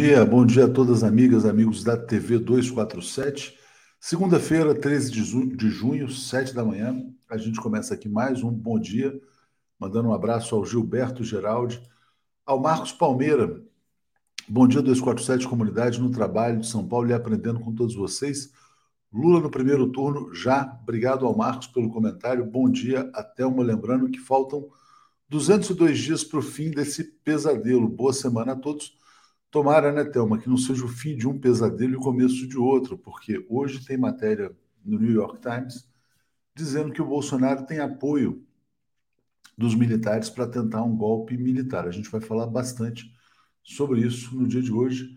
Dia, bom dia a todas as amigas, amigos da TV 247. Segunda-feira, 13 de, junho, de junho, 7 da manhã, a gente começa aqui mais um bom dia, mandando um abraço ao Gilberto Geraldi, ao Marcos Palmeira. Bom dia, 247 Comunidade, no trabalho de São Paulo e aprendendo com todos vocês. Lula no primeiro turno, já. Obrigado ao Marcos pelo comentário. Bom dia, até uma lembrando que faltam 202 dias para o fim desse pesadelo. Boa semana a todos. Tomara, né, Thelma, que não seja o fim de um pesadelo e o começo de outro, porque hoje tem matéria no New York Times dizendo que o Bolsonaro tem apoio dos militares para tentar um golpe militar. A gente vai falar bastante sobre isso no dia de hoje.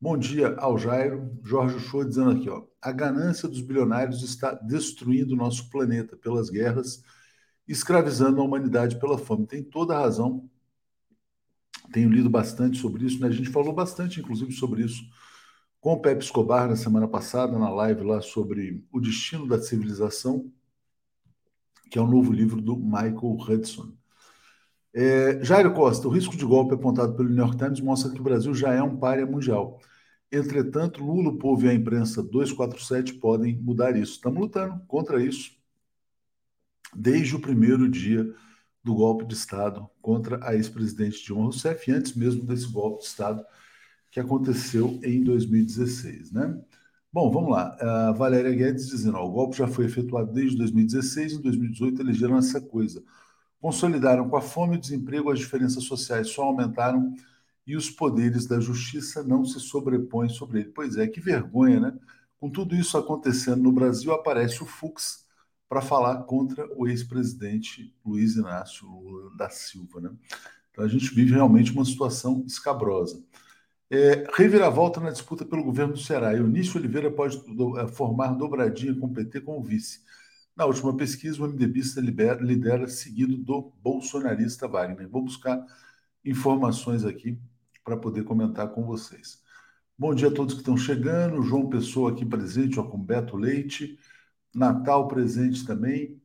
Bom dia ao Jairo, Jorge Show dizendo aqui, ó, a ganância dos bilionários está destruindo o nosso planeta pelas guerras, escravizando a humanidade pela fome. Tem toda a razão tenho lido bastante sobre isso, né? A gente falou bastante, inclusive, sobre isso com o Pepe Escobar na semana passada, na live lá sobre o destino da civilização, que é o um novo livro do Michael Hudson. É, Jairo Costa, o risco de golpe apontado pelo New York Times mostra que o Brasil já é um párea mundial. Entretanto, Lula, o povo e a imprensa 247 podem mudar isso. Estamos lutando contra isso desde o primeiro dia do golpe de Estado contra a ex-presidente Dilma Rousseff, antes mesmo desse golpe de Estado que aconteceu em 2016. Né? Bom, vamos lá. A Valéria Guedes dizendo: ó, o golpe já foi efetuado desde 2016 e em 2018 elegeram essa coisa. Consolidaram com a fome e o desemprego, as diferenças sociais só aumentaram e os poderes da justiça não se sobrepõem sobre ele. Pois é, que vergonha, né? Com tudo isso acontecendo no Brasil, aparece o Fux para falar contra o ex-presidente Luiz Inácio Lula da Silva. Né? Então a gente vive realmente uma situação escabrosa. É, reviravolta na disputa pelo governo do Ceará. Eunício Oliveira pode do, é, formar dobradinha com o PT como vice. Na última pesquisa, o MDBista lidera, lidera seguido do bolsonarista Wagner. Vou buscar informações aqui para poder comentar com vocês. Bom dia a todos que estão chegando. João Pessoa aqui presente, ó, com Beto Leite. Natal presente também,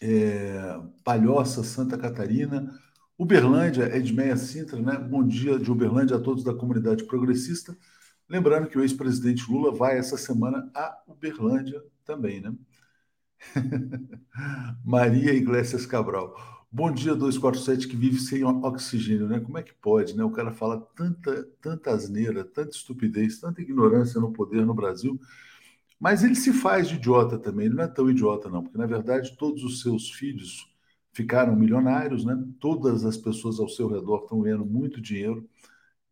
é, Palhoça, Santa Catarina, Uberlândia, Edmeia Sintra, né? Bom dia de Uberlândia a todos da comunidade progressista. Lembrando que o ex-presidente Lula vai essa semana a Uberlândia também, né? Maria Iglesias Cabral. Bom dia 247 que vive sem oxigênio, né? Como é que pode, né? O cara fala tanta, tanta asneira, tanta estupidez, tanta ignorância no poder no Brasil mas ele se faz de idiota também, ele não é tão idiota, não, porque na verdade todos os seus filhos ficaram milionários, né? todas as pessoas ao seu redor estão ganhando muito dinheiro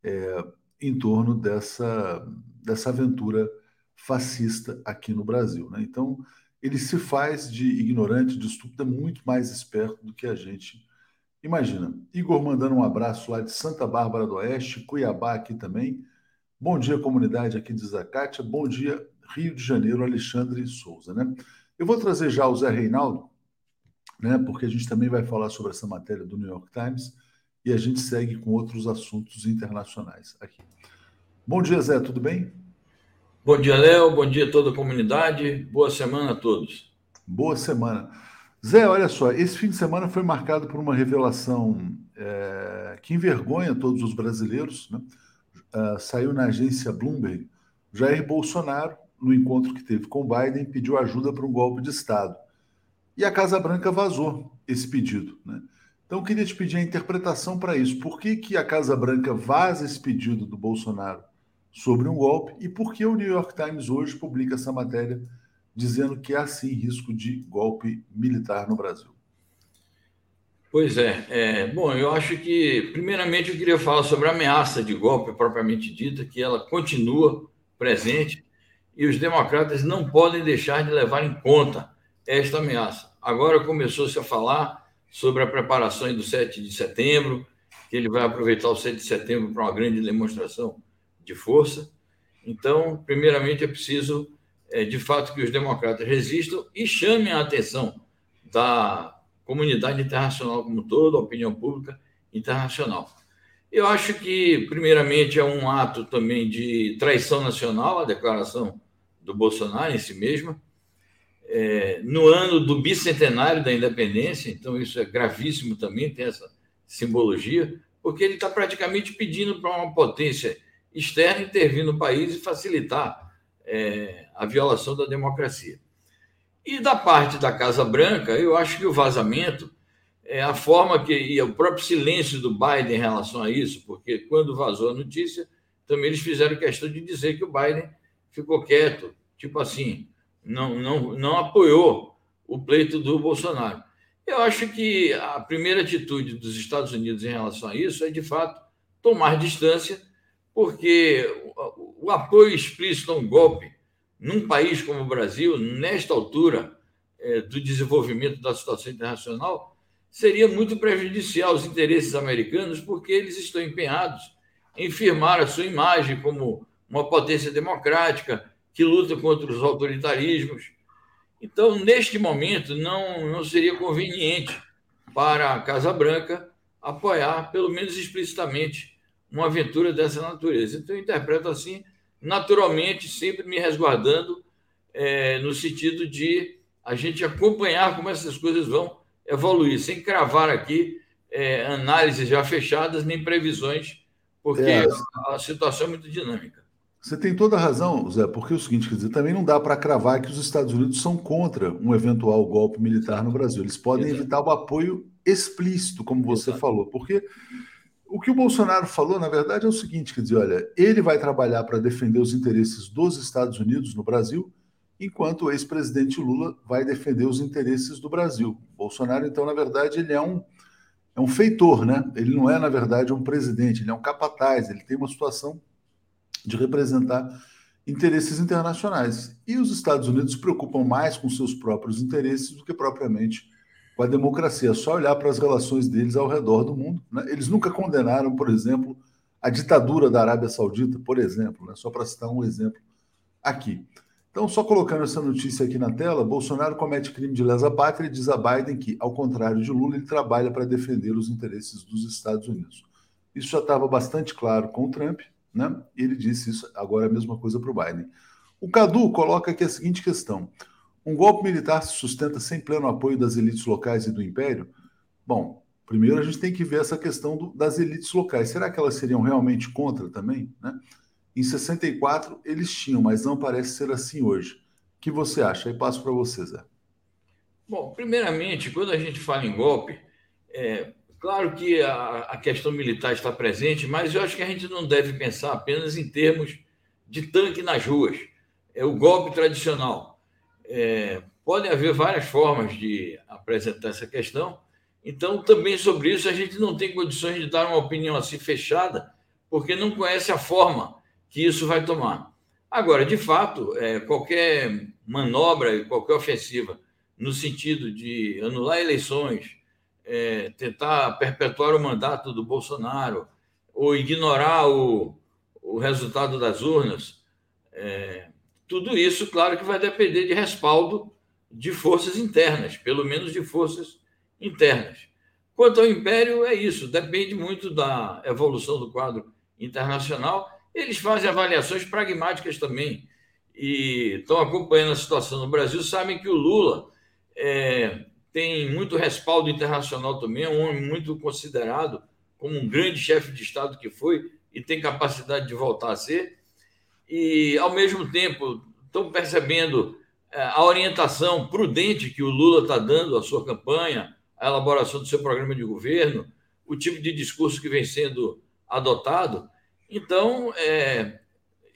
é, em torno dessa, dessa aventura fascista aqui no Brasil. Né? Então, ele se faz de ignorante, de estúpido, é muito mais esperto do que a gente imagina. Igor mandando um abraço lá de Santa Bárbara do Oeste, Cuiabá aqui também. Bom dia, comunidade aqui de Zacátia. Bom dia, Rio de Janeiro, Alexandre Souza. Né? Eu vou trazer já o Zé Reinaldo, né, porque a gente também vai falar sobre essa matéria do New York Times e a gente segue com outros assuntos internacionais aqui. Bom dia, Zé, tudo bem? Bom dia, Léo. Bom dia a toda a comunidade. Boa semana a todos. Boa semana. Zé, olha só, esse fim de semana foi marcado por uma revelação é, que envergonha todos os brasileiros. Né? Uh, saiu na agência Bloomberg. Jair Bolsonaro no encontro que teve com Biden, pediu ajuda para um golpe de Estado. E a Casa Branca vazou esse pedido. Né? Então, eu queria te pedir a interpretação para isso. Por que, que a Casa Branca vaza esse pedido do Bolsonaro sobre um golpe e por que o New York Times hoje publica essa matéria dizendo que há sim risco de golpe militar no Brasil? Pois é, é, bom, eu acho que, primeiramente, eu queria falar sobre a ameaça de golpe propriamente dita, que ela continua presente e os democratas não podem deixar de levar em conta esta ameaça. Agora começou-se a falar sobre a preparação do 7 de setembro, que ele vai aproveitar o 7 de setembro para uma grande demonstração de força. Então, primeiramente, é preciso, é, de fato, que os democratas resistam e chamem a atenção da comunidade internacional como um todo, a opinião pública internacional. Eu acho que, primeiramente, é um ato também de traição nacional, a declaração do Bolsonaro em si mesma, é, no ano do bicentenário da independência, então isso é gravíssimo também, tem essa simbologia, porque ele está praticamente pedindo para uma potência externa intervir no país e facilitar é, a violação da democracia. E da parte da Casa Branca, eu acho que o vazamento é a forma que e o próprio silêncio do Biden em relação a isso, porque quando vazou a notícia, também eles fizeram questão de dizer que o Biden ficou quieto, tipo assim, não, não, não apoiou o pleito do Bolsonaro. Eu acho que a primeira atitude dos Estados Unidos em relação a isso é, de fato, tomar distância, porque o, apoio explícito a um golpe num país como o Brasil, nesta altura é, do desenvolvimento da situação internacional, seria muito prejudicial aos interesses americanos, porque eles estão empenhados em firmar a sua imagem como uma potência democrática que luta contra os autoritarismos. Então, neste momento, não, não seria conveniente para a Casa Branca apoiar, pelo menos explicitamente, uma aventura dessa natureza. Então, eu interpreto assim, naturalmente, sempre me resguardando é, no sentido de a gente acompanhar como essas coisas vão evoluir, sem cravar aqui é, análises já fechadas nem previsões, porque é. a situação é muito dinâmica. Você tem toda a razão, Zé, porque é o seguinte, quer dizer, também não dá para cravar que os Estados Unidos são contra um eventual golpe militar no Brasil. Eles podem Exato. evitar o apoio explícito, como você Exato. falou, porque o que o Bolsonaro falou, na verdade, é o seguinte: quer dizer, olha, ele vai trabalhar para defender os interesses dos Estados Unidos no Brasil enquanto o ex-presidente Lula vai defender os interesses do Brasil. Bolsonaro, então, na verdade, ele é um, é um feitor, né? Ele não é, na verdade, um presidente, ele é um capataz, ele tem uma situação de representar interesses internacionais. E os Estados Unidos se preocupam mais com seus próprios interesses do que propriamente com a democracia. É só olhar para as relações deles ao redor do mundo. Né? Eles nunca condenaram, por exemplo, a ditadura da Arábia Saudita, por exemplo, né? só para citar um exemplo aqui. Então, só colocando essa notícia aqui na tela, Bolsonaro comete crime de lesa pátria e diz a Biden que, ao contrário de Lula, ele trabalha para defender os interesses dos Estados Unidos. Isso já estava bastante claro com o Trump, né? Ele disse isso, agora é a mesma coisa para o Biden. O Cadu coloca aqui a seguinte questão: um golpe militar se sustenta sem pleno apoio das elites locais e do império? Bom, primeiro a gente tem que ver essa questão do, das elites locais. Será que elas seriam realmente contra também, né? Em 64 eles tinham, mas não parece ser assim hoje. O que você acha? Aí passo para você, Zé. Bom, primeiramente, quando a gente fala em golpe, é, claro que a, a, questão militar está presente, mas eu acho que a gente não deve pensar apenas em termos de tanque nas ruas. É o golpe tradicional. É, podem haver várias formas de apresentar essa questão. Então, também sobre isso, a gente não tem condições de dar uma opinião assim fechada, porque não conhece a forma que isso vai tomar. Agora, de fato, é, qualquer manobra qualquer ofensiva no sentido de anular eleições, é, tentar perpetuar o mandato do Bolsonaro ou ignorar o, o resultado das urnas, é, tudo isso, claro que vai depender de respaldo de forças internas, pelo menos de forças internas. Quanto ao Império, é isso, depende muito da evolução do quadro internacional eles fazem avaliações pragmáticas também e estão acompanhando a situação no Brasil, sabem que o Lula é, tem muito respaldo internacional também, é um homem muito considerado como um grande chefe de Estado que foi e tem capacidade de voltar a ser. E, ao mesmo tempo, estão percebendo é, a orientação prudente que o Lula está dando à sua campanha, à elaboração do seu programa de governo, o tipo de discurso que vem sendo adotado. Então, é,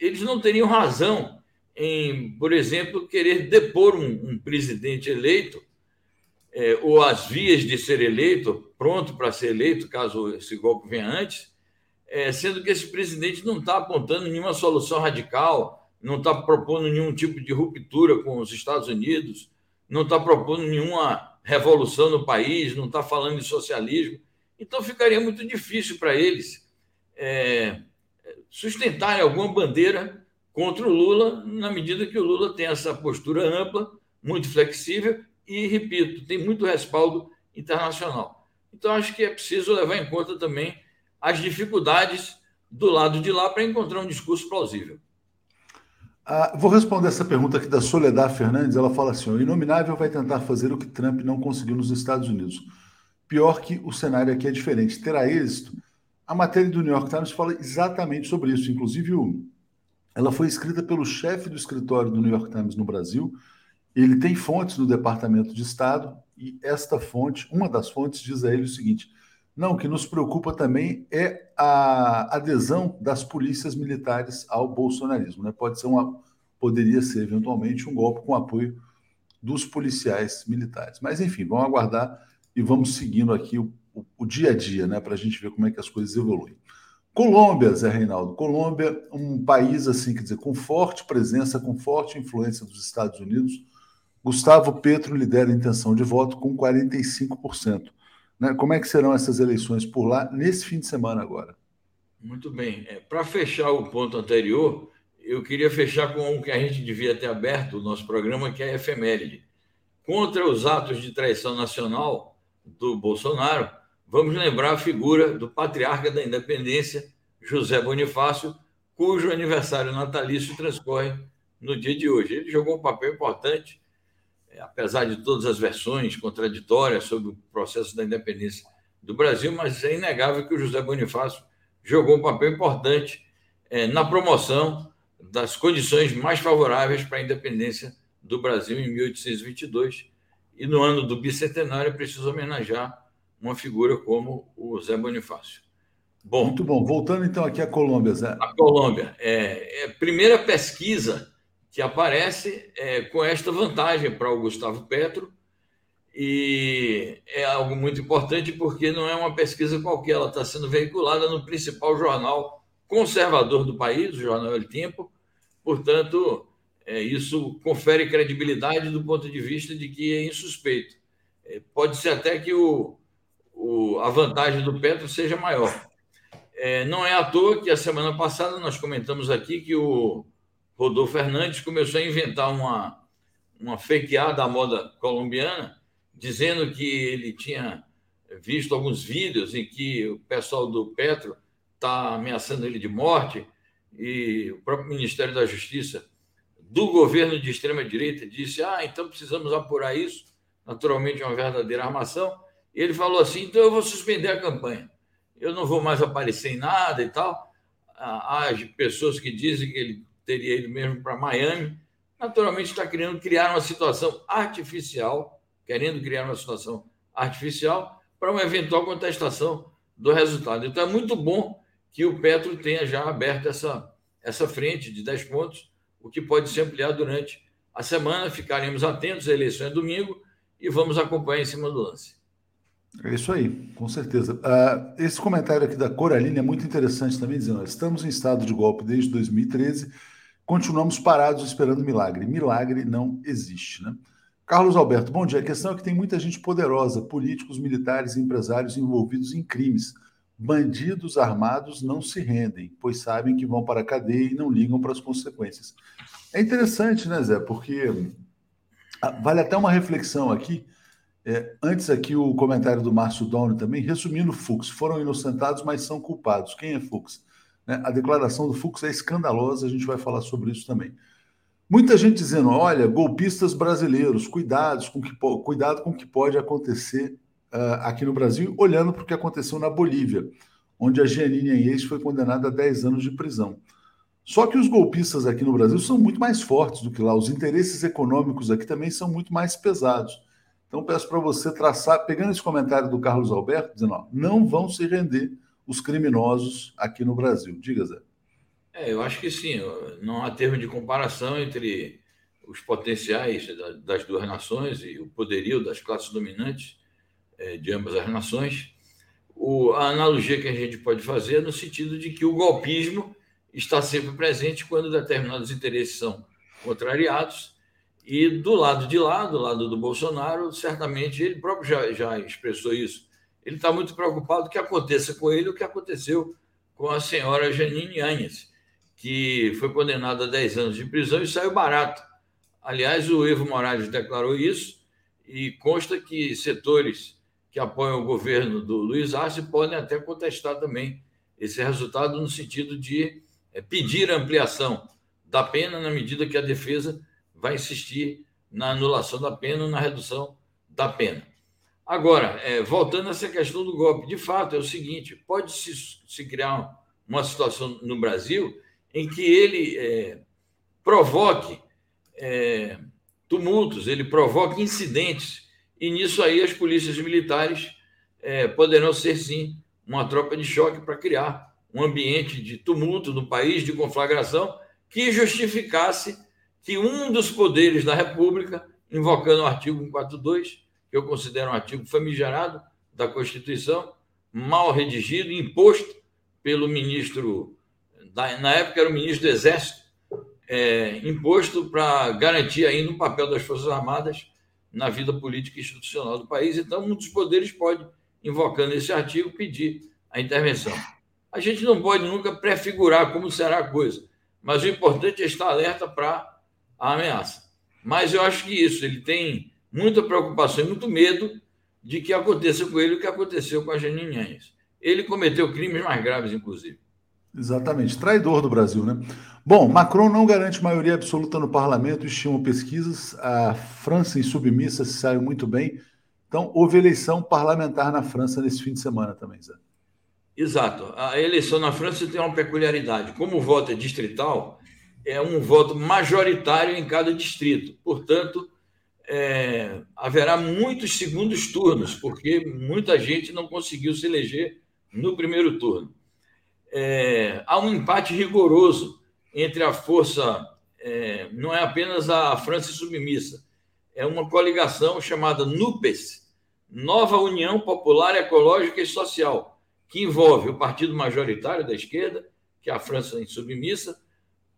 eles não teriam razão em, por exemplo, querer depor um, um presidente eleito é, ou as vias de ser eleito, pronto para ser eleito, caso esse golpe venha antes, é, sendo que esse presidente não está apontando nenhuma solução radical, não está propondo nenhum tipo de ruptura com os Estados Unidos, não está propondo nenhuma revolução no país, não está falando de socialismo. Então ficaria muito difícil para eles é, sustentarem alguma bandeira contra o Lula, na medida que o Lula tem essa postura ampla, muito flexível e, repito, tem muito respaldo internacional. Então, acho que é preciso levar em conta também as dificuldades do lado de lá para encontrar um discurso plausível. Ah, vou responder essa pergunta aqui da Soledad Fernandes. Ela fala assim: o Inominável vai tentar fazer o que Trump não conseguiu nos Estados Unidos. Pior que o cenário aqui é diferente. Terá êxito? A matéria do New York Times fala exatamente sobre isso. Inclusive, ela foi escrita pelo chefe do escritório do New York Times no Brasil. Ele tem fontes no Departamento de Estado e esta fonte, uma das fontes, diz a ele o seguinte: não, o que nos preocupa também é a adesão das polícias militares ao bolsonarismo. Né? Pode ser uma, poderia ser eventualmente um golpe com apoio dos policiais militares. Mas enfim, vamos aguardar e vamos seguindo aqui o, o, dia a dia, né, para a gente ver como é que as coisas evoluem. Colômbia, Zé Reinaldo. Colômbia, um país assim, quer dizer, com forte presença, com forte influência dos Estados Unidos. Gustavo Petro lidera a intenção de voto com 45%. Né? Como é que serão essas eleições por lá nesse fim de semana agora? Muito bem. É, Para fechar o ponto anterior, eu queria fechar com um que a gente devia ter aberto o nosso programa, que é a efeméride. Contra os atos de traição nacional do Bolsonaro, vamos lembrar a figura do patriarca da independência, José Bonifácio, cujo aniversário natalício transcorre no dia de hoje. Ele jogou um papel importante apesar de todas as versões contraditórias sobre o processo da independência do Brasil, mas é inegável que o José Bonifácio jogou um papel importante é, na promoção das condições mais favoráveis para a independência do Brasil em 1822. E no ano do bicentenário é preciso homenagear uma figura como o Zé Bonifácio. Bom, Muito bom. Voltando então aqui à Colômbia, Zé. A Colômbia. É, é a primeira pesquisa que aparece é, com esta vantagem para o Gustavo Petro, e é algo muito importante porque não é uma pesquisa qualquer, ela está sendo veiculada no principal jornal conservador do país, o jornal El Tempo, portanto, é, isso confere credibilidade do ponto de vista de que é insuspeito. É, pode ser até que o, o, a vantagem do Petro seja maior. É, não é à toa que a semana passada nós comentamos aqui que o Rodolfo Fernandes começou a inventar uma, uma fakeada à moda colombiana, dizendo que ele tinha visto alguns vídeos em que o pessoal do Petro está ameaçando ele de morte e o próprio Ministério da Justiça do governo de extrema direita disse: "Ah, então precisamos apurar isso". Naturalmente é uma verdadeira armação. Ele falou assim: "Então eu vou suspender a campanha. Eu não vou mais aparecer em nada e tal". Há pessoas que dizem que ele teria ido mesmo para Miami, naturalmente está querendo criar uma situação artificial, querendo criar uma situação artificial para uma eventual contestação do resultado. Então é muito bom que o Petro tenha já aberto essa, essa frente de 10 pontos, o que pode ser ampliado durante a semana. Ficaremos atentos, a eleição é domingo e vamos acompanhar em cima do lance. É isso aí, com certeza. Uh, esse comentário aqui da Coraline é muito interessante também, dizendo: estamos em estado de golpe desde 2013 continuamos parados esperando milagre. Milagre não existe, né? Carlos Alberto, bom dia. A questão é que tem muita gente poderosa, políticos, militares e empresários envolvidos em crimes. Bandidos armados não se rendem, pois sabem que vão para a cadeia e não ligam para as consequências. É interessante, né, Zé? Porque ah, vale até uma reflexão aqui. É, antes aqui o comentário do Márcio Dono também, resumindo Fux, foram inocentados, mas são culpados. Quem é Fux? Né? A declaração do Fux é escandalosa, a gente vai falar sobre isso também. Muita gente dizendo: olha, golpistas brasileiros, cuidados com que, cuidado com o que pode acontecer uh, aqui no Brasil, olhando para o que aconteceu na Bolívia, onde a Giannini Inês foi condenada a 10 anos de prisão. Só que os golpistas aqui no Brasil são muito mais fortes do que lá, os interesses econômicos aqui também são muito mais pesados. Então peço para você traçar, pegando esse comentário do Carlos Alberto, dizendo: ó, não vão se render os criminosos aqui no Brasil. Diga, Zé. É, eu acho que sim. Não há termo de comparação entre os potenciais das duas nações e o poderio das classes dominantes é, de ambas as nações. O, a analogia que a gente pode fazer é no sentido de que o golpismo está sempre presente quando determinados interesses são contrariados. E do lado de lá, do lado do Bolsonaro, certamente ele próprio já, já expressou isso ele está muito preocupado que aconteça com ele o que aconteceu com a senhora Janine Anhes, que foi condenada a 10 anos de prisão e saiu barato. Aliás, o Evo Morales declarou isso e consta que setores que apoiam o governo do Luiz Arce podem até contestar também esse resultado no sentido de é, pedir ampliação da pena na medida que a defesa vai insistir na anulação da pena ou na redução da pena. Agora, é, voltando a essa questão do golpe, de fato é o seguinte: pode se, se criar uma situação no Brasil em que ele é, provoque é, tumultos, ele provoque incidentes, e nisso aí as polícias militares é, poderão ser, sim, uma tropa de choque para criar um ambiente de tumulto no país, de conflagração, que justificasse que um dos poderes da República, invocando o artigo 142, que eu considero um artigo famigerado da Constituição, mal redigido, imposto pelo ministro, na época era o ministro do Exército, é, imposto para garantir ainda o papel das Forças Armadas na vida política e institucional do país. Então, um dos poderes pode, invocando esse artigo, pedir a intervenção. A gente não pode nunca prefigurar como será a coisa, mas o importante é estar alerta para a ameaça. Mas eu acho que isso, ele tem muita preocupação e muito medo de que aconteça com ele o que aconteceu com a Janine Ele cometeu crimes mais graves, inclusive. Exatamente. Traidor do Brasil, né? Bom, Macron não garante maioria absoluta no parlamento, estimam pesquisas. A França, em submissa, se saiu muito bem. Então, houve eleição parlamentar na França nesse fim de semana também, Zé. Exato. A eleição na França tem uma peculiaridade. Como o voto é distrital, é um voto majoritário em cada distrito. Portanto, é, haverá muitos segundos turnos, porque muita gente não conseguiu se eleger no primeiro turno é, há um empate rigoroso entre a força, é, não é apenas a França submissa, é uma coligação chamada NUPES, Nova União Popular Ecológica e Social, que envolve o partido majoritário da esquerda, que é a França submissa,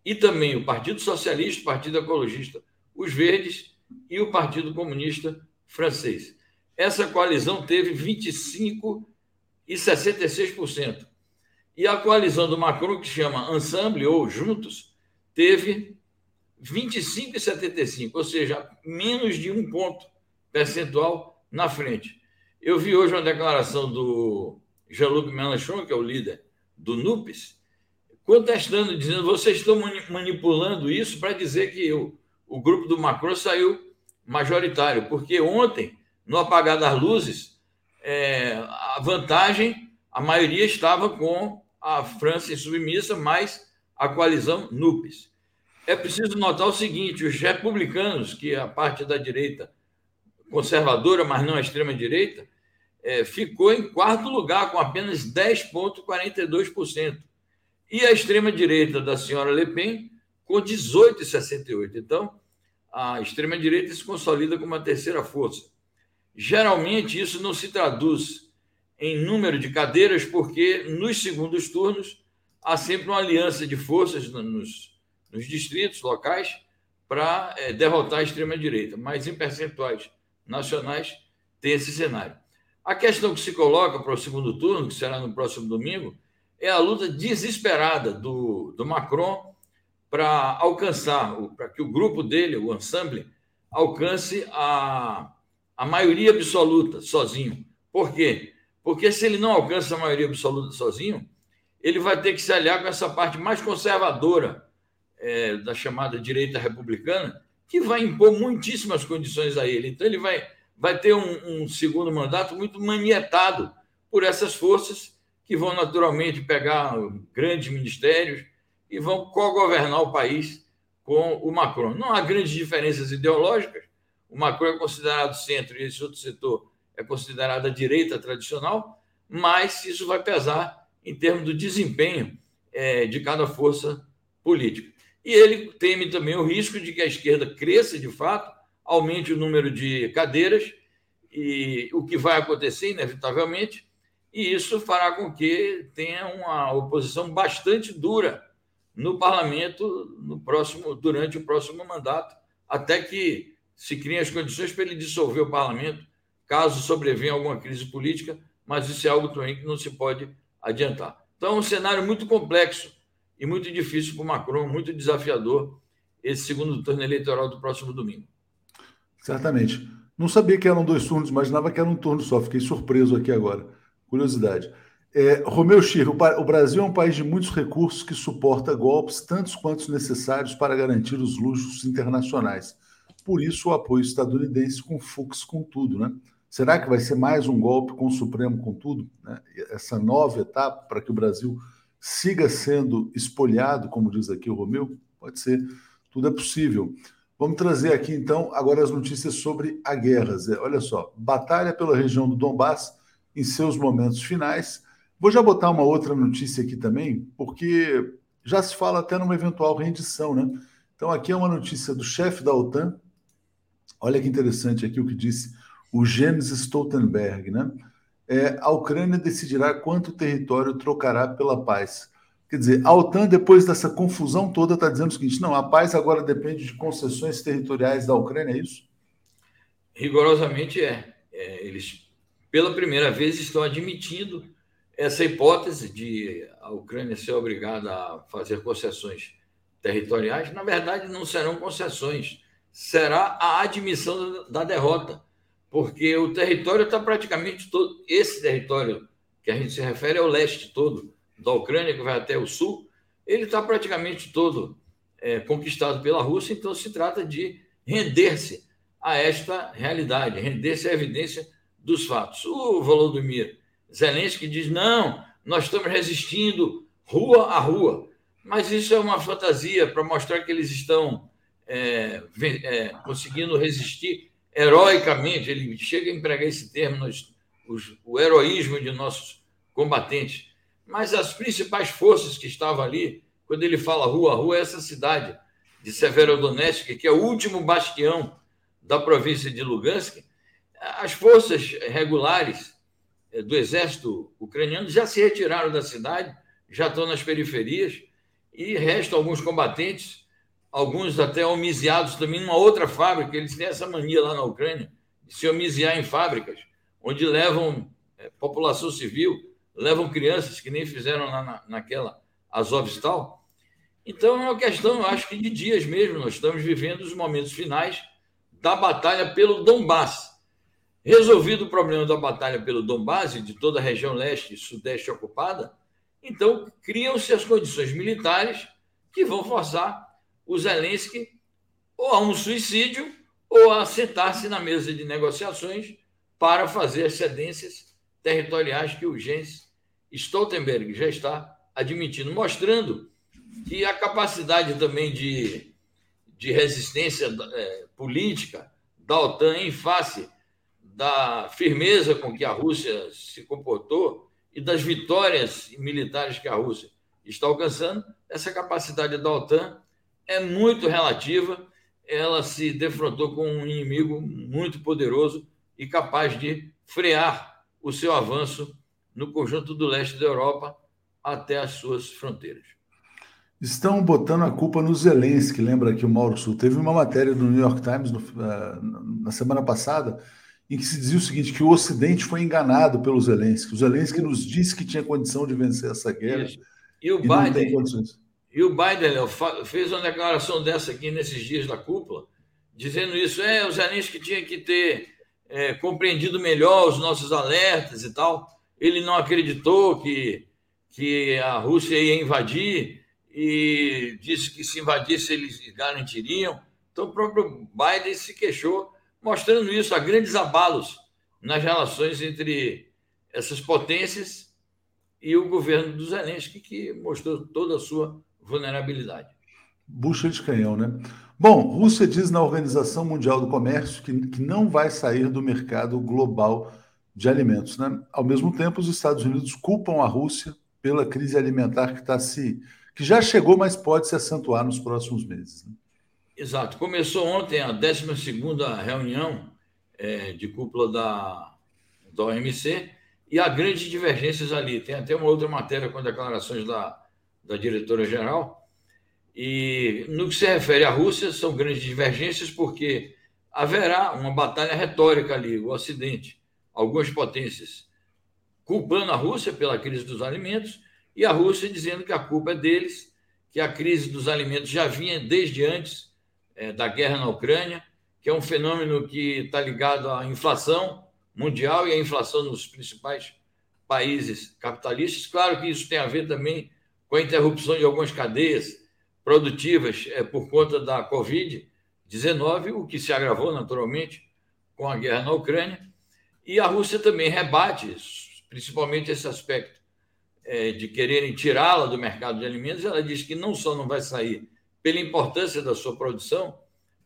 e também o Partido Socialista, o Partido Ecologista, os Verdes e o Partido Comunista Francês. Essa coalizão teve 25 e 66%. E a coalizão do Macron, que chama Ensemble ou Juntos, teve 25,75, ou seja, menos de um ponto percentual na frente. Eu vi hoje uma declaração do Jean-Luc Mélenchon, que é o líder do NUPES, contestando, dizendo vocês estão manipulando isso para dizer que o, o grupo do Macron saiu majoritário, porque ontem, no apagar das luzes, é, a vantagem, a maioria estava com a França submissa, mais a coalizão NUPES. É preciso notar o seguinte: os republicanos, que é a parte da direita conservadora, mas não a extrema-direita, é, ficou em quarto lugar, com apenas 10,42%. E a extrema-direita da senhora Le Pen, com 18,68%. Então, a extrema-direita se consolida como a terceira força. Geralmente, isso não se traduz em número de cadeiras, porque nos segundos turnos há sempre uma aliança de forças nos, nos distritos locais para é, derrotar a extrema-direita, mas em percentuais nacionais tem esse cenário. A questão que se coloca para o segundo turno, que será no próximo domingo, é a luta desesperada do, do Macron para alcançar, para que o grupo dele, o ensemble, alcance a, a maioria absoluta sozinho. Por quê? Porque se ele não alcança a maioria absoluta sozinho, ele vai ter que se aliar com essa parte mais conservadora é, da chamada direita republicana, que vai impor muitíssimas condições a ele. Então, ele vai, vai ter um, um segundo mandato muito manietado por essas forças que vão naturalmente pegar grandes ministérios e vão co-governar o país com o Macron. Não há grandes diferenças ideológicas. O Macron é considerado centro e esse outro setor é considerada direita tradicional, mas isso vai pesar em termos do desempenho é, de cada força política. E ele teme também o risco de que a esquerda cresça de fato, aumente o número de cadeiras, e o que vai acontecer, inevitavelmente, e isso fará com que tenha uma oposição bastante dura no parlamento no próximo, durante o próximo mandato, até que se criem as condições para ele dissolver o parlamento caso sobrevenha alguma crise política, mas isso é algo também que não se pode adiantar. Então, é um cenário muito complexo e muito difícil para o Macron, muito desafiador, esse segundo turno eleitoral do próximo domingo. Certamente. Não sabia que eram dois turnos, imaginava que era um turno só. Fiquei surpreso aqui agora. Curiosidade. É, Romeu Chirro, o Brasil é um país de muitos recursos que suporta golpes, tantos quantos necessários para garantir os luxos internacionais. Por isso, o apoio estadunidense com Fux com tudo, né? Será que vai ser mais um golpe com o Supremo com tudo? Né? Essa nova etapa para que o Brasil siga sendo espolhado, como diz aqui o Romeu? Pode ser, tudo é possível. Vamos trazer aqui então agora as notícias sobre a guerra. Zé. Olha só, batalha pela região do Donbass em seus momentos finais. Vou já botar uma outra notícia aqui também, porque já se fala até numa eventual rendição, né? Então aqui é uma notícia do chefe da OTAN. Olha que interessante aqui o que disse o Jens Stoltenberg, né? É, a Ucrânia decidirá quanto território trocará pela paz. Quer dizer, a OTAN, depois dessa confusão toda, está dizendo o seguinte: não, a paz agora depende de concessões territoriais da Ucrânia, é isso? Rigorosamente é. é eles, pela primeira vez, estão admitindo essa hipótese de a Ucrânia ser obrigada a fazer concessões territoriais. Na verdade, não serão concessões, será a admissão da derrota porque o território está praticamente todo. Esse território que a gente se refere é o leste todo da Ucrânia, que vai até o sul, ele está praticamente todo é, conquistado pela Rússia, então se trata de render-se a esta realidade, render-se à evidência dos fatos. O Volodymyr Zelensky diz: não, nós estamos resistindo rua a rua, mas isso é uma fantasia para mostrar que eles estão é, é, conseguindo resistir heroicamente, ele chega a empregar esse termo, nos, os, o heroísmo de nossos combatentes. Mas as principais forças que estavam ali, quando ele fala rua a rua, é essa cidade de Severodonetsk, que é o último bastião da província de Lugansk, as forças regulares eh, do exército ucraniano já se retiraram da cidade, já estão nas periferias, e restam alguns combatentes alguns até homiziados também numa outra fábrica. Eles têm essa mania lá na Ucrânia de se homiziar em fábricas, onde levam é, população civil, levam crianças, que nem fizeram lá na, naquela Azovstal. Então é uma questão, eu acho que de dias mesmo. Nós estamos vivendo os momentos finais da batalha pelo Donbass. Resolvido o problema da batalha pelo Donbass e de toda a região leste e sudeste ocupada, então criam-se as condições militares que vão forçar o Zelensky ou a um suicídio ou a sentar-se na mesa de negociações para fazer as cedências territoriais que o Jens Stoltenberg já está admitindo, mostrando que a capacidade também de, de resistência é, política da OTAN em face da firmeza com que a Rússia se comportou e das vitórias militares que a Rússia está alcançando, essa capacidade da OTAN é muito relativa. Ela se defrontou com um inimigo muito poderoso e capaz de frear o seu avanço no conjunto do leste da Europa até as suas fronteiras. Estão botando a culpa no Zelensky, lembra que o Mauro Sul teve uma matéria do New York Times no, uh, na semana passada em que se dizia o seguinte, que o Ocidente foi enganado pelo Zelensky. O Zelensky nos disse que tinha condição de vencer essa guerra. Isso. E o e Biden, e o Biden Léo, fez uma declaração dessa aqui nesses dias da cúpula, dizendo isso. É, o Zelensky tinha que ter é, compreendido melhor os nossos alertas e tal. Ele não acreditou que, que a Rússia ia invadir e disse que se invadisse eles garantiriam. Então, o próprio Biden se queixou, mostrando isso, há grandes abalos nas relações entre essas potências e o governo do Zelensky, que mostrou toda a sua vulnerabilidade. Bucha de canhão, né? Bom, Rússia diz na Organização Mundial do Comércio que, que não vai sair do mercado global de alimentos, né? Ao mesmo tempo, os Estados Unidos culpam a Rússia pela crise alimentar que está se que já chegou, mas pode se acentuar nos próximos meses. Né? Exato. Começou ontem a 12 reunião é, de cúpula da, da OMC e há grandes divergências ali. Tem até uma outra matéria com declarações da da diretora-geral. E no que se refere à Rússia, são grandes divergências, porque haverá uma batalha retórica ali, o Ocidente, algumas potências culpando a Rússia pela crise dos alimentos e a Rússia dizendo que a culpa é deles, que a crise dos alimentos já vinha desde antes é, da guerra na Ucrânia, que é um fenômeno que está ligado à inflação mundial e à inflação nos principais países capitalistas. Claro que isso tem a ver também com a interrupção de algumas cadeias produtivas é, por conta da Covid-19, o que se agravou naturalmente com a guerra na Ucrânia. E a Rússia também rebate, principalmente esse aspecto é, de quererem tirá-la do mercado de alimentos. Ela diz que não só não vai sair pela importância da sua produção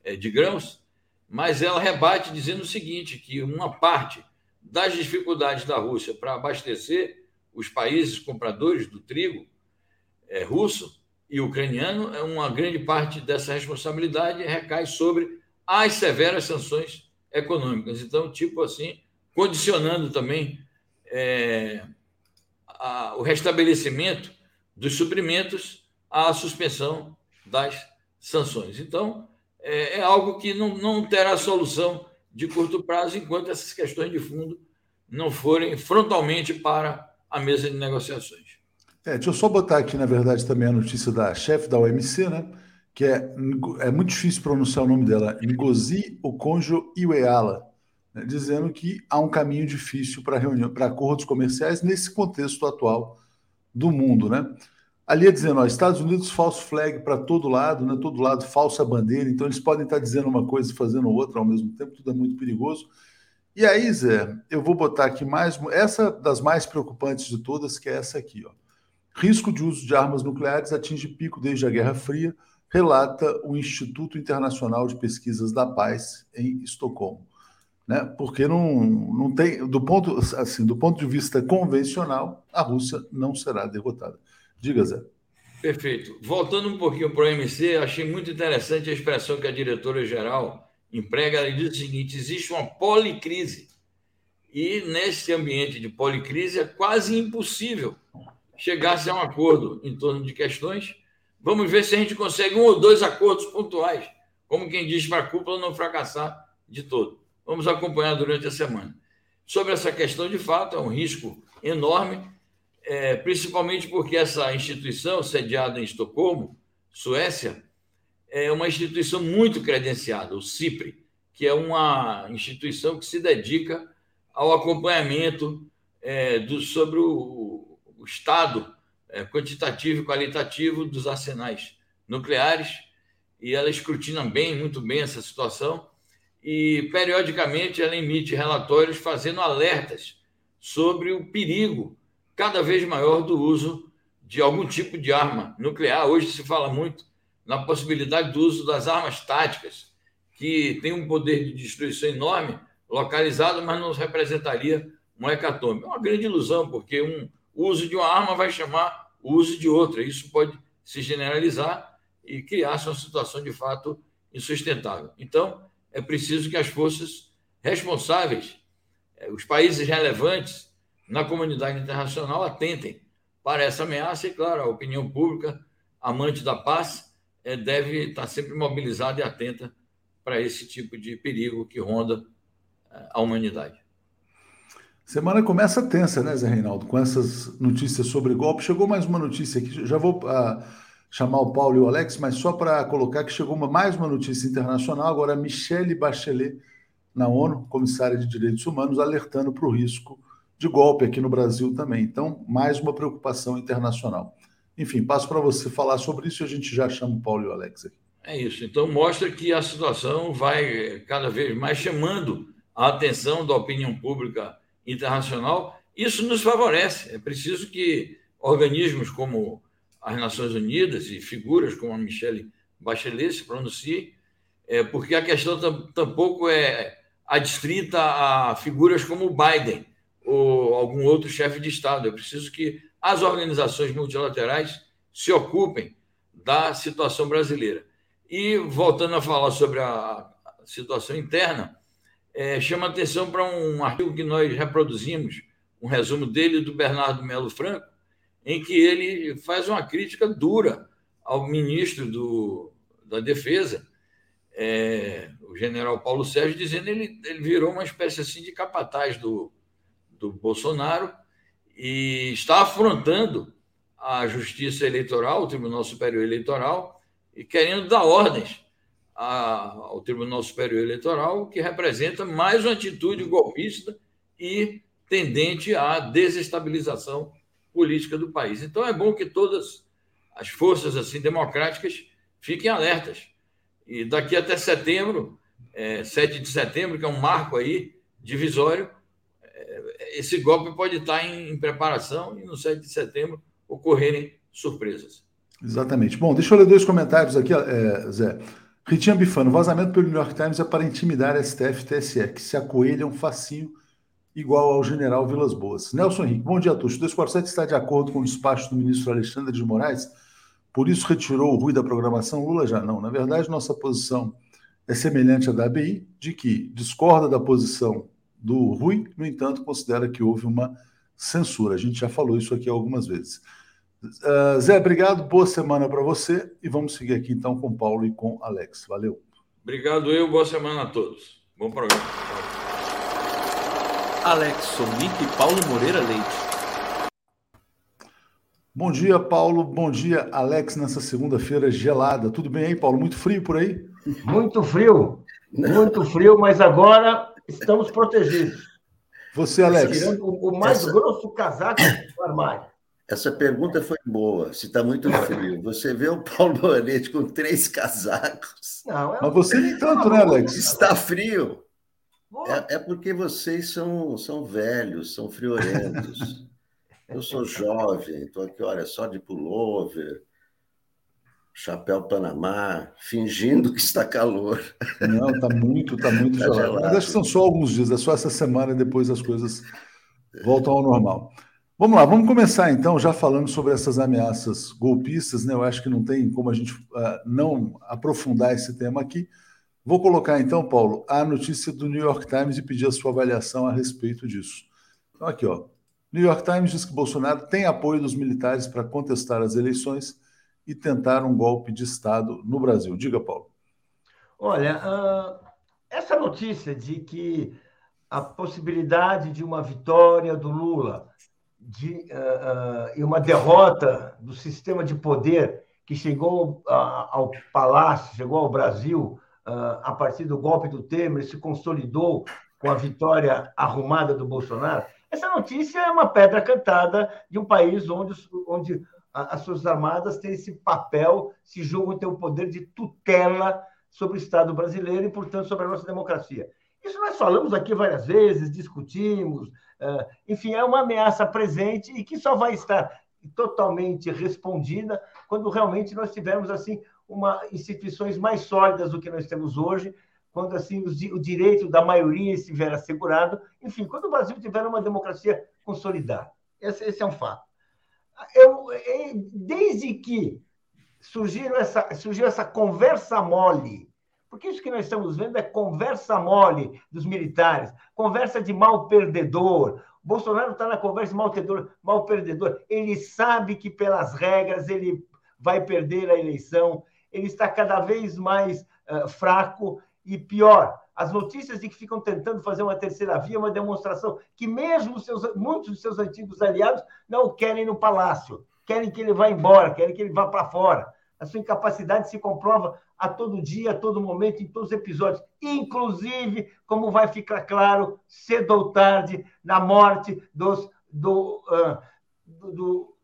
é, de grãos, mas ela rebate dizendo o seguinte: que uma parte das dificuldades da Rússia para abastecer os países compradores do trigo é, russo e ucraniano, é uma grande parte dessa responsabilidade recai sobre as severas sanções econômicas. Então, tipo assim, condicionando também é, a, o restabelecimento dos suprimentos à suspensão das sanções. Então, é, é algo que não, não terá solução de curto prazo enquanto essas questões de fundo não forem frontalmente para a mesa de negociações. É, deixa eu só botar aqui, na verdade, também a notícia da chefe da OMC, né? Que é, é muito difícil pronunciar o nome dela, Ngozi Okonjo-Iweala, né, dizendo que há um caminho difícil para reunião, para acordos comerciais nesse contexto atual do mundo, né? Ali é dizendo, ó, Estados Unidos falso flag para todo lado, né? Todo lado falsa bandeira, então eles podem estar dizendo uma coisa e fazendo outra ao mesmo tempo, tudo é muito perigoso. E aí, Zé, eu vou botar aqui mais essa das mais preocupantes de todas, que é essa aqui, ó. Risco de uso de armas nucleares atinge pico desde a Guerra Fria, relata o Instituto Internacional de Pesquisas da Paz em Estocolmo. Né? Porque não, não tem, do ponto, assim, do ponto de vista convencional, a Rússia não será derrotada. Diga, Zé. Perfeito. Voltando um pouquinho para o OMC, achei muito interessante a expressão que a diretora-geral emprega. Ela diz o seguinte: existe uma policrise. E nesse ambiente de policrise é quase impossível chegar-se a um acordo em torno de questões. Vamos ver se a gente consegue um ou dois acordos pontuais, como quem diz para a cúpula não fracassar de todo. Vamos acompanhar durante a semana. Sobre essa questão, de fato, é um risco enorme, é, principalmente porque essa instituição, sediada em Estocolmo, Suécia, é uma instituição muito credenciada, o CIPRE, que é uma instituição que se dedica ao acompanhamento é, do, sobre o, o estado é, quantitativo e qualitativo dos arsenais nucleares, e ela escrutina bem, muito bem essa situação e, periodicamente, ela emite relatórios fazendo alertas sobre o perigo cada vez maior do uso de algum tipo de arma nuclear. Hoje se fala muito na possibilidade do uso das armas táticas, que tem um poder de destruição enorme, localizado, mas não representaria um hecatombe. É uma grande ilusão, porque um, uso de uma arma vai chamar o uso de outra. Isso pode se generalizar e criar-se uma situação de fato insustentável. Então, é preciso que as forças responsáveis, eh, os países relevantes na comunidade internacional atentem para essa ameaça e, claro, a opinião pública, amante da paz, eh, deve estar sempre mobilizada e atenta para esse tipo de perigo que ronda eh, a humanidade. Semana começa tensa, né, Zé Reinaldo? Com essas notícias sobre golpe. Chegou mais uma notícia aqui, já vou. Uh chamar o Paulo e o Alex, mas só para colocar que chegou uma, mais uma notícia internacional, agora Michelle Bachelet, na ONU, comissária de Direitos Humanos, alertando para o risco de golpe aqui no Brasil também. Então, mais uma preocupação internacional. Enfim, passo para você falar sobre isso e a gente já chama o Paulo e o Alex aqui. É isso. Então, mostra que a situação vai cada vez mais chamando a atenção da opinião pública internacional. Isso nos favorece. É preciso que organismos como as Nações Unidas e figuras como a Michelle Bachelet se pronunciem, é, porque a questão tampouco é adstrita a figuras como o Biden ou algum outro chefe de Estado. É preciso que as organizações multilaterais se ocupem da situação brasileira. E, voltando a falar sobre a situação interna, é, chama atenção para um artigo que nós reproduzimos, um resumo dele do Bernardo Melo Franco, em que ele faz uma crítica dura ao ministro do, da Defesa, é, o general Paulo Sérgio, dizendo que ele, ele virou uma espécie assim de capataz do, do Bolsonaro e está afrontando a Justiça Eleitoral, o Tribunal Superior Eleitoral, e querendo dar ordens ao Tribunal Superior Eleitoral, que representa mais uma atitude golpista e tendente à desestabilização política do país. Então é bom que todas as forças assim democráticas fiquem alertas. E daqui até setembro, é, 7 de setembro, que é um marco aí divisório, esse golpe pode estar em, em preparação e no 7 de setembro ocorrerem surpresas. Exatamente. Bom, deixa eu ler dois comentários aqui, é, Zé. Ritinha Bifano, vazamento pelo New York Times é para intimidar STF e TSE, que se acoelham facinho igual ao general Vilas Boas. Nelson Henrique, bom dia, Tuxo. O 247 está de acordo com o despacho do ministro Alexandre de Moraes, por isso retirou o Rui da programação? Lula já não. Na verdade, nossa posição é semelhante à da ABI, de que discorda da posição do Rui, no entanto, considera que houve uma censura. A gente já falou isso aqui algumas vezes. Uh, Zé, obrigado, boa semana para você e vamos seguir aqui então com Paulo e com Alex. Valeu. Obrigado eu, boa semana a todos. Bom programa. Alex Sonic e Paulo Moreira Leite. Bom dia, Paulo. Bom dia, Alex, nessa segunda-feira gelada. Tudo bem aí, Paulo? Muito frio por aí? Muito frio. Muito frio, mas agora estamos protegidos. Você, Alex? Tirando o mais Essa... grosso casaco do armário. Essa pergunta foi boa. Se está muito frio. Você vê o Paulo Moretti com três casacos. Não, é... Mas você nem tanto, né, Alex? Está frio. É, é, porque vocês são, são velhos, são friorentos. Eu sou jovem, estou aqui, olha, só de pullover, chapéu Panamá, fingindo que está calor. Não, está muito, está muito tá gelado. gelado. Mas acho que são só alguns dias, é só essa semana e depois as coisas voltam ao normal. Vamos lá, vamos começar então já falando sobre essas ameaças golpistas, né? Eu acho que não tem como a gente uh, não aprofundar esse tema aqui. Vou colocar então, Paulo, a notícia do New York Times e pedir a sua avaliação a respeito disso. Então, aqui, ó. New York Times diz que Bolsonaro tem apoio dos militares para contestar as eleições e tentar um golpe de Estado no Brasil. Diga, Paulo. Olha, uh, essa notícia de que a possibilidade de uma vitória do Lula de, uh, uh, e uma derrota do sistema de poder que chegou ao palácio, chegou ao Brasil a partir do golpe do Temer, se consolidou com a vitória arrumada do Bolsonaro. Essa notícia é uma pedra cantada de um país onde, onde as suas armadas têm esse papel, se julgam ter o poder de tutela sobre o Estado brasileiro e, portanto, sobre a nossa democracia. Isso nós falamos aqui várias vezes, discutimos, ah, enfim, é uma ameaça presente e que só vai estar totalmente respondida quando realmente nós tivermos assim uma instituições mais sólidas do que nós temos hoje, quando assim o direito da maioria estiver assegurado, enfim, quando o Brasil tiver uma democracia consolidada. Esse, esse é um fato. Eu, desde que surgiu essa, surgiu essa conversa mole porque isso que nós estamos vendo é conversa mole dos militares, conversa de mal perdedor. Bolsonaro está na conversa de mal perdedor, mal perdedor. Ele sabe que, pelas regras, ele vai perder a eleição. Ele está cada vez mais uh, fraco e pior. As notícias de que ficam tentando fazer uma terceira via, uma demonstração que mesmo seus, muitos dos seus antigos aliados não querem no palácio, querem que ele vá embora, querem que ele vá para fora. A sua incapacidade se comprova a todo dia, a todo momento, em todos os episódios, inclusive, como vai ficar claro cedo ou tarde, na morte dos, do, uh, do,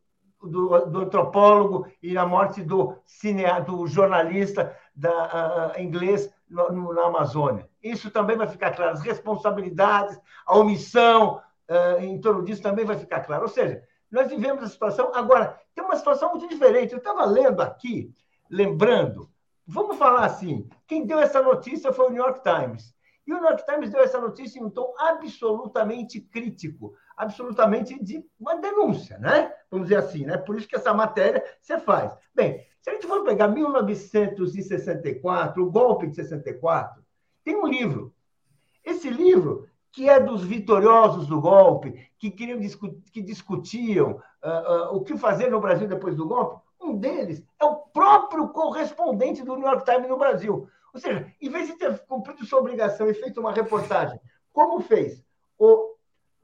do, do, antropólogo e na morte do, cine, do jornalista da, uh, inglês no, no, na Amazônia. Isso também vai ficar claro. As responsabilidades, a omissão uh, em torno disso também vai ficar claro. Ou seja, nós vivemos a situação. Agora, tem uma situação muito diferente. Eu estava lendo aqui, lembrando Vamos falar assim: quem deu essa notícia foi o New York Times. E o New York Times deu essa notícia em um tom absolutamente crítico, absolutamente de uma denúncia, né? Vamos dizer assim, né? Por isso que essa matéria você faz. Bem, se a gente for pegar 1964, o golpe de 64, tem um livro. Esse livro, que é dos vitoriosos do golpe, que queriam que discutiam uh, uh, o que fazer no Brasil depois do golpe, um deles é o próprio correspondente do New York Times no Brasil. Ou seja, em vez de ter cumprido sua obrigação e feito uma reportagem, como fez o,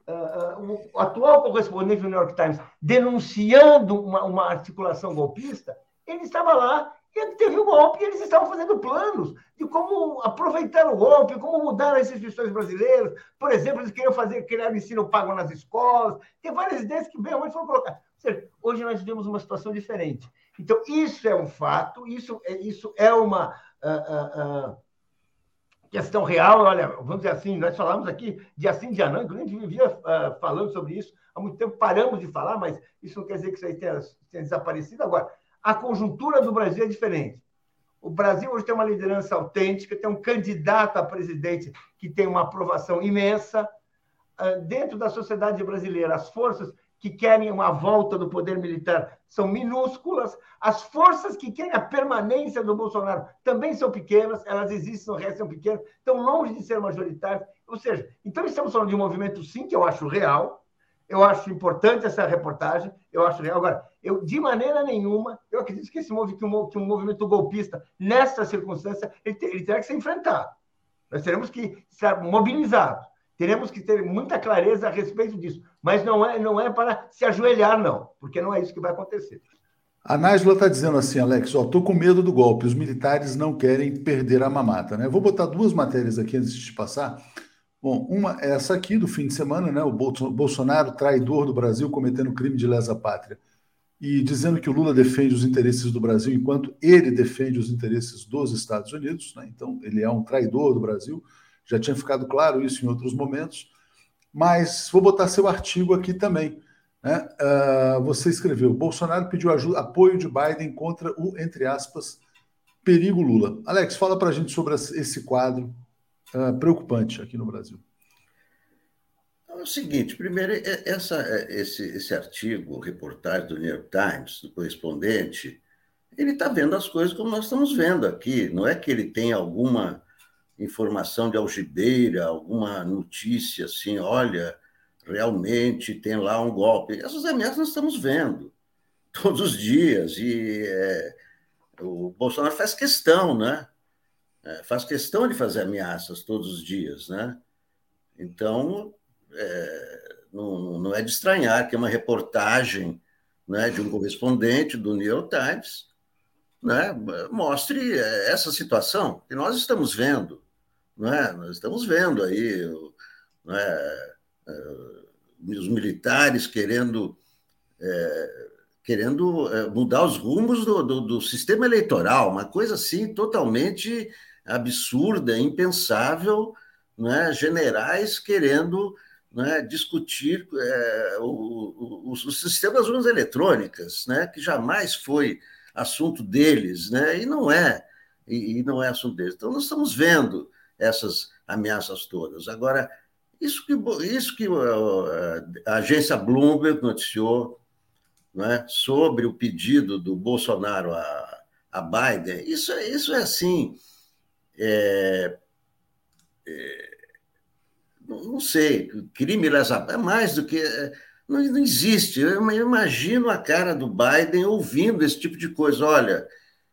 uh, o atual correspondente do New York Times denunciando uma, uma articulação golpista, ele estava lá teve o um golpe e eles estavam fazendo planos de como aproveitar o golpe, como mudar as instituições brasileiras. Por exemplo, eles queriam fazer, criar ensino pago nas escolas. Tem várias ideias que bem foram colocadas seja, hoje nós vivemos uma situação diferente. Então, isso é um fato, isso é, isso é uma. Uh, uh, questão real, olha, vamos dizer assim, nós falamos aqui de assim de Anã, a gente vivia falando sobre isso há muito tempo, paramos de falar, mas isso não quer dizer que isso aí tenha, tenha desaparecido. Agora, a conjuntura do Brasil é diferente. O Brasil hoje tem uma liderança autêntica, tem um candidato a presidente que tem uma aprovação imensa. Uh, dentro da sociedade brasileira, as forças que querem uma volta do poder militar são minúsculas, as forças que querem a permanência do Bolsonaro também são pequenas, elas existem, o resto são pequenas, estão longe de ser majoritárias. Ou seja, então estamos falando de um movimento, sim, que eu acho real, eu acho importante essa reportagem, eu acho. Agora, eu, de maneira nenhuma, eu acredito que, esse movimento, que, um, movimento golpista, nessa circunstância, ele, ele terá que ser enfrentado. Nós teremos que ser mobilizados. Teremos que ter muita clareza a respeito disso. Mas não é, não é para se ajoelhar, não, porque não é isso que vai acontecer. A Nájila está dizendo assim, Alex, estou com medo do golpe, os militares não querem perder a mamata. Né? Vou botar duas matérias aqui antes de passar. Bom, uma é essa aqui do fim de semana, né? O Bolsonaro, traidor do Brasil, cometendo crime de lesa pátria. E dizendo que o Lula defende os interesses do Brasil enquanto ele defende os interesses dos Estados Unidos. Né? Então, ele é um traidor do Brasil já tinha ficado claro isso em outros momentos, mas vou botar seu artigo aqui também. Né? Uh, você escreveu: Bolsonaro pediu ajuda, apoio de Biden contra o, entre aspas, perigo Lula. Alex, fala para a gente sobre esse quadro uh, preocupante aqui no Brasil. É o seguinte, primeiro, essa, esse, esse artigo, reportagem do New York Times, do correspondente, ele está vendo as coisas como nós estamos vendo aqui. Não é que ele tem alguma informação de algibeira, alguma notícia assim, olha, realmente tem lá um golpe. Essas ameaças nós estamos vendo todos os dias e é, o Bolsonaro faz questão, né? É, faz questão de fazer ameaças todos os dias, né? Então, é, não, não é de estranhar que uma reportagem né, de um correspondente do New York Times né, mostre essa situação que nós estamos vendo. É? Nós estamos vendo aí é? os militares querendo, é, querendo é, mudar os rumos do, do, do, sistema eleitoral, uma coisa assim totalmente absurda, impensável, é? generais querendo é? discutir é, o, o, o, sistema das urnas eletrônicas, né? que jamais foi assunto deles, né? e não é, e, e não é assunto deles. Então, nós estamos vendo essas ameaças todas. Agora, isso que, isso que a agência Bloomberg noticiou né, sobre o pedido do Bolsonaro a, a Biden, isso, isso é assim. É, é, não sei, crime lesa é mais do que. Não, não existe. Eu imagino a cara do Biden ouvindo esse tipo de coisa. Olha,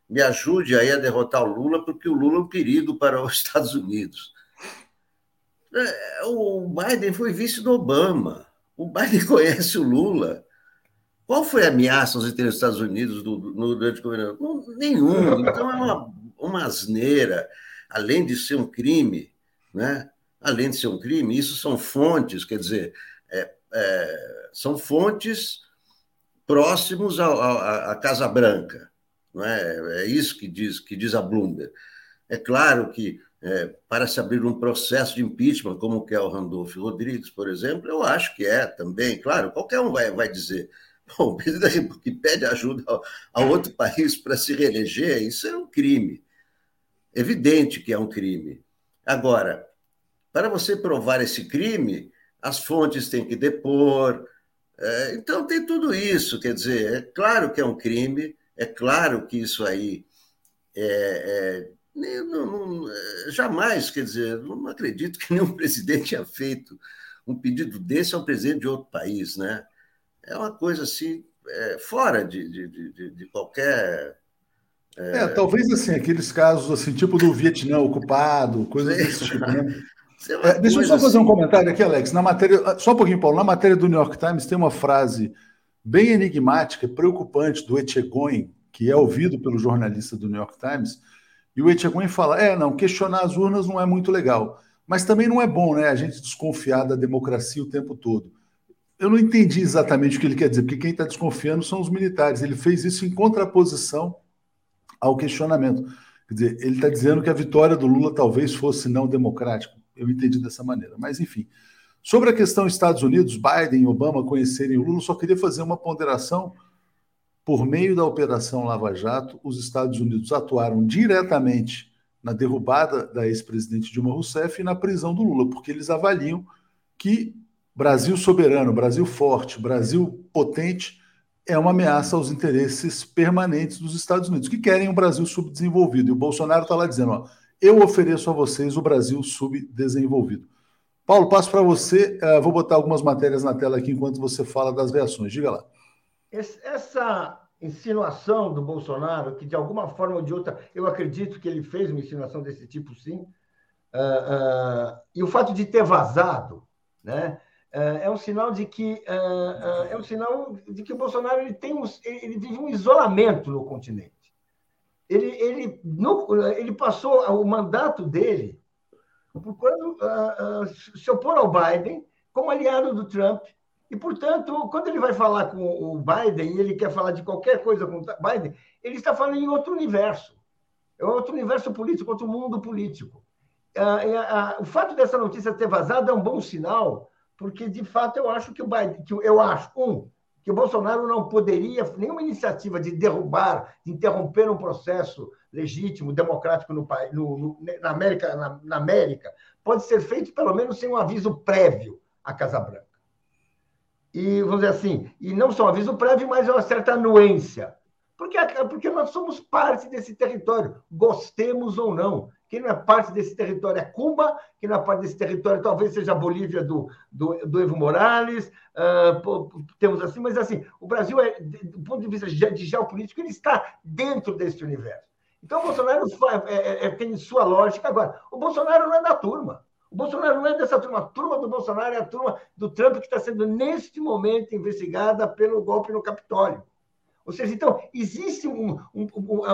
me ajude aí a derrotar o Lula, porque o Lula é um perigo para os Estados Unidos. É, o Biden foi vice do Obama. O Biden conhece o Lula. Qual foi a ameaça aos interesses dos Estados Unidos durante o governo? Nenhum. Então é uma, uma asneira, além de ser um crime, né? além de ser um crime, isso são fontes, quer dizer, é, é, são fontes próximos à Casa Branca. Não é? é isso que diz, que diz a Bloomberg. É claro que é, para se abrir um processo de impeachment, como que é o Randolph Rodrigues, por exemplo, eu acho que é também, claro, qualquer um vai, vai dizer, bom, o presidente da República pede ajuda a outro país para se reeleger, isso é um crime. Evidente que é um crime. Agora, para você provar esse crime, as fontes têm que depor. É, então, tem tudo isso. Quer dizer, é claro que é um crime, é claro que isso aí é, é, não, não, é, jamais, quer dizer, não acredito que nenhum presidente tenha feito um pedido desse ao presidente de outro país, né? É uma coisa assim, é, fora de, de, de, de qualquer. É... é... talvez assim, aqueles casos assim, tipo do Vietnã ocupado, coisas desse tipo, né? É, deixa eu só fazer assim... um comentário aqui, Alex. Na matéria, só um pouquinho, Paulo. Na matéria do New York Times tem uma frase bem enigmática, preocupante do Etchegoin, que é ouvido pelo jornalista do New York Times, e o Etchegoin fala: é, não, questionar as urnas não é muito legal, mas também não é bom, né, a gente desconfiar da democracia o tempo todo. Eu não entendi exatamente o que ele quer dizer, porque quem está desconfiando são os militares. Ele fez isso em contraposição ao questionamento. Quer dizer, ele está dizendo que a vitória do Lula talvez fosse não democrática. Eu entendi dessa maneira. Mas, enfim. Sobre a questão Estados Unidos, Biden e Obama conhecerem o Lula, só queria fazer uma ponderação. Por meio da Operação Lava Jato, os Estados Unidos atuaram diretamente na derrubada da ex-presidente Dilma Rousseff e na prisão do Lula, porque eles avaliam que Brasil soberano, Brasil forte, Brasil potente é uma ameaça aos interesses permanentes dos Estados Unidos, que querem um Brasil subdesenvolvido. E o Bolsonaro está lá dizendo: ó, eu ofereço a vocês o Brasil subdesenvolvido. Paulo, passo para você. Uh, vou botar algumas matérias na tela aqui enquanto você fala das reações. Diga lá. Essa insinuação do Bolsonaro, que de alguma forma ou de outra, eu acredito que ele fez uma insinuação desse tipo, sim, uh, uh, e o fato de ter vazado, né? É um sinal de que é um sinal de que o Bolsonaro ele tem um, ele vive um isolamento no continente. Ele, ele, no, ele passou o mandato dele procurando se opor ao Biden como aliado do Trump e, portanto, quando ele vai falar com o Biden e ele quer falar de qualquer coisa com o Biden, ele está falando em outro universo. É outro universo político, outro mundo político. o fato dessa notícia ter vazado é um bom sinal, porque, de fato, eu acho que o Biden, que eu acho, um, que o Bolsonaro não poderia, nenhuma iniciativa de derrubar, de interromper um processo legítimo, democrático no, no, na, América, na, na América, pode ser feito pelo menos sem um aviso prévio à Casa Branca e vamos dizer assim, e não só um aviso prévio, mas uma certa anuência. Porque, porque nós somos parte desse território, gostemos ou não. Quem não é parte desse território é Cuba, quem não é parte desse território talvez seja a Bolívia do, do, do Evo Morales, uh, temos assim, mas assim, o Brasil, é, do ponto de vista de geopolítico, ele está dentro desse universo. Então, o Bolsonaro é, é, é, tem sua lógica. Agora, o Bolsonaro não é da turma. O Bolsonaro não é dessa turma. A turma do Bolsonaro é a turma do Trump que está sendo, neste momento, investigada pelo golpe no Capitólio. Ou seja, então, existe um, um, um,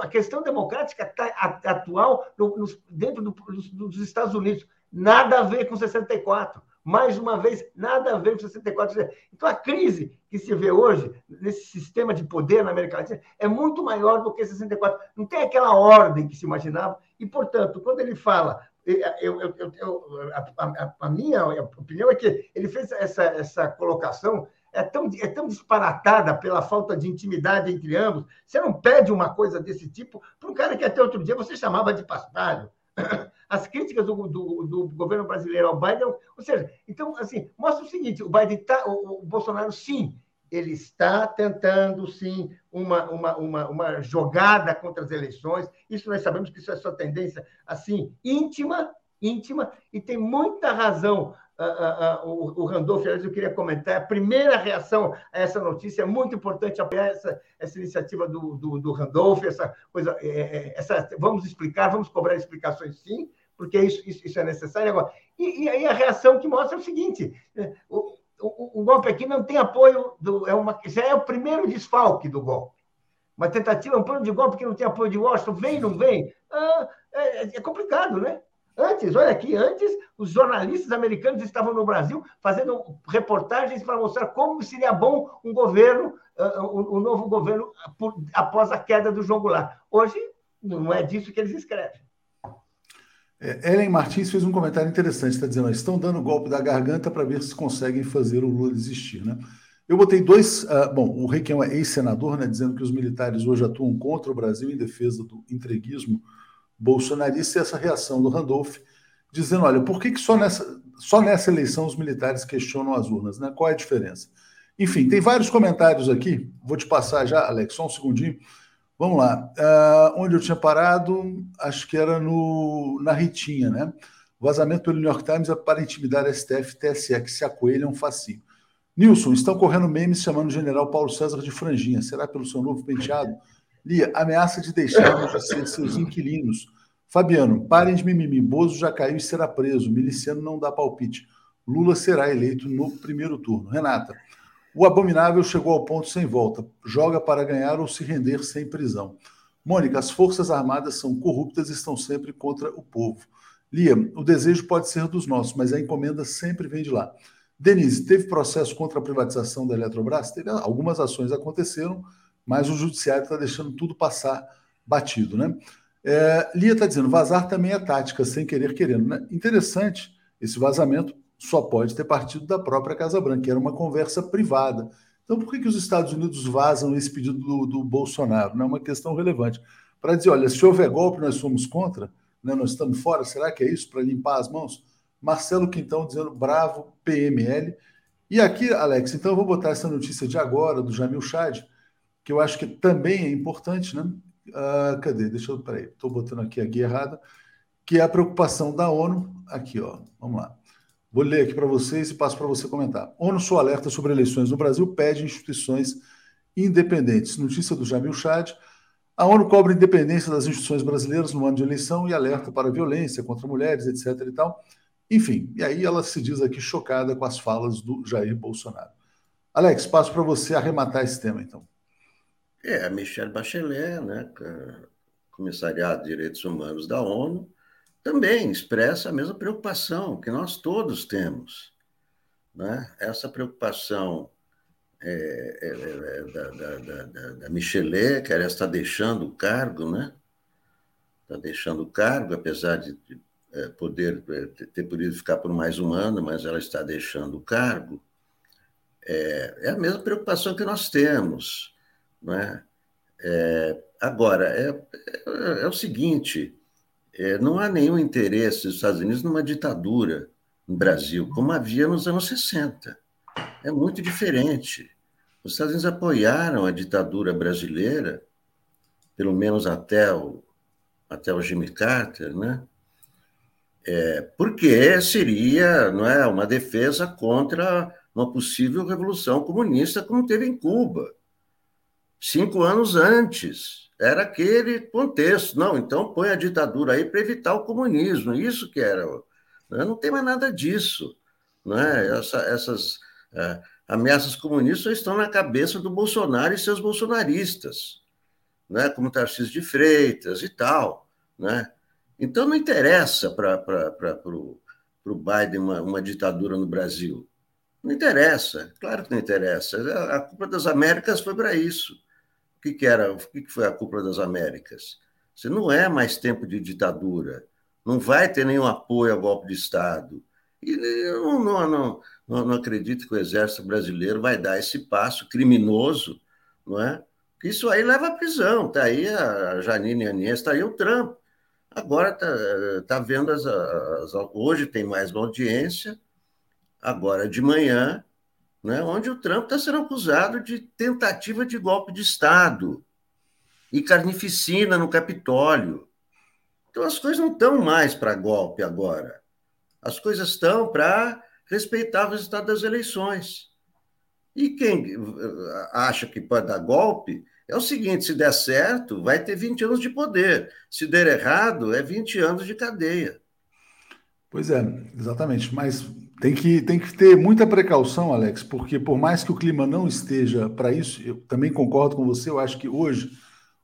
a questão democrática tá, atual no, dentro do, dos, dos Estados Unidos. Nada a ver com 64. Mais uma vez, nada a ver com 64. Então, a crise que se vê hoje, nesse sistema de poder na América Latina, é muito maior do que 64. Não tem aquela ordem que se imaginava. E, portanto, quando ele fala eu, eu, eu, a, a, minha opinião é que ele fez essa, essa colocação é tão, é tão disparatada pela falta de intimidade entre ambos. Você não pede uma coisa desse tipo para um cara que até outro dia você chamava de paspalho. As críticas do, do, do, governo brasileiro ao Biden, ou seja, então, assim, mostra o seguinte: o Biden tá, o, o Bolsonaro, sim, ele está tentando, sim, uma, uma, uma, uma jogada contra as eleições. Isso nós sabemos que isso é sua tendência, assim, íntima, íntima, e tem muita razão uh, uh, uh, o, o aliás, eu queria comentar, a primeira reação a essa notícia, é muito importante apoiar essa, essa iniciativa do, do, do Randolph, essa coisa, é, é, essa, vamos explicar, vamos cobrar explicações sim, porque isso, isso, isso é necessário agora. E, e, aí a reação que mostra é o seguinte, é, o, o, o, golpe aqui não tem apoio, do, é uma, já é o primeiro desfalque do golpe. Uma tentativa, um plano de golpe que não tem apoio de Washington, vem, não vem? Ah, é, é, complicado, né? Antes, olha aqui, antes os jornalistas americanos estavam no Brasil fazendo reportagens para mostrar como seria bom um governo, um, um, novo governo após a queda do João Goulart. Hoje, não é disso que eles escrevem. É, Ellen Martins fez um comentário interessante, está dizendo, estão dando golpe da garganta para ver se conseguem fazer o Lula desistir, né? Eu botei dois, uh, bom, o Requião é ex-senador, né, dizendo que os militares hoje atuam contra o Brasil em defesa do entreguismo bolsonarista e essa reação do Randolph, dizendo, olha, por que, que só, nessa, só nessa eleição os militares questionam as urnas, né? Qual é a diferença? Enfim, tem vários comentários aqui, vou te passar já, Alex, só um segundinho. Vamos lá. Uh, onde eu tinha parado, acho que era no, na Ritinha, né? Vazamento pelo New York Times é para intimidar a STF TSE, que se acoelham facinho. Nilson, estão correndo memes chamando o general Paulo César de franjinha. Será pelo seu novo penteado? Lia, ameaça de deixar de ser seus inquilinos. Fabiano, parem de mimimi. Bozo já caiu e será preso. Miliciano não dá palpite. Lula será eleito no primeiro turno. Renata, o abominável chegou ao ponto sem volta. Joga para ganhar ou se render sem prisão. Mônica, as Forças Armadas são corruptas e estão sempre contra o povo. Lia, o desejo pode ser dos nossos, mas a encomenda sempre vem de lá. Denise, teve processo contra a privatização da Eletrobras? Teve, algumas ações aconteceram, mas o judiciário está deixando tudo passar batido, né? É, Lia está dizendo, vazar também é tática, sem querer querendo. Né? Interessante, esse vazamento só pode ter partido da própria Casa Branca, era uma conversa privada. Então, por que, que os Estados Unidos vazam esse pedido do, do Bolsonaro? Não é uma questão relevante. Para dizer, olha, se houver golpe, nós somos contra, né? nós estamos fora, será que é isso para limpar as mãos? Marcelo Quintão dizendo, bravo, PML. E aqui, Alex, então eu vou botar essa notícia de agora, do Jamil Chad, que eu acho que também é importante, né? Uh, cadê? Deixa eu. Peraí, estou botando aqui a guia errada, que é a preocupação da ONU. Aqui, ó. Vamos lá. Vou ler aqui para vocês e passo para você comentar. ONU sou alerta sobre eleições no Brasil, pede instituições independentes. Notícia do Jamil Chad. A ONU cobra independência das instituições brasileiras no ano de eleição e alerta para violência contra mulheres, etc. e tal. Enfim, e aí ela se diz aqui chocada com as falas do Jair Bolsonaro. Alex, passo para você arrematar esse tema, então. É, a Michelle Bachelet, né, Comissariado de Direitos Humanos da ONU, também expressa a mesma preocupação que nós todos temos. Né? Essa preocupação é, é, é, da, da, da, da Michelet, que ela está deixando o cargo, né? Está deixando o cargo, apesar de é, poder é, ter podido ficar por mais um ano, mas ela está deixando o cargo. É, é a mesma preocupação que nós temos. Não é? é agora, é, é, é, o seguinte: é, não há nenhum interesse dos Estados Unidos numa ditadura no Brasil, como havia nos anos 60. É muito diferente. Os Estados Unidos apoiaram a ditadura brasileira, pelo menos até o, até o Jimmy Carter, né? É, porque seria não é, uma defesa contra uma possível revolução comunista, como teve em Cuba cinco anos antes. Era aquele contexto. Não, então põe a ditadura aí para evitar o comunismo. Isso que era. Né? Não tem mais nada disso. Né? Essa, essas é, ameaças comunistas estão na cabeça do Bolsonaro e seus bolsonaristas, né? como Tarcísio de Freitas e tal. Né? Então não interessa para o Biden uma, uma ditadura no Brasil. Não interessa, claro que não interessa. A culpa das Américas foi para isso. O que, que era? O que, que foi a cúpula das Américas? Você não é mais tempo de ditadura, não vai ter nenhum apoio ao golpe de Estado. E eu não, não, não, não acredito que o exército brasileiro vai dar esse passo criminoso, não é? Isso aí leva à prisão. Está aí a Janine Anies, está aí o Trump. Agora está tá vendo as, as, Hoje tem mais uma audiência, agora de manhã né, onde o Trump está sendo acusado de tentativa de golpe de Estado e carnificina no Capitólio. Então as coisas não estão mais para golpe agora. As coisas estão para respeitar o resultado das eleições. E quem acha que pode dar golpe é o seguinte: se der certo, vai ter 20 anos de poder. Se der errado, é 20 anos de cadeia. Pois é, exatamente. Mas tem que, tem que ter muita precaução, Alex, porque por mais que o clima não esteja para isso, eu também concordo com você, eu acho que hoje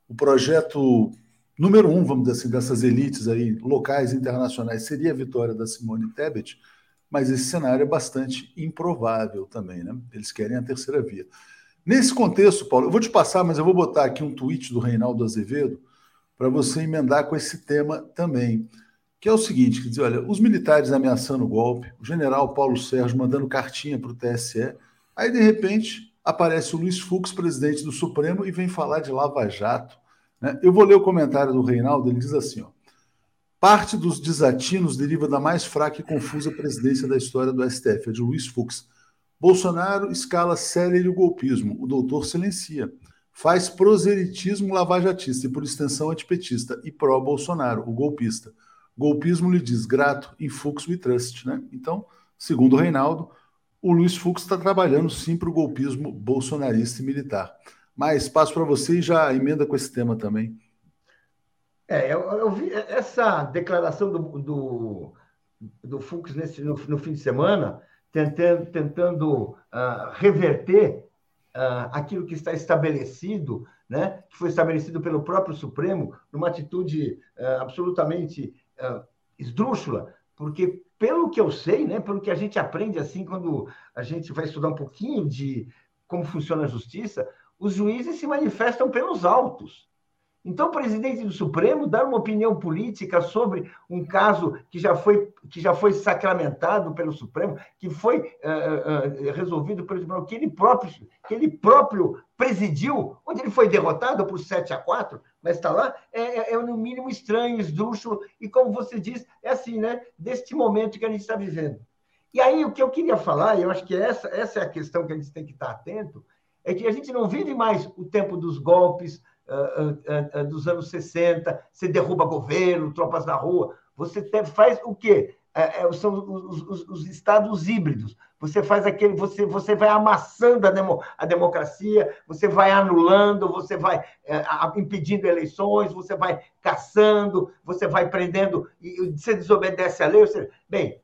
o projeto número um, vamos dizer assim, dessas elites aí, locais e internacionais, seria a vitória da Simone Tebet, mas esse cenário é bastante improvável também, né? Eles querem a terceira via. Nesse contexto, Paulo, eu vou te passar, mas eu vou botar aqui um tweet do Reinaldo Azevedo para você emendar com esse tema também que é o seguinte, quer dizer, olha, os militares ameaçando o golpe, o general Paulo Sérgio mandando cartinha para o TSE, aí de repente aparece o Luiz Fux, presidente do Supremo, e vem falar de Lava Jato. Né? Eu vou ler o comentário do Reinaldo, ele diz assim, ó, parte dos desatinos deriva da mais fraca e confusa presidência da história do STF, a de Luiz Fux. Bolsonaro escala célere o golpismo, o doutor silencia. Faz proselitismo lavajatista e, por extensão, antipetista, e pró-Bolsonaro, o golpista. Golpismo lhe diz grato e Fux we trust, né? Então, segundo o Reinaldo, o Luiz Fux está trabalhando sim para o golpismo bolsonarista e militar. Mas passo para você e já emenda com esse tema também. É, eu, eu vi essa declaração do, do, do Fux nesse, no, no fim de semana, tentando, tentando uh, reverter uh, aquilo que está estabelecido, né, que foi estabelecido pelo próprio Supremo, numa atitude uh, absolutamente uh, esdrúxula, porque pelo que eu sei, né, pelo que a gente aprende assim quando a gente vai estudar um pouquinho de como funciona a justiça, os juízes se manifestam pelos autos. Então, o presidente do Supremo dar uma opinião política sobre um caso que já foi, que já foi sacramentado pelo Supremo, que foi uh, uh, resolvido pelo Supremo, que ele, próprio, que ele próprio presidiu, onde ele foi derrotado por 7 a 4, mas está lá, é, é, é, no mínimo estranho, esdrúxulo, e como você diz, é assim, né? Deste momento que a gente está vivendo. E aí, o que eu queria falar, e eu acho que essa, essa é a questão que a gente tem que estar atento, é que a gente não vive mais o tempo dos golpes, dos anos 60, você derruba governo, tropas na rua. Você faz o quê? É, é, são os, os, os, estados híbridos. Você faz aquele, você, você vai amassando a, demo, a democracia, você vai anulando, você vai é, impedindo eleições, você vai caçando, você vai prendendo, e você desobedece a lei. Bem,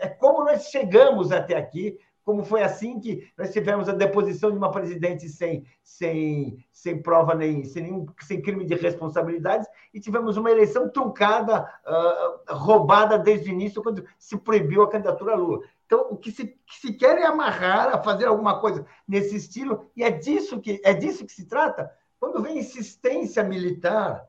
é como nós chegamos até aqui como foi assim que nós tivemos a deposição de uma presidente sem, sem, sem prova nem sem, nenhum, sem crime de responsabilidades e tivemos uma eleição truncada, uh, roubada desde o início, quando se proibiu a candidatura Lula. Então, o que se, que se quer é amarrar a fazer alguma coisa nesse estilo, e é disso que, é disso que se trata quando vem insistência militar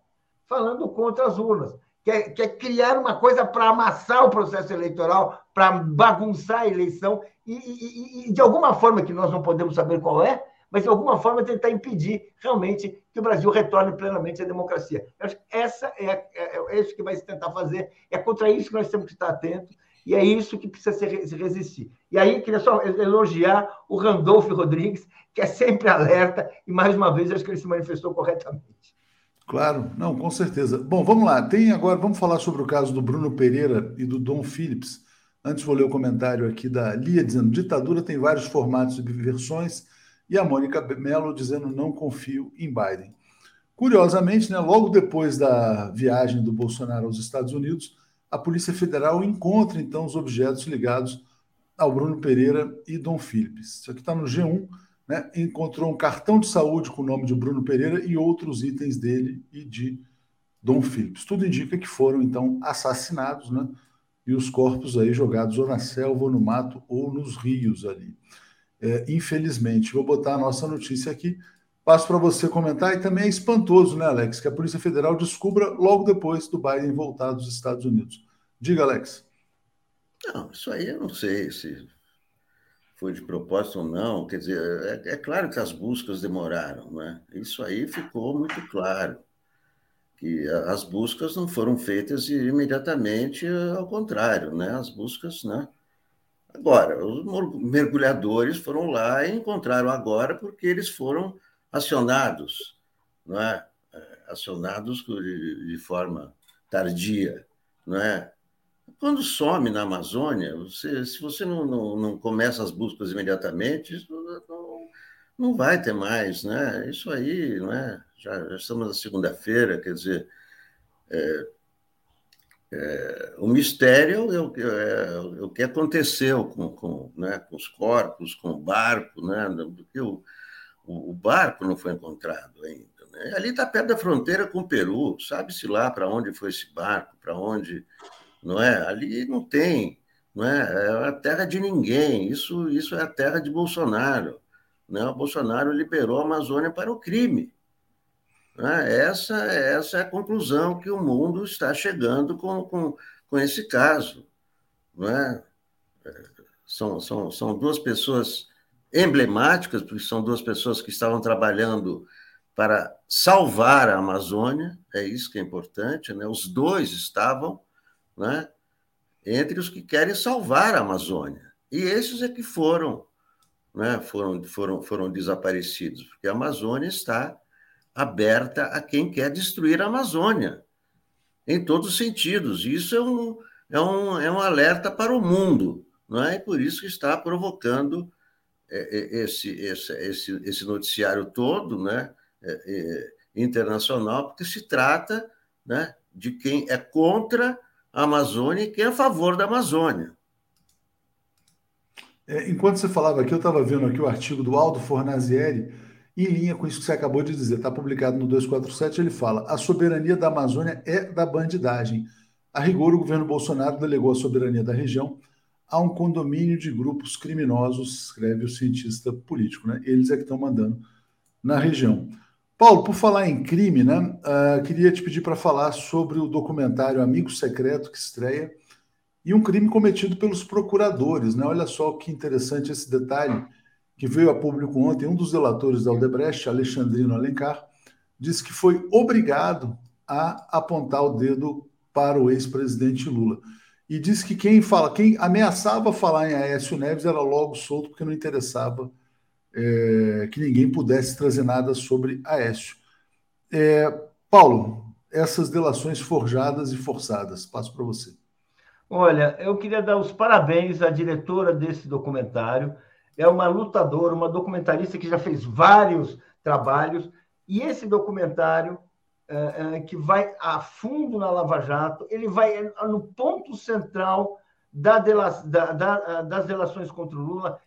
falando contra as urnas quer, quer criar uma coisa para amassar o processo eleitoral, para bagunçar a eleição, e, e, e, de alguma forma, que nós não podemos saber qual é, mas de alguma forma tentar impedir realmente que o Brasil retorne plenamente à democracia. Eu acho que essa é, é, é isso que vai se tentar fazer, é contra isso que nós temos que estar atentos, e é isso que precisa se resistir. E aí, queria só elogiar o Randolph Rodrigues, que é sempre alerta, e mais uma vez, acho que ele se manifestou corretamente. Claro, não, com certeza. Bom, vamos lá. Tem agora, vamos falar sobre o caso do Bruno Pereira e do Dom Phillips. Antes vou ler o comentário aqui da Lia dizendo: ditadura tem vários formatos e versões, e a Mônica Mello dizendo: não confio em Biden. Curiosamente, né, logo depois da viagem do Bolsonaro aos Estados Unidos, a Polícia Federal encontra então os objetos ligados ao Bruno Pereira e Dom Phillips. Isso aqui está no G1 né, encontrou um cartão de saúde com o nome de Bruno Pereira e outros itens dele e de Dom Phillips. Tudo indica que foram, então, assassinados, né? E os corpos aí jogados ou na selva, ou no mato, ou nos rios ali. É, infelizmente, vou botar a nossa notícia aqui. Passo para você comentar, e também é espantoso, né, Alex, que a Polícia Federal descubra logo depois do Biden voltar dos Estados Unidos. Diga, Alex. Não, isso aí eu não sei se foi de propósito ou não, quer dizer, é, é claro que as buscas demoraram, né? Isso aí ficou muito claro, que as buscas não foram feitas imediatamente, ao contrário, né? As buscas, né? Agora, os mergulhadores foram lá e encontraram agora porque eles foram acionados, não é? é acionados de, forma tardia, não é? Quando some na Amazônia, você, se você não, não, não, começa as buscas imediatamente, não, não vai ter mais, né? Isso aí, não é? Já, já estamos na segunda-feira, quer dizer, é, é, o mistério é o, é, é o, que aconteceu com, com, né, com os corpos, com o barco, né? Porque o, o, o barco não foi encontrado ainda. Né? Ali está perto da fronteira com o Peru, sabe-se lá para onde foi esse barco, para onde não é? Ali não tem, não é? É a terra de ninguém. Isso, isso é a terra de Bolsonaro. Né? O Bolsonaro liberou a Amazônia para o crime. Né? Essa, essa é a conclusão que o mundo está chegando com, com, com esse caso. Não é? é são, são, são duas pessoas emblemáticas, porque são duas pessoas que estavam trabalhando para salvar a Amazônia, é isso que é importante, né? Os dois estavam né, entre os que querem salvar a Amazônia. E esses é que foram, né, foram, foram, foram desaparecidos, porque a Amazônia está aberta a quem quer destruir a Amazônia, em todos os sentidos. Isso é um, é um, é um alerta para o mundo, não é? E por isso que está provocando é, é, esse, esse, esse, esse noticiário todo, né, é, internacional, porque se trata né, de quem é contra a Amazônia e quem é a favor da Amazônia. É, enquanto você falava aqui, eu estava vendo aqui o artigo do Aldo Fornazieri, em linha com isso que você acabou de dizer, está publicado no 247, ele fala: a soberania da Amazônia é da bandidagem. A rigor, o governo Bolsonaro delegou a soberania da região a um condomínio de grupos criminosos, escreve o cientista político, né? Eles é que estão mandando na região. Paulo, por falar em crime, né? Uh, queria te pedir para falar sobre o documentário Amigo Secreto que estreia e um crime cometido pelos procuradores, né? Olha só que interessante esse detalhe que veio a público ontem. Um dos delatores da Aldebrecht, Alexandrino Alencar, disse que foi obrigado a apontar o dedo para o ex-presidente Lula. E disse que quem fala, quem ameaçava falar em Aécio Neves era logo solto porque não interessava é, que ninguém pudesse trazer nada sobre Aécio. É, Paulo, essas delações forjadas e forçadas, passo para você. Olha, eu queria dar os parabéns à diretora desse documentário. É uma lutadora, uma documentarista que já fez vários trabalhos. E esse documentário, é, é, que vai a fundo na Lava Jato, ele vai no ponto central da, da, da, das relações contra o Lula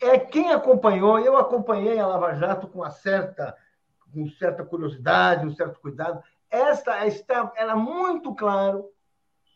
é quem acompanhou, eu acompanhei a Lava Jato com uma certa, com certa curiosidade, um certo cuidado. Esta está, era muito claro,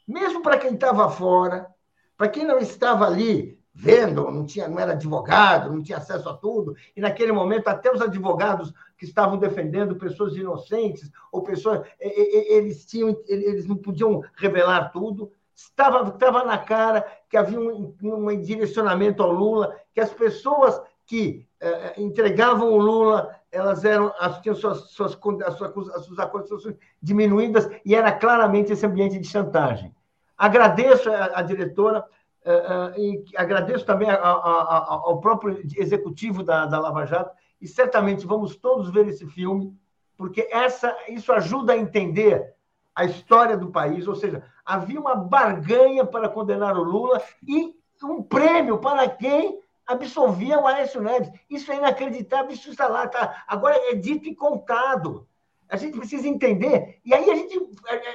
mesmo para quem estava fora, para quem não estava ali vendo, não tinha, não era advogado, não tinha acesso a tudo, e naquele momento até os advogados que estavam defendendo pessoas inocentes ou pessoas, eles tinham, eles não podiam revelar tudo. Estava, estava na cara que havia um, um direcionamento ao Lula, que as pessoas que eh, entregavam o Lula, elas eram, tinham suas, suas, as suas, as suas acusações diminuídas, e era claramente esse ambiente de chantagem. Agradeço a diretora, eh, eh, e agradeço também ao próprio executivo da, da Lava Jato, e certamente vamos todos ver esse filme, porque essa, isso ajuda a entender a história do país, ou seja, havia uma barganha para condenar o Lula e um prêmio para quem absolvia o Aécio Neves. Isso é inacreditável, isso está lá, tá? agora é dito e contado. A gente precisa entender, e aí a gente,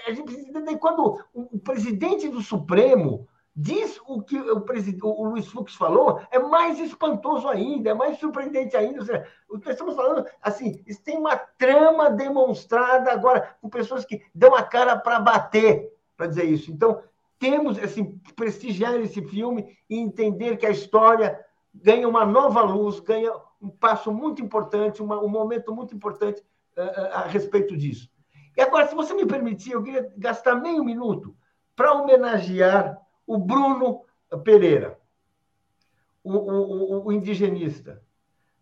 a, gente precisa entender quando o presidente do Supremo diz o que o, o Luiz Fux falou, é mais espantoso ainda, é mais surpreendente ainda. Ou seja, nós estamos falando, assim, tem uma trama demonstrada agora com pessoas que dão a cara para bater, para dizer isso. Então, temos assim, prestigiar esse filme e entender que a história ganha uma nova luz, ganha um passo muito importante, uma, um momento muito importante a respeito disso. E agora, se você me permitir, eu queria gastar meio minuto para homenagear o Bruno Pereira, o, o, o, indigenista.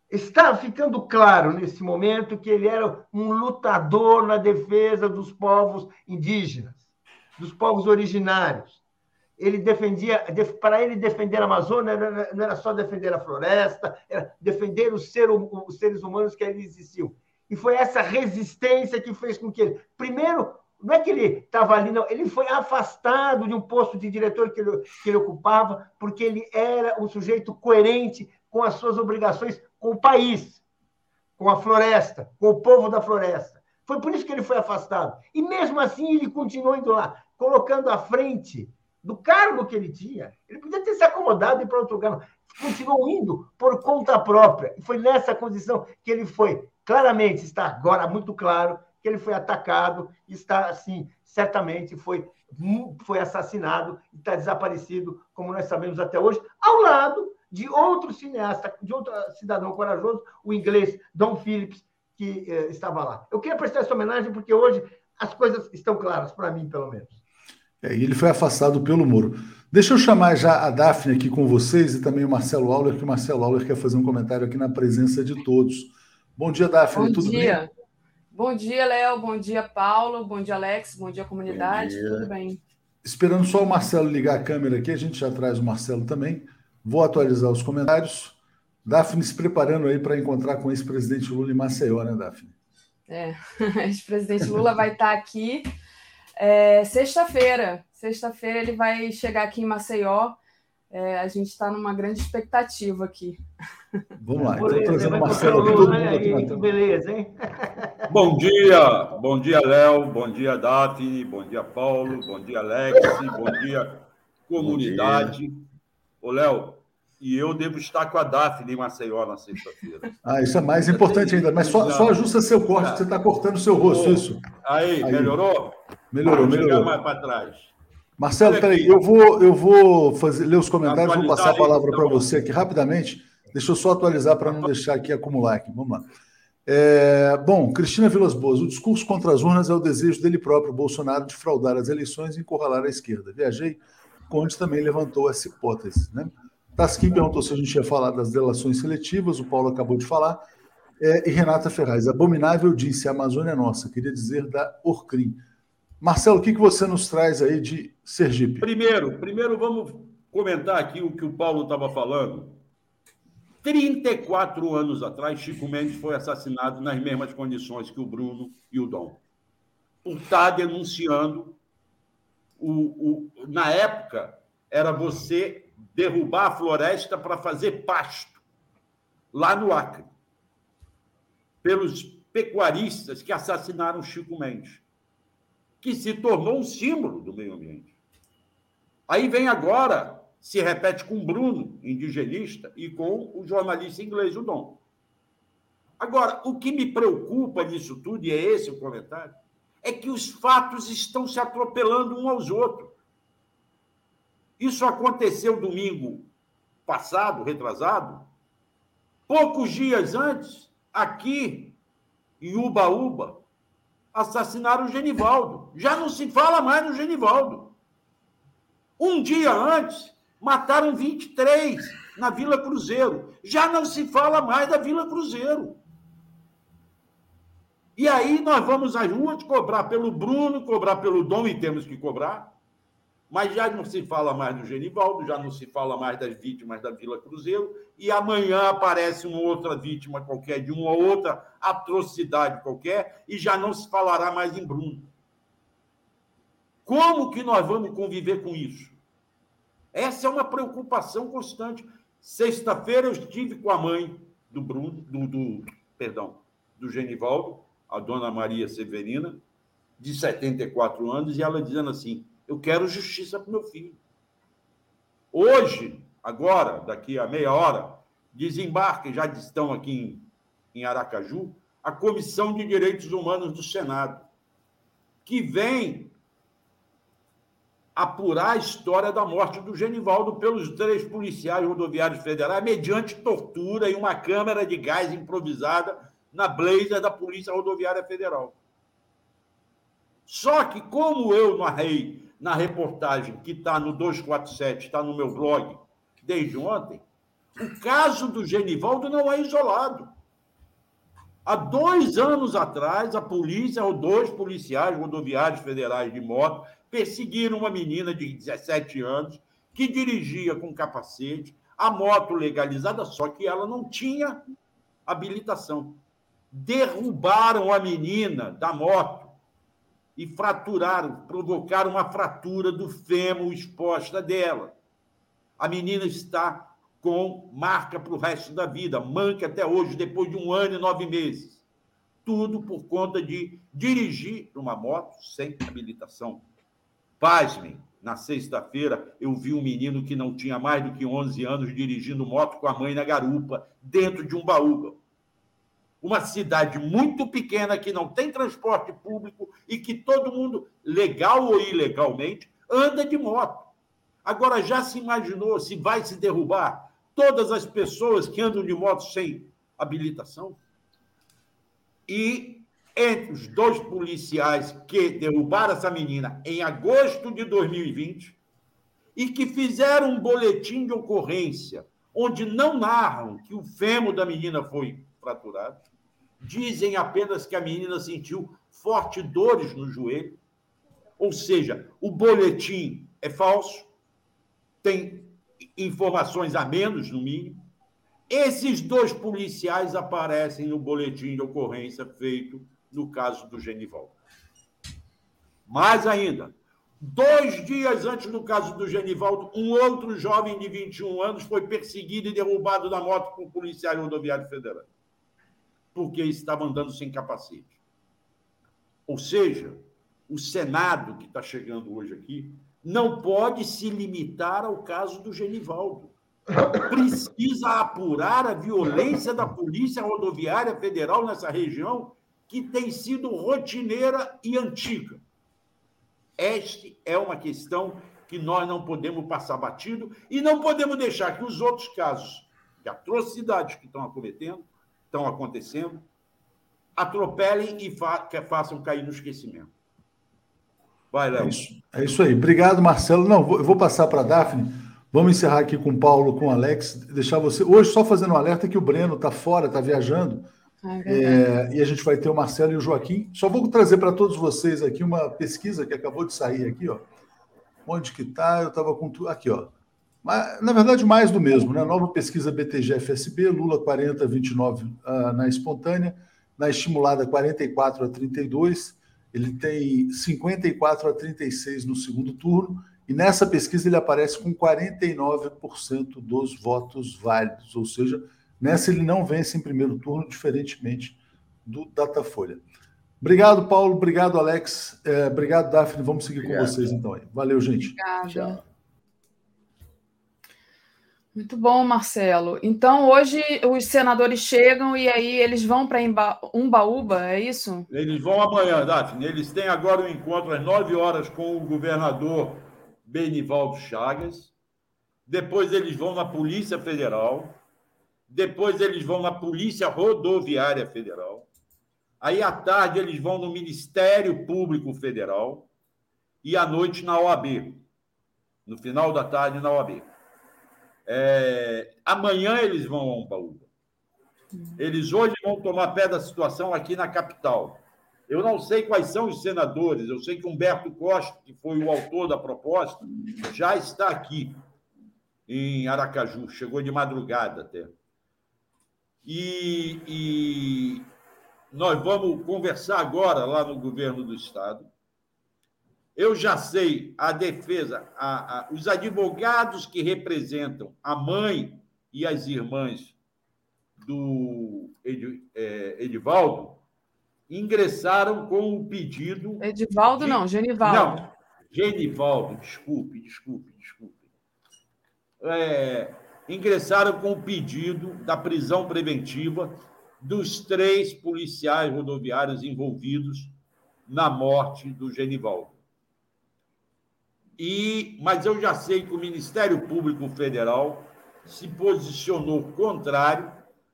Está ficando claro nesse momento que ele era um lutador na defesa dos povos indígenas, dos povos originários. Ele defendia, para ele defender a Amazônia não era só defender a floresta, era defender os, os seres humanos que ali existiam. E foi essa resistência que fez com que ele, primeiro, não é que ele estava ali, não. Ele foi afastado de um posto de diretor que ele, que ele ocupava, porque ele era um sujeito coerente com as suas obrigações com o país, com a floresta, com o povo da floresta. Foi por isso que ele foi afastado. E mesmo assim ele continuou indo lá, colocando à frente do cargo que ele tinha. Ele podia ter se acomodado e ir para outro lugar. Continuou indo por conta própria. E foi nessa condição que ele foi. Claramente, está agora muito claro que ele foi atacado, está assim, certamente foi foi assassinado e está desaparecido, como nós sabemos até hoje, ao lado de outro cineasta, de outro cidadão corajoso, o inglês Don Phillips, que eh, estava lá. Eu queria prestar essa homenagem porque hoje as coisas estão claras, para mim, pelo menos. É, e ele foi afastado pelo Moro. Deixa eu chamar já a Daphne aqui com vocês e também o Marcelo Auler, que o Marcelo Auler quer fazer um comentário aqui na presença de todos. Bom dia, Daphne. Bom tudo dia. bem? Bom dia, Léo. Bom dia, Paulo. Bom dia, Alex. Bom dia, comunidade. Bom dia. Tudo bem? Esperando só o Marcelo ligar a câmera aqui, a gente já traz o Marcelo também. Vou atualizar os comentários. Daphne se preparando aí para encontrar com o ex-presidente Lula em Maceió, né, Daphne? É, o ex-presidente Lula vai estar aqui é, sexta-feira. Sexta-feira ele vai chegar aqui em Maceió é, a gente está numa grande expectativa aqui. Vamos lá, então trazendo o Marcelo aqui, todo mundo aqui Beleza, hein? Bom dia, bom dia, Léo, bom dia, Daphne, bom dia, Paulo, bom dia, Alex, bom dia, comunidade. Bom dia. Ô, Léo, e eu devo estar com a Daphne em Maceió na sexta-feira. Ah, isso é mais importante ainda, mas só, só ajusta seu corte, você está cortando seu rosto, isso. Aí, aí. melhorou? Melhorou, melhorou. mais para trás. Marcelo, peraí, eu vou, eu vou fazer, ler os comentários, vou passar a palavra para você aqui rapidamente. Deixa eu só atualizar para não deixar aqui acumular aqui. Vamos lá. É, bom, Cristina Vilas Boas, o discurso contra as urnas é o desejo dele próprio, Bolsonaro, de fraudar as eleições e encurralar a esquerda. Viajei, Conde também levantou essa hipótese. Né? Tasquim perguntou se a gente ia falar das delações seletivas, o Paulo acabou de falar. É, e Renata Ferraz, abominável disse, a Amazônia é nossa, queria dizer da Orcrim. Marcelo, o que, que você nos traz aí de Sergipe? Primeiro, primeiro vamos comentar aqui o que o Paulo estava falando 34 anos atrás, Chico Mendes foi assassinado nas mesmas condições que o Bruno e o Dom. Por estar denunciando. O, o, na época, era você derrubar a floresta para fazer pasto, lá no Acre, pelos pecuaristas que assassinaram Chico Mendes, que se tornou um símbolo do meio ambiente. Aí vem agora se repete com Bruno, indigenista, e com o jornalista inglês, o Dom. Agora, o que me preocupa nisso tudo, e é esse o comentário, é que os fatos estão se atropelando um aos outros. Isso aconteceu domingo passado, retrasado, poucos dias antes, aqui em Ubaúba, assassinaram o Genivaldo. Já não se fala mais no Genivaldo. Um dia antes, Mataram 23 na Vila Cruzeiro. Já não se fala mais da Vila Cruzeiro. E aí nós vamos às ruas cobrar pelo Bruno, cobrar pelo Dom, e temos que cobrar. Mas já não se fala mais do Genivaldo, já não se fala mais das vítimas da Vila Cruzeiro, e amanhã aparece uma outra vítima qualquer, de uma outra atrocidade qualquer, e já não se falará mais em Bruno. Como que nós vamos conviver com isso? Essa é uma preocupação constante. Sexta-feira eu estive com a mãe do Bruno, do, do, perdão, do Genivaldo, a dona Maria Severina, de 74 anos, e ela dizendo assim: Eu quero justiça para meu filho. Hoje, agora, daqui a meia hora, desembarque, já estão aqui em, em Aracaju, a Comissão de Direitos Humanos do Senado, que vem apurar a história da morte do Genivaldo pelos três policiais rodoviários federais, mediante tortura e uma câmara de gás improvisada na blazer da Polícia Rodoviária Federal. Só que, como eu narrei na reportagem que está no 247, está no meu blog desde ontem, o caso do Genivaldo não é isolado. Há dois anos atrás, a polícia, ou dois policiais rodoviários federais de moto, perseguiram uma menina de 17 anos que dirigia com capacete, a moto legalizada, só que ela não tinha habilitação. Derrubaram a menina da moto e fraturaram, provocaram uma fratura do fêmur exposta dela. A menina está com marca para o resto da vida, manca até hoje, depois de um ano e nove meses. Tudo por conta de dirigir uma moto sem habilitação. Pasmem, na sexta-feira eu vi um menino que não tinha mais do que 11 anos dirigindo moto com a mãe na garupa, dentro de um baú. Uma cidade muito pequena que não tem transporte público e que todo mundo, legal ou ilegalmente, anda de moto. Agora, já se imaginou se vai se derrubar todas as pessoas que andam de moto sem habilitação? E entre os dois policiais que derrubaram essa menina em agosto de 2020 e que fizeram um boletim de ocorrência onde não narram que o fêmur da menina foi fraturado, dizem apenas que a menina sentiu fortes dores no joelho, ou seja, o boletim é falso, tem informações a menos, no mínimo. Esses dois policiais aparecem no boletim de ocorrência feito no caso do Genivaldo. Mais ainda, dois dias antes do caso do Genivaldo, um outro jovem de 21 anos foi perseguido e derrubado da moto por policiais rodoviários federais, porque estava andando sem capacete. Ou seja, o Senado, que está chegando hoje aqui, não pode se limitar ao caso do Genivaldo. Precisa apurar a violência da Polícia Rodoviária Federal nessa região que tem sido rotineira e antiga. Esta é uma questão que nós não podemos passar batido e não podemos deixar que os outros casos de atrocidades que estão acometendo, estão acontecendo, atropelem e fa façam cair no esquecimento. Vai, Léo. É isso, é isso aí. Obrigado, Marcelo. Não, eu vou passar para a Daphne. Vamos encerrar aqui com o Paulo, com o Alex, deixar você. Hoje, só fazendo um alerta que o Breno está fora, está viajando. É é, e a gente vai ter o Marcelo e o Joaquim. Só vou trazer para todos vocês aqui uma pesquisa que acabou de sair aqui, ó. Onde que está? Eu estava com tudo. Aqui, ó. Mas, na verdade, mais do mesmo, né? Nova pesquisa BTG-FSB, Lula 40 a 29 uh, na espontânea, na estimulada 44 a 32, ele tem 54 a 36 no segundo turno, e nessa pesquisa ele aparece com 49% dos votos válidos, ou seja, nessa ele não vence em primeiro turno, diferentemente do Datafolha. Obrigado, Paulo. Obrigado, Alex. É, obrigado, Daphne. Vamos seguir obrigado. com vocês então. Aí. Valeu, gente. Obrigada. Tchau. Muito bom, Marcelo. Então, hoje os senadores chegam e aí eles vão para Umbaúba, é isso? Eles vão amanhã, Daphne. Eles têm agora um encontro às 9 horas com o governador Benivaldo Chagas. Depois eles vão na Polícia Federal. Depois eles vão na Polícia Rodoviária Federal. Aí à tarde eles vão no Ministério Público Federal e à noite na OAB. No final da tarde na OAB. É, amanhã eles vão a Umbaúba. Eles hoje vão tomar pé da situação aqui na capital. Eu não sei quais são os senadores, eu sei que Humberto Costa, que foi o autor da proposta, já está aqui em Aracaju, chegou de madrugada até. E, e nós vamos conversar agora lá no governo do Estado eu já sei a defesa, a, a, os advogados que representam a mãe e as irmãs do Ed, é, Edivaldo ingressaram com o pedido. Edivaldo, de... não, Genivaldo. Não, Genivaldo, desculpe, desculpe, desculpe. É, ingressaram com o pedido da prisão preventiva dos três policiais rodoviários envolvidos na morte do Genivaldo. E, mas eu já sei que o Ministério Público Federal se posicionou contrário,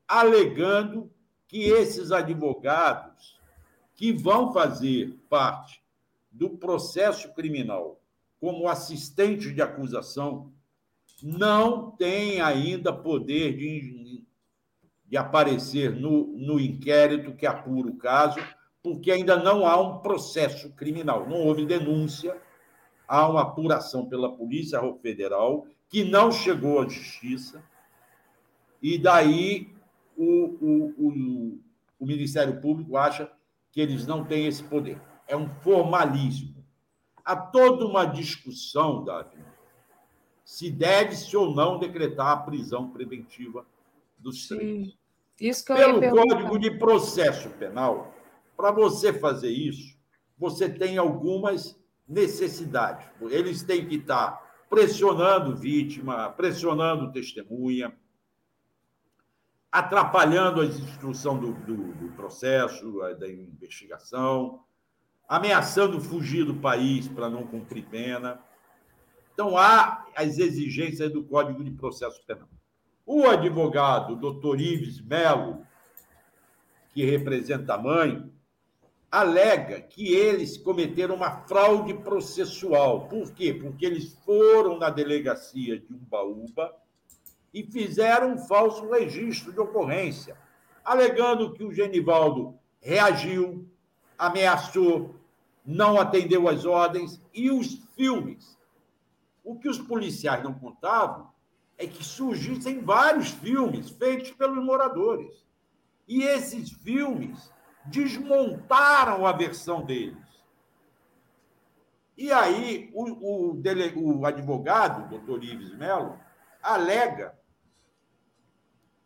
alegando que esses advogados que vão fazer parte do processo criminal como assistentes de acusação não têm ainda poder de, de aparecer no, no inquérito que apura o caso, porque ainda não há um processo criminal, não houve denúncia há uma apuração pela Polícia Federal que não chegou à justiça, e daí o, o, o, o Ministério Público acha que eles não têm esse poder. É um formalismo. Há toda uma discussão, Davi, se deve-se ou não decretar a prisão preventiva dos Sim. três. Isso que Pelo Código de Processo Penal, para você fazer isso, você tem algumas necessidade. Eles têm que estar pressionando vítima, pressionando testemunha, atrapalhando a instrução do, do, do processo, da investigação, ameaçando fugir do país para não cumprir pena. Então, há as exigências do Código de Processo Penal. O advogado, doutor Ives Melo, que representa a mãe, alega que eles cometeram uma fraude processual. Por quê? Porque eles foram na delegacia de Umbaúba e fizeram um falso registro de ocorrência, alegando que o Genivaldo reagiu, ameaçou, não atendeu às ordens e os filmes. O que os policiais não contavam é que surgissem vários filmes feitos pelos moradores. E esses filmes desmontaram a versão deles. E aí o, o, dele, o advogado, doutor Ives Melo, alega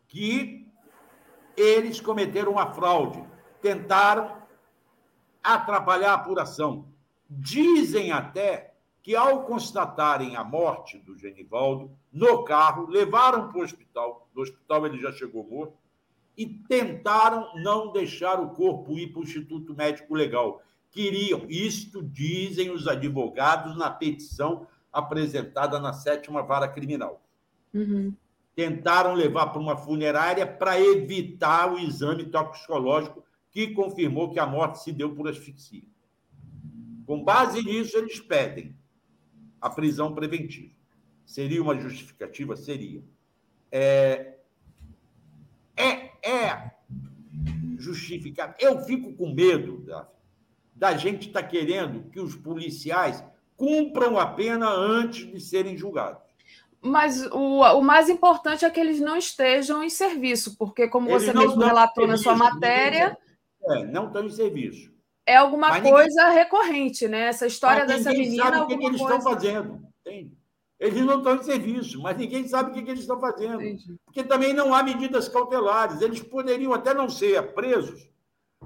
que eles cometeram uma fraude, tentaram atrapalhar a apuração. Dizem até que, ao constatarem a morte do Genivaldo, no carro, levaram para o hospital. No hospital ele já chegou morto e tentaram não deixar o corpo ir para o Instituto Médico Legal. Queriam, isto dizem os advogados na petição apresentada na sétima vara criminal. Uhum. Tentaram levar para uma funerária para evitar o exame toxicológico que confirmou que a morte se deu por asfixia. Com base nisso, eles pedem a prisão preventiva. Seria uma justificativa? Seria. É, é, é justificado. Eu fico com medo da, da gente estar tá querendo que os policiais cumpram a pena antes de serem julgados. Mas o, o mais importante é que eles não estejam em serviço, porque, como eles você mesmo relatou na sua matéria. É, não estão em serviço. É alguma coisa recorrente, né? Essa história dessa menina. Sabe o que, que eles coisa... estão fazendo. Entende? Eles não estão em serviço, mas ninguém sabe o que, que eles estão fazendo. Entendi. Porque também não há medidas cautelares. Eles poderiam até não ser presos,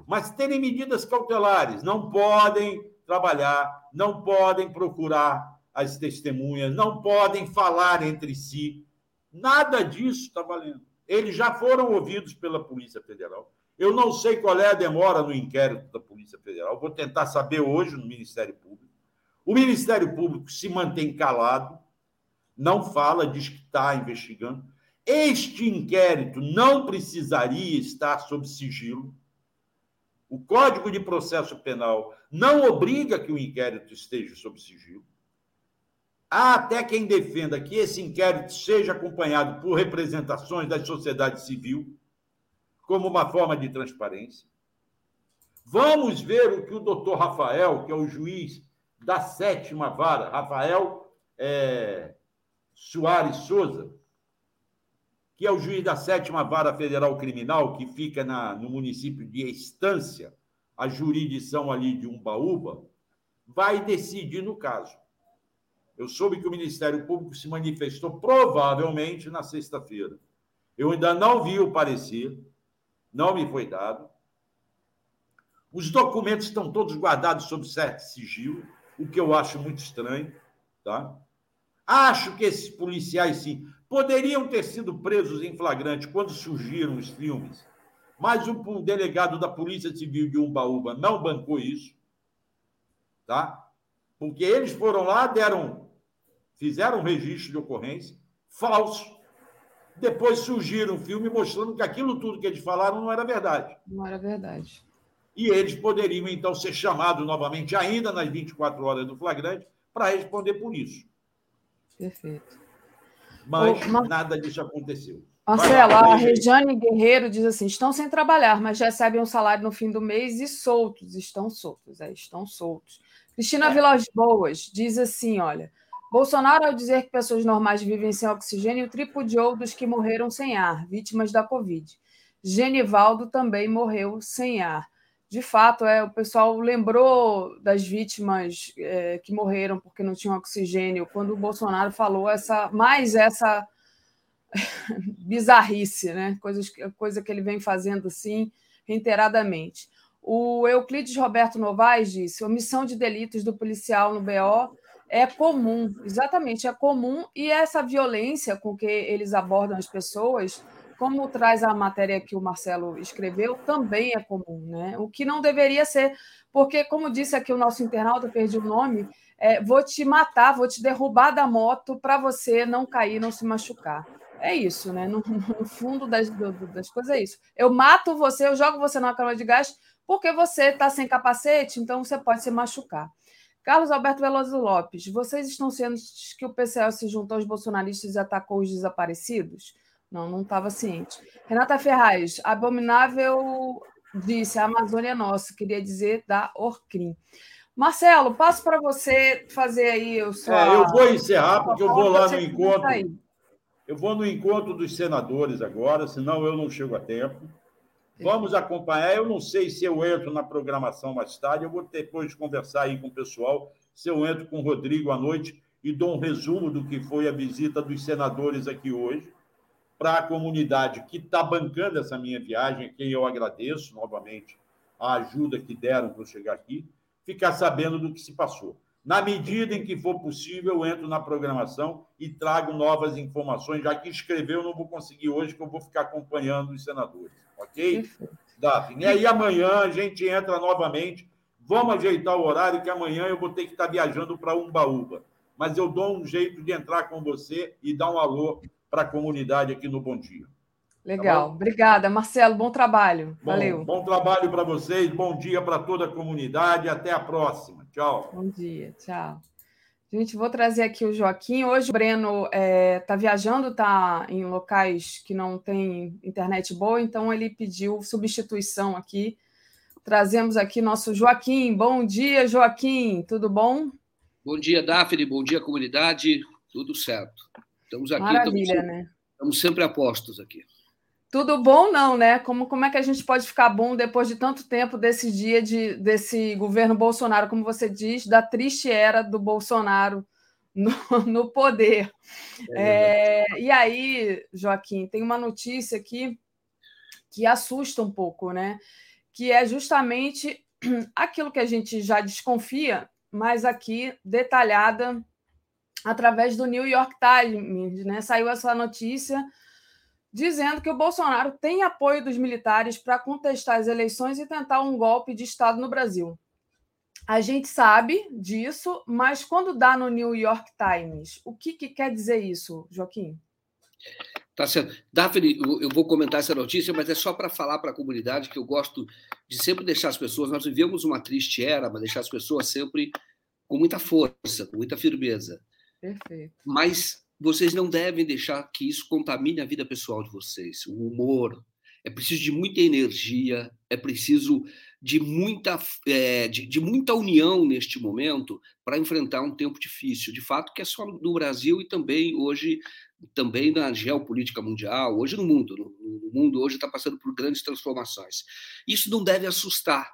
mas terem medidas cautelares. Não podem trabalhar, não podem procurar as testemunhas, não podem falar entre si. Nada disso está valendo. Eles já foram ouvidos pela Polícia Federal. Eu não sei qual é a demora no inquérito da Polícia Federal. Vou tentar saber hoje no Ministério Público. O Ministério Público se mantém calado, não fala, diz que está investigando. Este inquérito não precisaria estar sob sigilo. O Código de Processo Penal não obriga que o inquérito esteja sob sigilo. Há até quem defenda que esse inquérito seja acompanhado por representações da sociedade civil, como uma forma de transparência. Vamos ver o que o doutor Rafael, que é o juiz da sétima vara, Rafael é, Soares Souza, que é o juiz da sétima vara federal criminal, que fica na, no município de Estância, a jurisdição ali de Umbaúba, vai decidir no caso. Eu soube que o Ministério Público se manifestou provavelmente na sexta-feira. Eu ainda não vi o parecer, não me foi dado. Os documentos estão todos guardados sob certo sigilo, o que eu acho muito estranho, tá? Acho que esses policiais, sim, poderiam ter sido presos em flagrante quando surgiram os filmes, mas o delegado da Polícia Civil de Umbaúba não bancou isso, tá? Porque eles foram lá, deram fizeram um registro de ocorrência falso. Depois surgiram um filme mostrando que aquilo tudo que eles falaram não era verdade. Não era verdade. E eles poderiam, então, ser chamados novamente, ainda nas 24 horas do flagrante, para responder por isso. Perfeito. Mas Ô, nada disso aconteceu. Marcelo, a Regiane Guerreiro diz assim: estão sem trabalhar, mas recebem um salário no fim do mês e soltos. Estão soltos, é, estão soltos. Cristina é. Vilas Boas diz assim: olha, Bolsonaro, ao dizer que pessoas normais vivem sem oxigênio, tripudiou dos que morreram sem ar, vítimas da Covid. Genivaldo também morreu sem ar. De fato, é, o pessoal lembrou das vítimas é, que morreram porque não tinham oxigênio quando o Bolsonaro falou essa mais essa bizarrice, né? Coisas, coisa que ele vem fazendo assim reiteradamente. O Euclides Roberto Novaes disse: omissão de delitos do policial no BO é comum, exatamente, é comum, e essa violência com que eles abordam as pessoas, como traz a matéria que o Marcelo escreveu, também é comum, né? O que não deveria ser, porque, como disse aqui o nosso internauta, perdi o nome, é, vou te matar, vou te derrubar da moto para você não cair, não se machucar. É isso, né? No, no fundo das, das coisas é isso. Eu mato você, eu jogo você numa cama de gás porque você está sem capacete, então você pode se machucar. Carlos Alberto Veloso Lopes, vocês estão cientes que o PCL se juntou aos bolsonaristas e atacou os desaparecidos? Não, não estava ciente. Renata Ferraz, abominável disse, a Amazônia é nossa, queria dizer da Orcrim. Marcelo, passo para você fazer aí o seu. É, eu vou encerrar, porque eu vou lá no encontro. Eu vou no encontro dos senadores agora, senão eu não chego a tempo. Vamos acompanhar. Eu não sei se eu entro na programação mais tarde, eu vou depois conversar aí com o pessoal, se eu entro com o Rodrigo à noite e dou um resumo do que foi a visita dos senadores aqui hoje, para a comunidade que está bancando essa minha viagem, a quem eu agradeço novamente a ajuda que deram para eu chegar aqui, ficar sabendo do que se passou. Na medida em que for possível, eu entro na programação e trago novas informações. Já que escreveu, não vou conseguir hoje, que eu vou ficar acompanhando os senadores. Ok? Daphne. E aí amanhã a gente entra novamente. Vamos ajeitar o horário, que amanhã eu vou ter que estar viajando para Umbaúba. Mas eu dou um jeito de entrar com você e dar um alô para a comunidade aqui no Bom Dia. Legal. Tá Obrigada, Marcelo. Bom trabalho. Bom, Valeu. Bom trabalho para vocês. Bom dia para toda a comunidade. Até a próxima. Tchau. Bom dia. Tchau. Gente, vou trazer aqui o Joaquim. Hoje o Breno está é, tá viajando, está em locais que não tem internet boa, então ele pediu substituição aqui. Trazemos aqui nosso Joaquim. Bom dia, Joaquim. Tudo bom? Bom dia, Daphne. Bom dia, comunidade. Tudo certo. Estamos aqui. Maravilha, estamos, né? Estamos sempre apostos aqui. Tudo bom não, né? Como, como é que a gente pode ficar bom depois de tanto tempo desse dia de, desse governo Bolsonaro, como você diz, da triste era do Bolsonaro no, no poder. É é, e aí, Joaquim, tem uma notícia aqui que assusta um pouco, né? Que é justamente aquilo que a gente já desconfia, mas aqui detalhada através do New York Times, né? Saiu essa notícia dizendo que o Bolsonaro tem apoio dos militares para contestar as eleições e tentar um golpe de Estado no Brasil. A gente sabe disso, mas quando dá no New York Times, o que, que quer dizer isso, Joaquim? Tá certo. Daphne, eu vou comentar essa notícia, mas é só para falar para a comunidade que eu gosto de sempre deixar as pessoas. Nós vivemos uma triste era, mas deixar as pessoas sempre com muita força, com muita firmeza. Perfeito. Mas vocês não devem deixar que isso contamine a vida pessoal de vocês. O humor. É preciso de muita energia, é preciso de muita, é, de, de, muita união neste momento para enfrentar um tempo difícil. De fato, que é só no Brasil e também hoje, também na geopolítica mundial, hoje no mundo. No mundo hoje está passando por grandes transformações. Isso não deve assustar.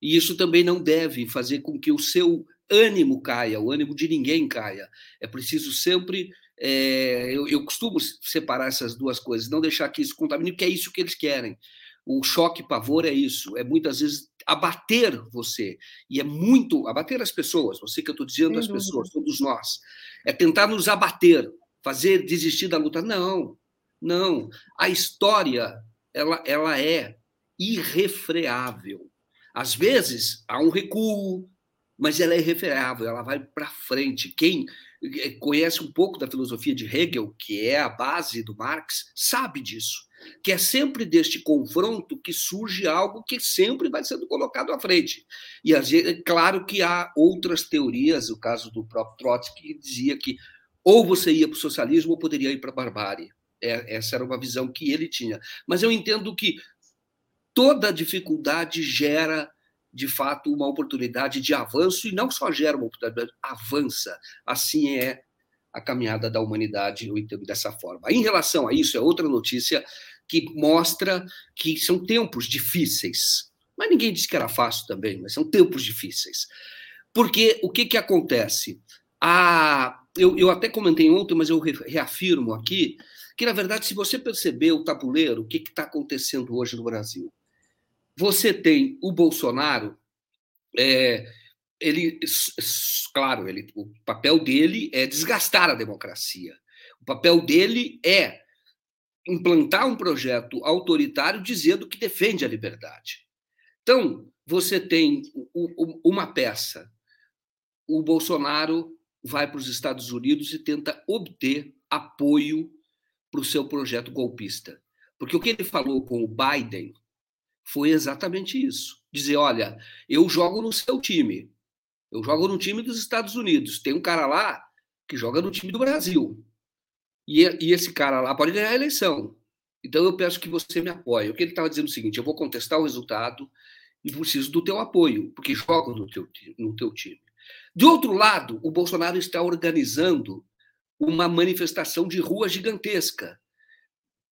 E isso também não deve fazer com que o seu ânimo caia, o ânimo de ninguém caia. É preciso sempre é, eu, eu, costumo separar essas duas coisas, não deixar que isso contamine, porque é isso que eles querem. O choque pavor é isso, é muitas vezes abater você, e é muito abater as pessoas, você que eu estou dizendo Sem as dúvida. pessoas, todos nós, é tentar nos abater, fazer desistir da luta. Não, não. A história, ela, ela é irrefreável. Às vezes há um recuo, mas ela é irrefreável, ela vai para frente. Quem eh, conhece um pouco da filosofia de Hegel, que é a base do Marx, sabe disso. Que é sempre deste confronto que surge algo que sempre vai sendo colocado à frente. E é claro que há outras teorias, o caso do próprio Trotsky, que dizia que ou você ia para o socialismo ou poderia ir para a barbárie. É, essa era uma visão que ele tinha. Mas eu entendo que toda dificuldade gera de fato, uma oportunidade de avanço, e não só gera uma oportunidade, avança. Assim é a caminhada da humanidade, eu entendo dessa forma. Em relação a isso, é outra notícia que mostra que são tempos difíceis. Mas ninguém disse que era fácil também, mas são tempos difíceis. Porque o que, que acontece? A, eu, eu até comentei ontem, mas eu reafirmo aqui, que, na verdade, se você perceber o tabuleiro, o que está acontecendo hoje no Brasil? Você tem o Bolsonaro, é, ele, claro, ele, o papel dele é desgastar a democracia. O papel dele é implantar um projeto autoritário dizendo que defende a liberdade. Então, você tem uma peça. O Bolsonaro vai para os Estados Unidos e tenta obter apoio para o seu projeto golpista. Porque o que ele falou com o Biden foi exatamente isso. Dizer, olha, eu jogo no seu time. Eu jogo no time dos Estados Unidos. Tem um cara lá que joga no time do Brasil. E, e esse cara lá pode ganhar a eleição. Então eu peço que você me apoie. O que ele estava dizendo é o seguinte: eu vou contestar o resultado e preciso do teu apoio, porque jogo no teu, no teu time. De outro lado, o Bolsonaro está organizando uma manifestação de rua gigantesca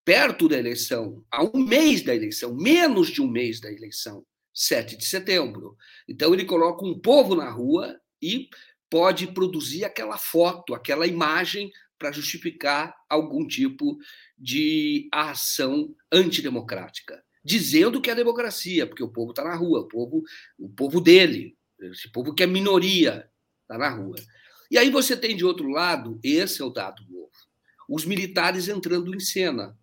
perto da eleição, a um mês da eleição, menos de um mês da eleição, 7 de setembro. Então, ele coloca um povo na rua e pode produzir aquela foto, aquela imagem para justificar algum tipo de ação antidemocrática, dizendo que é democracia, porque o povo está na rua, o povo, o povo dele, esse povo que é minoria, está na rua. E aí você tem de outro lado, esse é o dado novo, os militares entrando em cena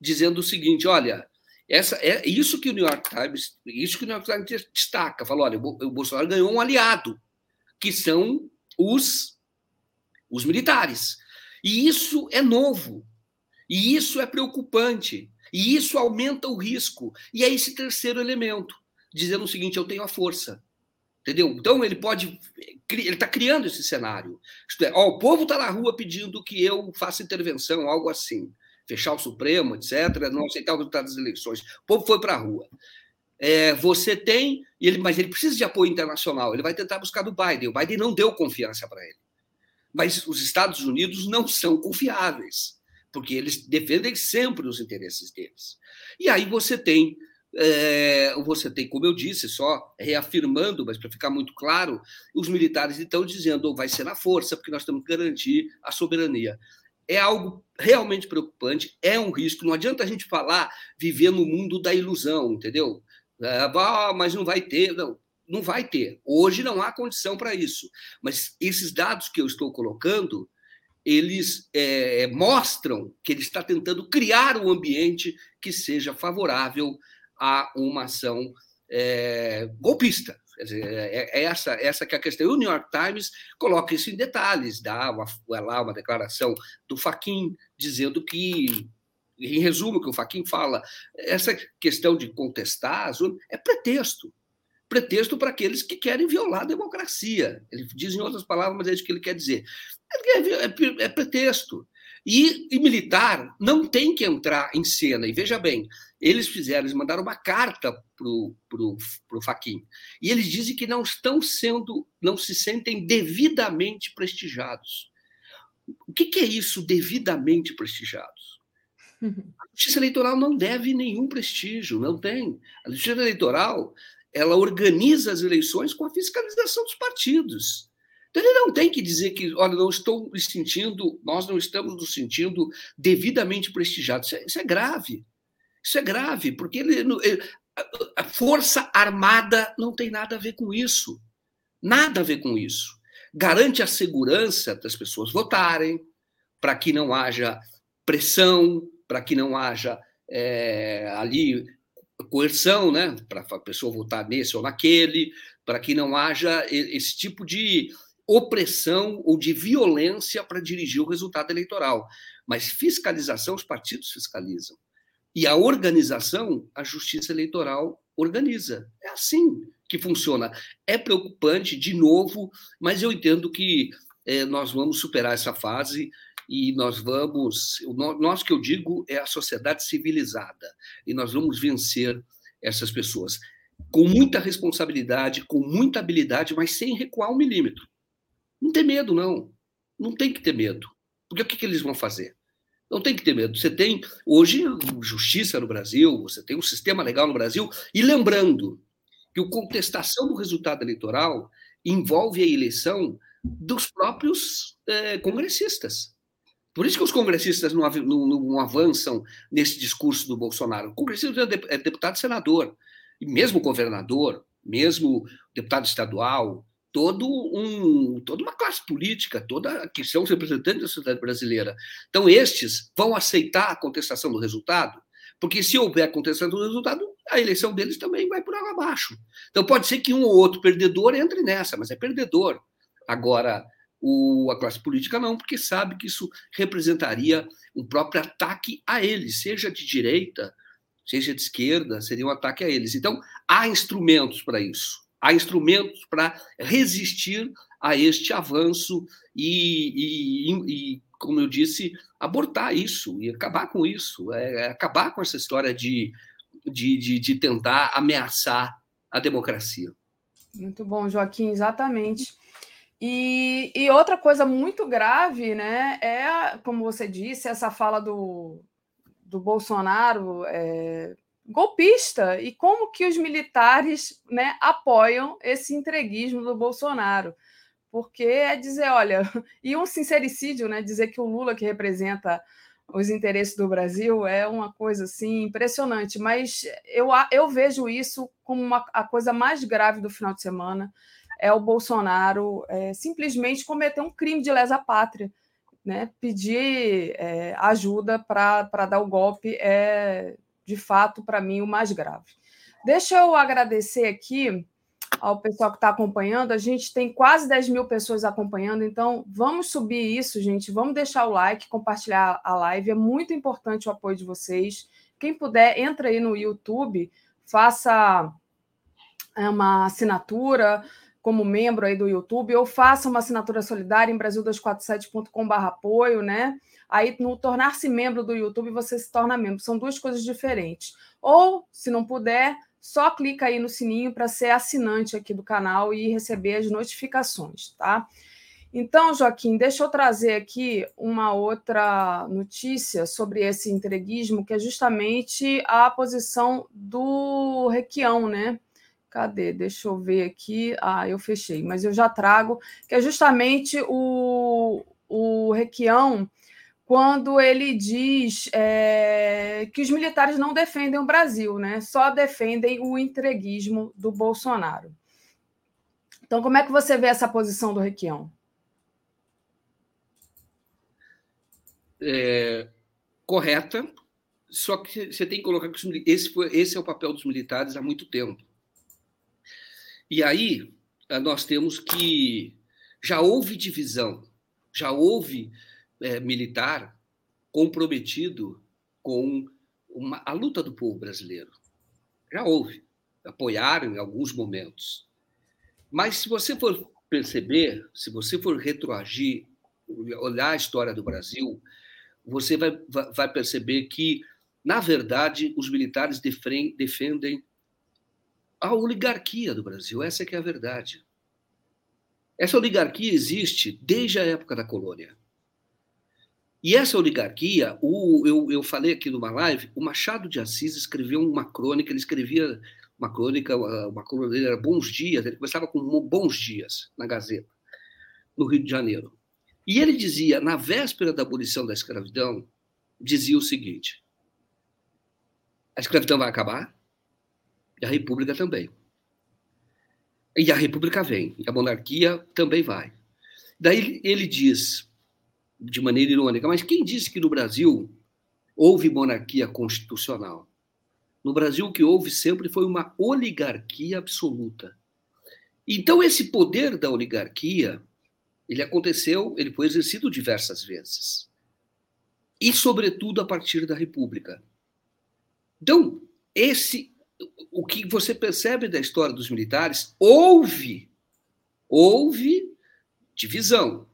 dizendo o seguinte: olha, essa é isso que o New York Times, isso que o New York Times destaca, fala, olha, o Bolsonaro ganhou um aliado, que são os os militares. E isso é novo. E isso é preocupante. E isso aumenta o risco. E é esse terceiro elemento, dizendo o seguinte: eu tenho a força. Entendeu? Então ele pode. Ele está criando esse cenário. É, ó, o povo está na rua pedindo que eu faça intervenção, algo assim. Fechar o Supremo, etc., não aceitar o resultado das eleições. O povo foi para a rua. É, você tem, ele, mas ele precisa de apoio internacional. Ele vai tentar buscar do Biden. O Biden não deu confiança para ele. Mas os Estados Unidos não são confiáveis, porque eles defendem sempre os interesses deles. E aí você tem é, você tem, como eu disse, só reafirmando, mas para ficar muito claro, os militares estão dizendo vai ser na força, porque nós temos que garantir a soberania. É algo realmente preocupante, é um risco. Não adianta a gente falar viver no mundo da ilusão, entendeu? É, ah, mas não vai ter. Não, não vai ter. Hoje não há condição para isso. Mas esses dados que eu estou colocando, eles é, mostram que ele está tentando criar um ambiente que seja favorável a uma ação é, golpista. Dizer, é, é, essa, essa que é a questão. E o New York Times coloca isso em detalhes, dá uma, lá uma declaração do Faquin dizendo que, em resumo, que o Faquin fala, essa questão de contestar é pretexto. Pretexto para aqueles que querem violar a democracia. Ele diz em outras palavras, mas é isso que ele quer dizer. É, é, é pretexto. E, e, militar não tem que entrar em cena. E veja bem, eles fizeram, eles mandaram uma carta para o Faquin. E eles dizem que não estão sendo, não se sentem devidamente prestigiados. O que, que é isso, devidamente prestigiados? A justiça eleitoral não deve nenhum prestígio, não tem. A justiça eleitoral ela organiza as eleições com a fiscalização dos partidos. Então, ele não tem que dizer que, olha, não estou me sentindo, nós não estamos nos sentindo devidamente prestigiados. Isso é, isso é grave. Isso é grave, porque ele, ele, a Força Armada não tem nada a ver com isso. Nada a ver com isso. Garante a segurança das pessoas votarem, para que não haja pressão, para que não haja é, ali coerção, né, para a pessoa votar nesse ou naquele, para que não haja esse tipo de opressão ou de violência para dirigir o resultado eleitoral. Mas fiscalização, os partidos fiscalizam. E a organização, a justiça eleitoral organiza. É assim que funciona. É preocupante, de novo, mas eu entendo que é, nós vamos superar essa fase e nós vamos. Nós que eu digo é a sociedade civilizada. E nós vamos vencer essas pessoas. Com muita responsabilidade, com muita habilidade, mas sem recuar um milímetro. Não tem medo, não. Não tem que ter medo. Porque o que, que eles vão fazer? Não tem que ter medo. Você tem, hoje, justiça no Brasil, você tem um sistema legal no Brasil, e lembrando que a contestação do resultado eleitoral envolve a eleição dos próprios é, congressistas. Por isso que os congressistas não, não, não, avançam nesse discurso do Bolsonaro. O congressista é deputado e senador, e mesmo governador, mesmo deputado estadual, todo um, toda uma classe política, toda que são os representantes da sociedade brasileira. Então, estes vão aceitar a contestação do resultado, porque se houver contestação do resultado, a eleição deles também vai por água abaixo. Então, pode ser que um ou outro perdedor entre nessa, mas é perdedor. Agora, o, a classe política não, porque sabe que isso representaria um próprio ataque a eles, seja de direita, seja de esquerda, seria um ataque a eles. Então, há instrumentos para isso há instrumentos para resistir a este avanço e, e, e, como eu disse, abortar isso e acabar com isso, é, é, acabar com essa história de, de, de, de tentar ameaçar a democracia. Muito bom, Joaquim, exatamente. E, e, outra coisa muito grave, né, é, como você disse, essa fala do, do Bolsonaro é, golpista e como que os militares né, apoiam esse entreguismo do Bolsonaro. Porque é dizer, olha, e um sincericídio, né, dizer que o Lula que representa os interesses do Brasil é uma coisa assim impressionante, mas eu, eu vejo isso como uma, a coisa mais grave do final de semana é o Bolsonaro é, simplesmente cometer um crime de lesa pátria, né? Pedir é, ajuda para dar o golpe é de fato, para mim, o mais grave. Deixa eu agradecer aqui ao pessoal que está acompanhando. A gente tem quase 10 mil pessoas acompanhando, então vamos subir isso, gente. Vamos deixar o like, compartilhar a live. É muito importante o apoio de vocês. quem puder, entra aí no YouTube, faça é, uma assinatura como membro aí do YouTube, ou faça uma assinatura solidária em brasil247.com.br apoio, né? Aí, no tornar-se membro do YouTube, você se torna membro. São duas coisas diferentes. Ou, se não puder, só clica aí no sininho para ser assinante aqui do canal e receber as notificações, tá? Então, Joaquim, deixa eu trazer aqui uma outra notícia sobre esse entreguismo, que é justamente a posição do Requião, né? Cadê? Deixa eu ver aqui. Ah, eu fechei, mas eu já trago, que é justamente o, o Requião quando ele diz é, que os militares não defendem o Brasil, né? só defendem o entreguismo do Bolsonaro. Então, como é que você vê essa posição do Requião? É, correta, só que você tem que colocar que esse, foi, esse é o papel dos militares há muito tempo. E aí nós temos que já houve divisão, já houve é, militar comprometido com uma, a luta do povo brasileiro. Já houve. Apoiaram em alguns momentos. Mas se você for perceber, se você for retroagir, olhar a história do Brasil, você vai, vai perceber que, na verdade, os militares defendem a oligarquia do Brasil. Essa é que é a verdade. Essa oligarquia existe desde a época da colônia. E essa oligarquia, o, eu, eu falei aqui numa live, o Machado de Assis escreveu uma crônica, ele escrevia uma crônica, uma crônica dele era Bons Dias, ele começava com Bons Dias na Gazeta, no Rio de Janeiro. E ele dizia, na véspera da abolição da escravidão, dizia o seguinte: a escravidão vai acabar e a república também. E a república vem, e a monarquia também vai. Daí ele diz: de maneira irônica, mas quem disse que no Brasil houve monarquia constitucional? No Brasil, o que houve sempre foi uma oligarquia absoluta. Então, esse poder da oligarquia, ele aconteceu, ele foi exercido diversas vezes. E, sobretudo, a partir da República. Então, esse, o que você percebe da história dos militares, houve, houve divisão.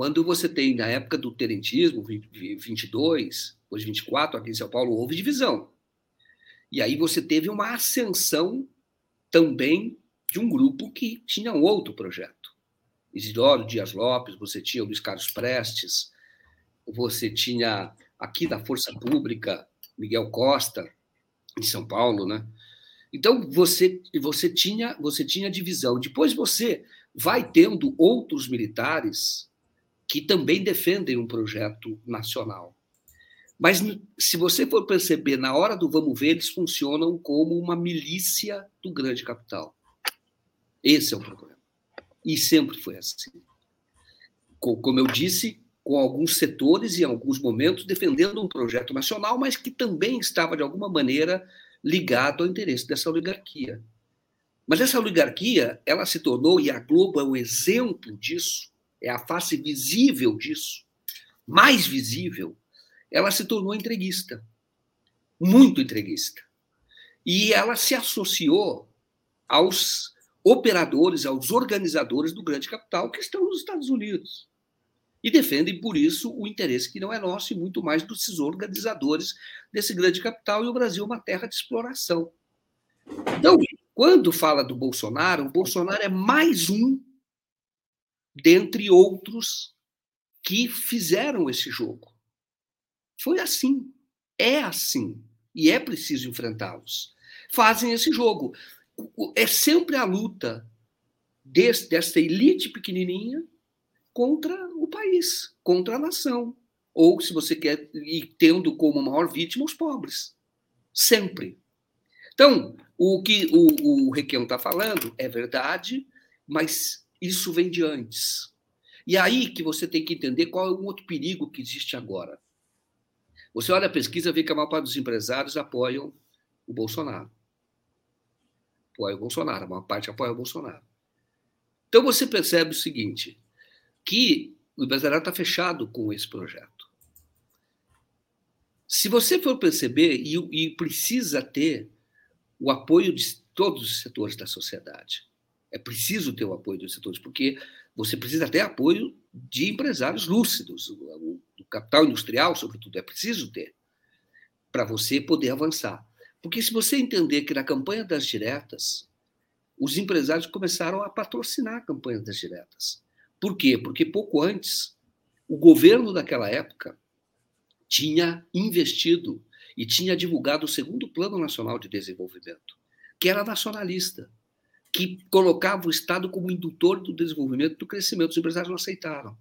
Quando você tem, na época do terentismo, 22, depois 24, aqui em São Paulo, houve divisão. E aí você teve uma ascensão também de um grupo que tinha um outro projeto. Isidoro Dias Lopes, você tinha o Luiz Carlos Prestes, você tinha aqui da Força Pública, Miguel Costa, em São Paulo, né? Então você você tinha você tinha divisão. Depois você vai tendo outros militares que também defendem um projeto nacional. Mas se você for perceber, na hora do vamos ver, eles funcionam como uma milícia do grande capital. Esse é o problema. E sempre foi assim. Como eu disse, com alguns setores e em alguns momentos defendendo um projeto nacional, mas que também estava, de alguma maneira, ligado ao interesse dessa oligarquia. Mas essa oligarquia, ela se tornou, e a Globo é um exemplo disso, é a face visível disso, mais visível, ela se tornou entreguista, muito entreguista. E ela se associou aos operadores, aos organizadores do grande capital que estão nos Estados Unidos. E defendem, por isso, o interesse que não é nosso e muito mais dos organizadores desse grande capital, e o Brasil é uma terra de exploração. Então, quando fala do Bolsonaro, o Bolsonaro é mais um dentre outros que fizeram esse jogo. Foi assim, é assim, e é preciso enfrentá-los. Fazem esse jogo. É sempre a luta desse, dessa elite pequenininha contra o país, contra a nação. Ou, se você quer, e tendo como maior vítima os pobres. Sempre. Então, o que o, o Requião está falando é verdade, mas isso vem de antes. E aí que você tem que entender qual é o outro perigo que existe agora. Você olha a pesquisa, vê que a maior parte dos empresários apoiam o Bolsonaro. Apoia o Bolsonaro, a maior parte apoia o Bolsonaro. Então você percebe o seguinte, que o empresariado está fechado com esse projeto. Se você for perceber, e, e precisa ter o apoio de todos os setores da sociedade. É preciso ter o apoio dos setores, porque você precisa ter apoio de empresários lúcidos, o, o capital industrial, sobretudo, é preciso ter, para você poder avançar. Porque se você entender que na campanha das diretas, os empresários começaram a patrocinar a campanha das diretas. Por quê? Porque pouco antes, o governo daquela época tinha investido e tinha divulgado o segundo Plano Nacional de Desenvolvimento, que era nacionalista, que colocava o Estado como indutor do desenvolvimento, do crescimento. Os empresários não aceitaram.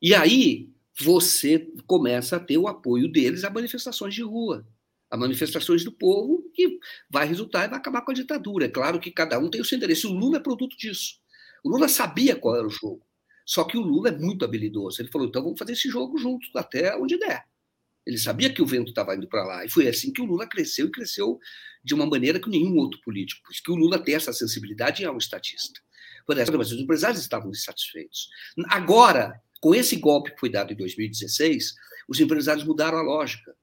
E aí você começa a ter o apoio deles a manifestações de rua a manifestações do povo, que vai resultar e vai acabar com a ditadura. É claro que cada um tem o seu endereço. O Lula é produto disso. O Lula sabia qual era o jogo. Só que o Lula é muito habilidoso. Ele falou: então vamos fazer esse jogo juntos, até onde der. Ele sabia que o vento estava indo para lá. E foi assim que o Lula cresceu e cresceu de uma maneira que nenhum outro político. Por isso que o Lula tem essa sensibilidade e é um estatista. Por essa, mas os empresários estavam insatisfeitos. Agora, com esse golpe que foi dado em 2016, os empresários mudaram a lógica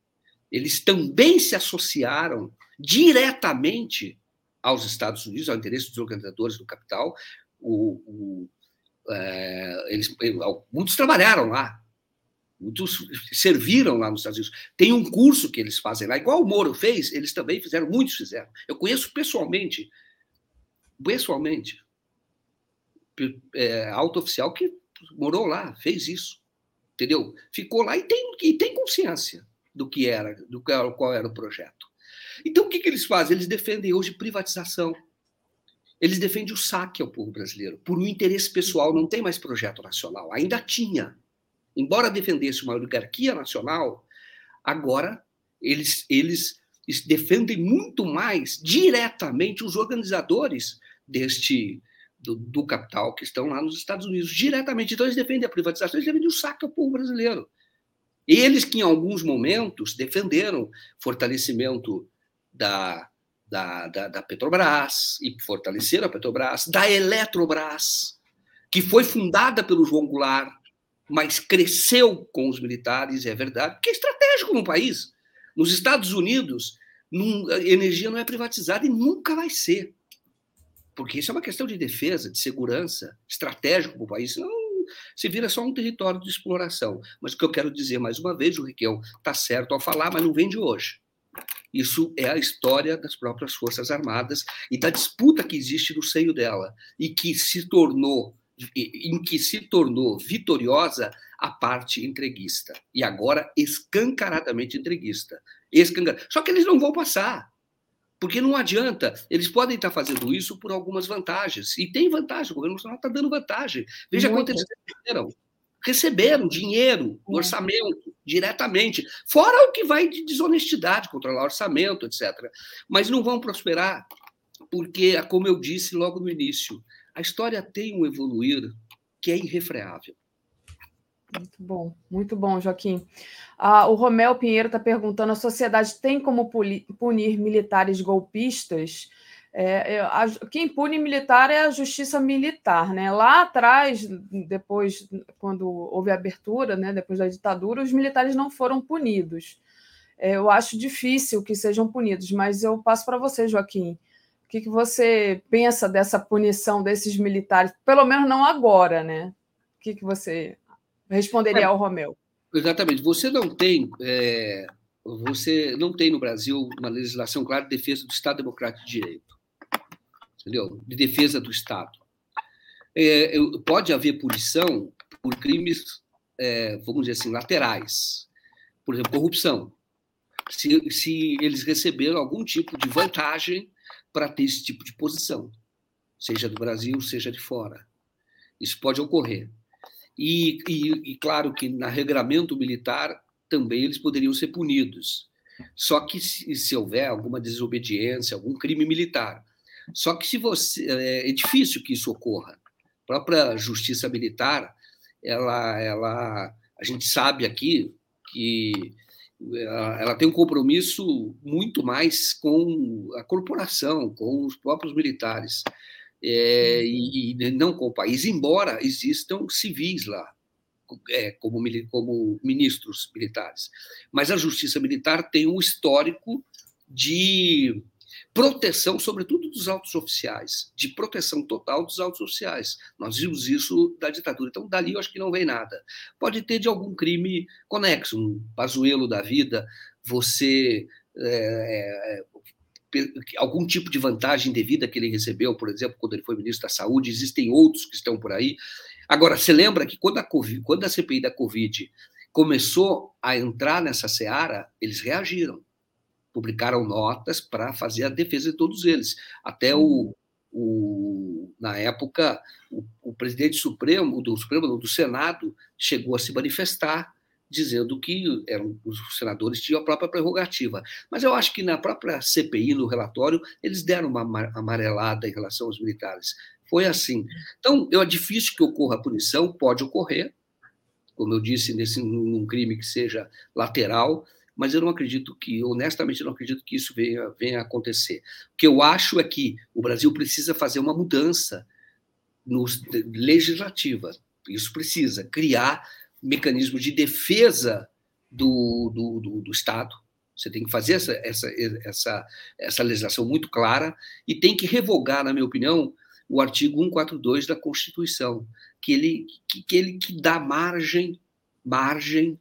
eles também se associaram diretamente aos Estados Unidos, ao interesse dos organizadores do capital. O, o, é, eles, muitos trabalharam lá, muitos serviram lá nos Estados Unidos. Tem um curso que eles fazem lá, igual o Moro fez, eles também fizeram, muitos fizeram. Eu conheço pessoalmente, pessoalmente, é, alto oficial que morou lá, fez isso, entendeu? Ficou lá e tem, e tem consciência do que era, do qual era o projeto. Então, o que, que eles fazem? Eles defendem hoje privatização. Eles defendem o saque ao povo brasileiro. Por um interesse pessoal, não tem mais projeto nacional. Ainda tinha. Embora defendesse uma oligarquia nacional, agora eles, eles defendem muito mais diretamente os organizadores deste do, do, capital que estão lá nos Estados Unidos, diretamente. Então, eles defendem a privatização, eles defendem o saque ao povo brasileiro. Eles que, em alguns momentos, defenderam fortalecimento da, da, da, da Petrobras e fortaleceram a Petrobras, da Eletrobras, que foi fundada pelo João Goulart, mas cresceu com os militares, é verdade, que é estratégico no país. Nos Estados Unidos, a energia não é privatizada e nunca vai ser. Porque isso é uma questão de defesa, de segurança, estratégico para o país. Senão se vira só um território de exploração. Mas o que eu quero dizer mais uma vez, o Riquel está certo ao falar, mas não vem de hoje. Isso é a história das próprias Forças Armadas e da disputa que existe no seio dela e que se tornou em que se tornou vitoriosa a parte entreguista e agora escancaradamente entreguista. Escancar... Só que eles não vão passar. Porque não adianta, eles podem estar fazendo isso por algumas vantagens. E tem vantagem, o governo nacional está dando vantagem. Veja quanto eles receberam. Receberam dinheiro, orçamento, diretamente. Fora o que vai de desonestidade, controlar orçamento, etc. Mas não vão prosperar, porque, como eu disse logo no início, a história tem um evoluir que é irrefreável. Muito bom, muito bom, Joaquim. Ah, o Romel Pinheiro está perguntando: a sociedade tem como punir militares golpistas? É, a, quem pune militar é a justiça militar, né? Lá atrás, depois, quando houve a abertura, né, depois da ditadura, os militares não foram punidos. É, eu acho difícil que sejam punidos, mas eu passo para você, Joaquim. O que, que você pensa dessa punição desses militares? Pelo menos não agora, né? O que, que você responderia é, ao Romeu. Exatamente. Você não tem, é, você não tem no Brasil uma legislação clara de defesa do Estado Democrático de Direito, entendeu? De defesa do Estado. É, pode haver punição por crimes, é, vamos dizer assim, laterais, por exemplo, corrupção. Se, se eles receberam algum tipo de vantagem para ter esse tipo de posição, seja do Brasil, seja de fora. Isso pode ocorrer. E, e, e, claro que na regramento militar também eles poderiam ser punidos. Só que se, se, houver alguma desobediência, algum crime militar. Só que se você é, é difícil que isso ocorra. A própria justiça militar, ela, ela, a gente sabe aqui que ela, ela tem um compromisso muito mais com a corporação, com os próprios militares é, e, e, não com o país, embora existam civis lá. é, como, como ministros militares. Mas a justiça militar tem um histórico de proteção, sobretudo dos altos oficiais, de proteção total dos altos oficiais. Nós vimos isso da ditadura. Então, dali eu acho que não vem nada. Pode ter de algum crime conexo, um pazuelo da vida, você. É, é, algum tipo de vantagem devida que ele recebeu, por exemplo, quando ele foi ministro da Saúde, existem outros que estão por aí. Agora, você lembra que quando a, COVID, quando a CPI da Covid começou a entrar nessa seara, eles reagiram publicaram notas para fazer a defesa de todos eles. Até o, o na época, o, o, presidente supremo do Supremo do Senado chegou a se manifestar dizendo que eram, os senadores tinham a própria prerrogativa. Mas eu acho que na própria CPI, no relatório, eles deram uma amarelada em relação aos militares. Foi assim. Então, é difícil que ocorra a punição, pode ocorrer, como eu disse, nesse, num crime que seja lateral, mas eu não acredito que, honestamente, eu não acredito que isso venha, venha a acontecer. O que eu acho é que o Brasil precisa fazer uma mudança no, legislativa. Isso precisa criar mecanismos de defesa do, do, do, do Estado. Você tem que fazer essa, essa, essa, essa legislação muito clara e tem que revogar, na minha opinião, o artigo 142 da Constituição, que ele que ele que dá margem margem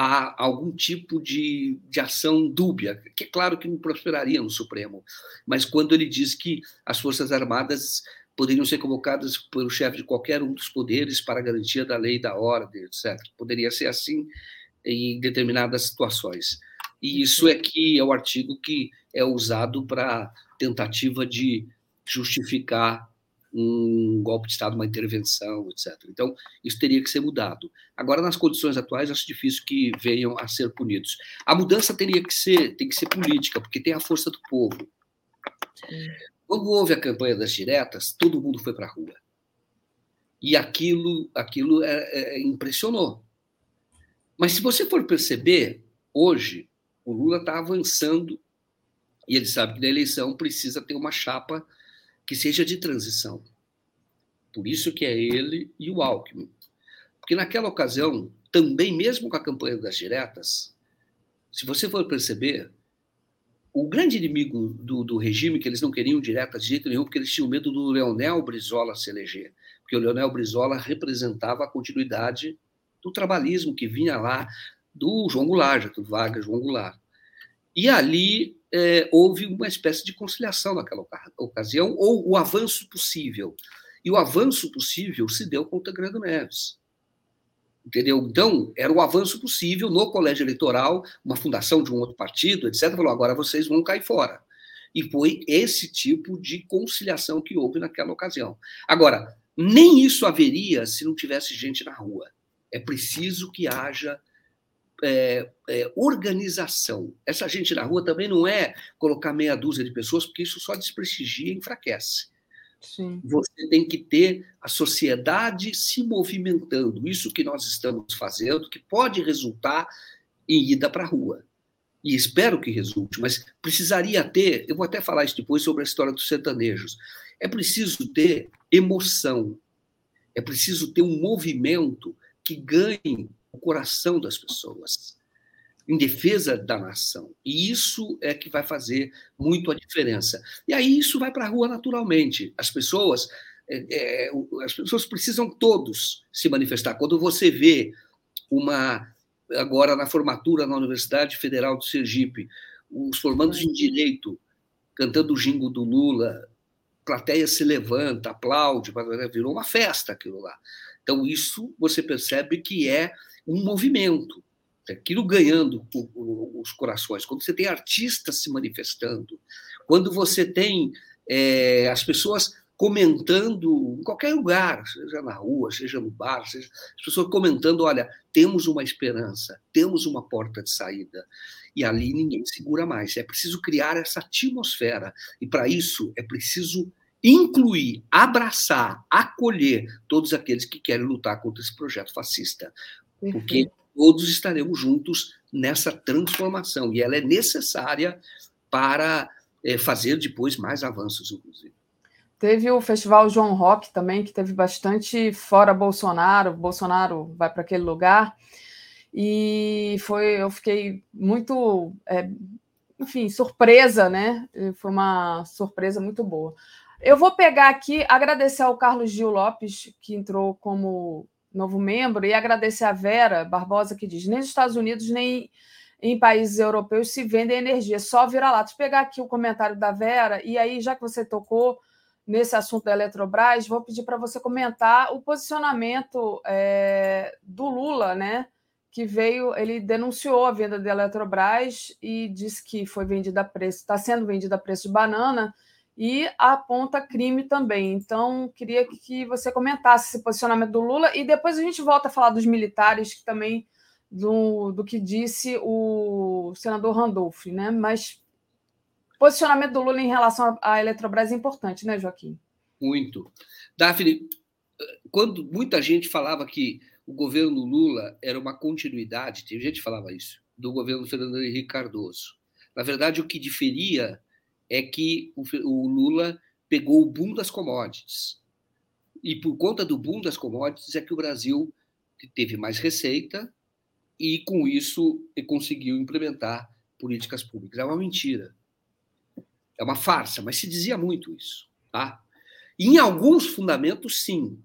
a algum tipo de, de ação dúbia, que é claro que não prosperaria no Supremo, mas quando ele diz que as Forças Armadas poderiam ser convocadas pelo chefe de qualquer um dos poderes para garantia da lei da ordem, etc. Poderia ser assim em determinadas situações. E isso é que é o artigo que é usado para tentativa de justificar um golpe de Estado, uma intervenção, etc. Então, isso teria que ser mudado. Agora, nas condições atuais, acho difícil que venham a ser punidos. A mudança teria que ser, tem que ser política, porque tem a força do povo. Quando houve a campanha das diretas, todo mundo foi para a rua. E aquilo, aquilo é, é, impressionou. Mas se você for perceber, hoje, o Lula está avançando e ele sabe que na eleição precisa ter uma chapa que seja de transição. Por isso que é ele e o Alckmin. Porque naquela ocasião, também mesmo com a campanha das diretas, se você for perceber, o grande inimigo do, do regime, que eles não queriam diretas de jeito nenhum, porque eles tinham medo do Leonel Brizola se eleger. Porque o Leonel Brizola representava a continuidade do trabalhismo que vinha lá do João Goulart, do Vargas João Goulart. E ali é, houve uma espécie de conciliação naquela ocasião, ou o avanço possível. E o avanço possível se deu com o Tancredo Neves. Entendeu? Então, era o avanço possível no colégio eleitoral, uma fundação de um outro partido, etc. Falou, agora vocês vão cair fora. E foi esse tipo de conciliação que houve naquela ocasião. Agora, nem isso haveria se não tivesse gente na rua. É preciso que haja é, é, organização. Essa gente na rua também não é colocar meia dúzia de pessoas, porque isso só desprestigia e enfraquece. Sim. Você tem que ter a sociedade se movimentando. Isso que nós estamos fazendo, que pode resultar em ida para a rua. E espero que resulte, mas precisaria ter. Eu vou até falar isso depois sobre a história dos sertanejos. É preciso ter emoção, é preciso ter um movimento que ganhe o coração das pessoas, em defesa da nação. E isso é que vai fazer muito a diferença. E aí isso vai para a rua naturalmente. As pessoas, é, é, as pessoas precisam todos se manifestar. Quando você vê uma agora na formatura na Universidade Federal do Sergipe, os formandos em direito cantando o jingo do Lula, plateia se levanta, aplaude, virou uma festa aquilo lá. Então isso você percebe que é um movimento, aquilo ganhando os corações. Quando você tem artistas se manifestando, quando você tem é, as pessoas comentando em qualquer lugar, seja na rua, seja no bar, seja, as pessoas comentando, olha, temos uma esperança, temos uma porta de saída. E ali ninguém segura mais. É preciso criar essa atmosfera. E para isso é preciso incluir, abraçar, acolher todos aqueles que querem lutar contra esse projeto fascista porque todos estaremos juntos nessa transformação e ela é necessária para é, fazer depois mais avanços, inclusive. Teve o Festival João Rock também, que teve bastante fora Bolsonaro. Bolsonaro vai para aquele lugar. E foi, eu fiquei muito, é, enfim, surpresa, né? Foi uma surpresa muito boa. Eu vou pegar aqui, agradecer ao Carlos Gil Lopes, que entrou como novo membro, e agradecer a Vera Barbosa, que diz: nem nos Estados Unidos, nem em países europeus se vende energia, só vira-latas. Pegar aqui o comentário da Vera, e aí, já que você tocou nesse assunto da Eletrobras, vou pedir para você comentar o posicionamento é, do Lula, né? Que veio, ele denunciou a venda da Eletrobras e disse que foi vendida a preço, está sendo vendida a preço de banana e aponta crime também. Então, queria que você comentasse esse posicionamento do Lula e depois a gente volta a falar dos militares, que também do, do que disse o senador Randolph, né? Mas posicionamento do Lula em relação à Eletrobras é importante, né, Joaquim? Muito. Daphne, quando muita gente falava que o governo Lula era uma continuidade, tem gente que falava isso, do governo Fernando Henrique Cardoso. Na verdade, o que diferia é que o, o Lula pegou o boom das commodities. E por conta do boom das commodities é que o Brasil teve mais receita e, com isso, conseguiu implementar políticas públicas. É uma mentira. É uma farsa, mas se dizia muito isso. Tá? Em alguns fundamentos, sim.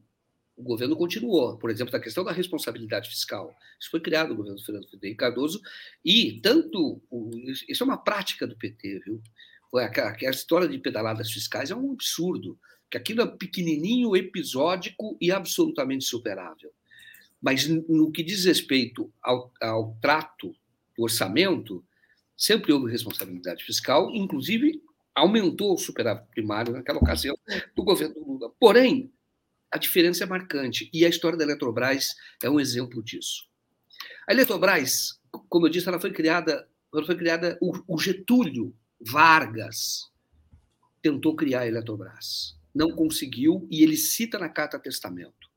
O governo continuou. Por exemplo, a questão da responsabilidade fiscal. Isso foi criado no governo do Fernando Henrique Cardoso. E tanto. Isso é uma prática do PT, viu? A, a história de pedaladas fiscais é um absurdo, que aquilo é pequenininho, episódico e absolutamente superável. Mas no que diz respeito ao, ao trato do orçamento, sempre houve responsabilidade fiscal, inclusive aumentou o superávit primário naquela ocasião do governo Lula. Porém, a diferença é marcante e a história da Eletrobras é um exemplo disso. A Eletrobras, como eu disse, ela foi criada, ela foi criada o, o Getúlio Vargas tentou criar a Eletrobras. Não conseguiu, e ele cita na Carta Testamento.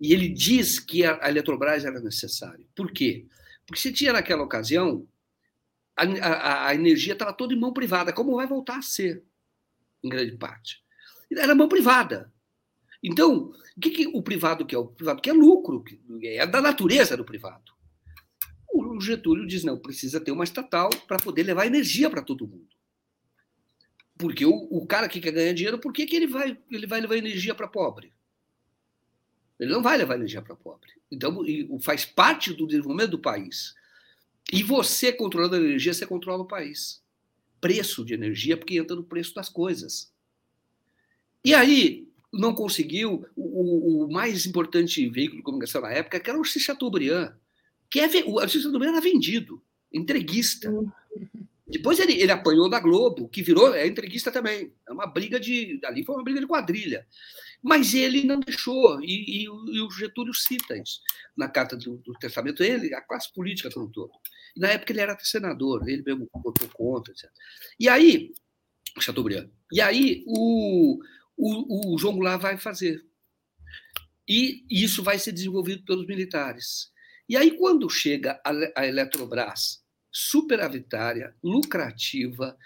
E ele diz que a Eletrobras era necessária. Por quê? Porque se tinha naquela ocasião, a, a, a energia estava toda em mão privada, como vai voltar a ser, em grande parte. Era mão privada. Então, o que, que o privado quer? O privado quer lucro, é da natureza do privado o Getúlio diz: não, precisa ter uma estatal para poder levar energia para todo mundo. Porque o, o, cara que quer ganhar dinheiro, por que, que ele, vai, ele vai levar energia para pobre? Ele não vai levar energia para pobre. Então, faz parte do desenvolvimento do país. E você, controlando a energia, você controla o país. Preço de energia, porque entra no preço das coisas. E aí, não conseguiu. O, o mais importante veículo de comunicação na época, que era o Chateaubriand que é, o do era vendido, entreguista. Depois ele, ele apanhou da Globo, que virou é entreguista também. É uma briga de. Ali foi uma briga de quadrilha. Mas ele não deixou, e, e, e o Getúlio cita isso na carta do, do, testamento, ele, a classe política como um todo. E na época ele era senador, ele mesmo botou conta, etc. E aí, Chateaubriand, e aí o, o, o João Goulart vai fazer. E isso vai ser desenvolvido pelos militares. E aí, quando chega a Eletrobras, superavitária, lucrativa,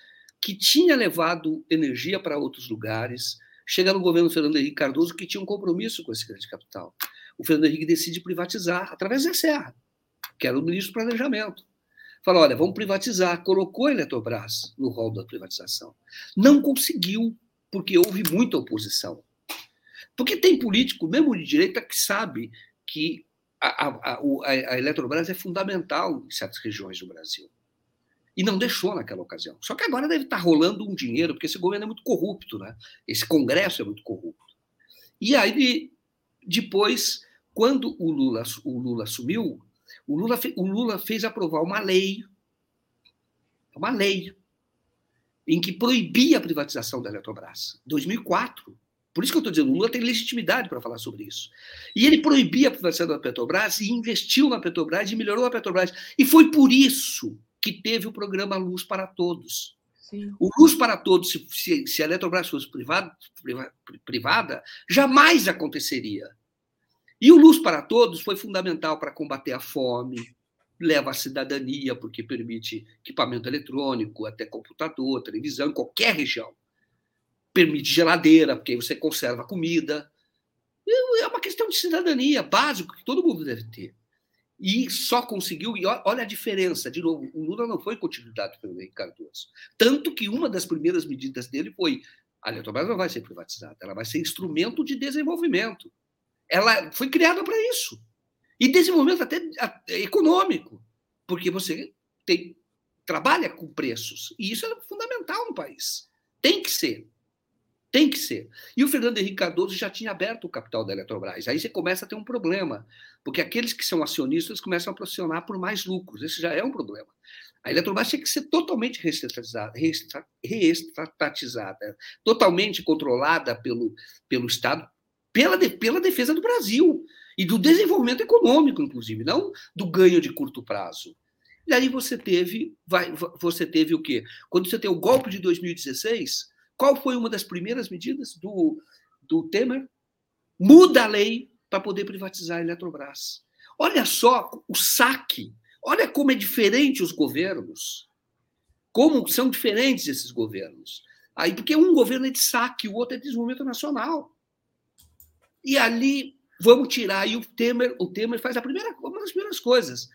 que tinha levado energia para outros lugares, chega no governo Fernando Henrique Cardoso, que tinha um compromisso com esse grande capital. O Fernando Henrique decide privatizar através da Serra, que era o ministro do Planejamento. Fala, olha, vamos privatizar. Colocou a Eletrobras no rol da privatização. Não conseguiu, porque houve muita oposição. Porque tem político, mesmo de direita, que sabe que a, a, a, Eletrobras é fundamental em certas regiões do Brasil. E não deixou naquela ocasião. Só que agora deve estar rolando um dinheiro, porque esse governo é muito corrupto, né? esse Congresso é muito corrupto. E aí, depois, quando o Lula, o Lula assumiu, o Lula, o Lula fez aprovar uma lei, uma lei, em que proibia a privatização da Eletrobras. 2004. Por isso que eu estou dizendo, o Lula tem legitimidade para falar sobre isso. E ele proibia a privatização da Petrobras e investiu na Petrobras e melhorou a Petrobras. E foi por isso que teve o programa Luz para Todos. Sim. O Luz para Todos, se, se, se a Eletrobras fosse privada, privada, jamais aconteceria. E o Luz para Todos foi fundamental para combater a fome, leva a cidadania, porque permite equipamento eletrônico, até computador, televisão, em qualquer região permite geladeira, porque aí você conserva a comida. É uma questão de cidadania básico que todo mundo deve ter. E só conseguiu, e olha a diferença, de novo, o Lula não foi continuidade pelo Henrique Cardoso. Tanto que uma das primeiras medidas dele foi: a Eletrobras não vai ser privatizada, ela vai ser instrumento de desenvolvimento. Ela foi criada para isso. E desenvolvimento até econômico, porque você tem, trabalha com preços. E isso é fundamental no país. Tem que ser. Tem que ser. E o Fernando Henrique Cardoso já tinha aberto o capital da Eletrobras. Aí você começa a ter um problema, porque aqueles que são acionistas começam a pressionar por mais lucros. Esse já é um problema. A Eletrobras tinha que ser totalmente reestatizada, totalmente controlada pelo, pelo Estado, pela, pela defesa do Brasil e do desenvolvimento econômico, inclusive, não do ganho de curto prazo. E aí você teve, vai, você teve o quê? Quando você tem o golpe de 2016, qual foi uma das primeiras medidas do, do Temer? Muda a lei para poder privatizar a Eletrobras. Olha só o saque. Olha como é diferente os governos. Como são diferentes esses governos. Aí, porque um governo é de saque, o outro é de desenvolvimento nacional. E ali vamos tirar. E o Temer, o Temer faz a primeira, uma das primeiras coisas.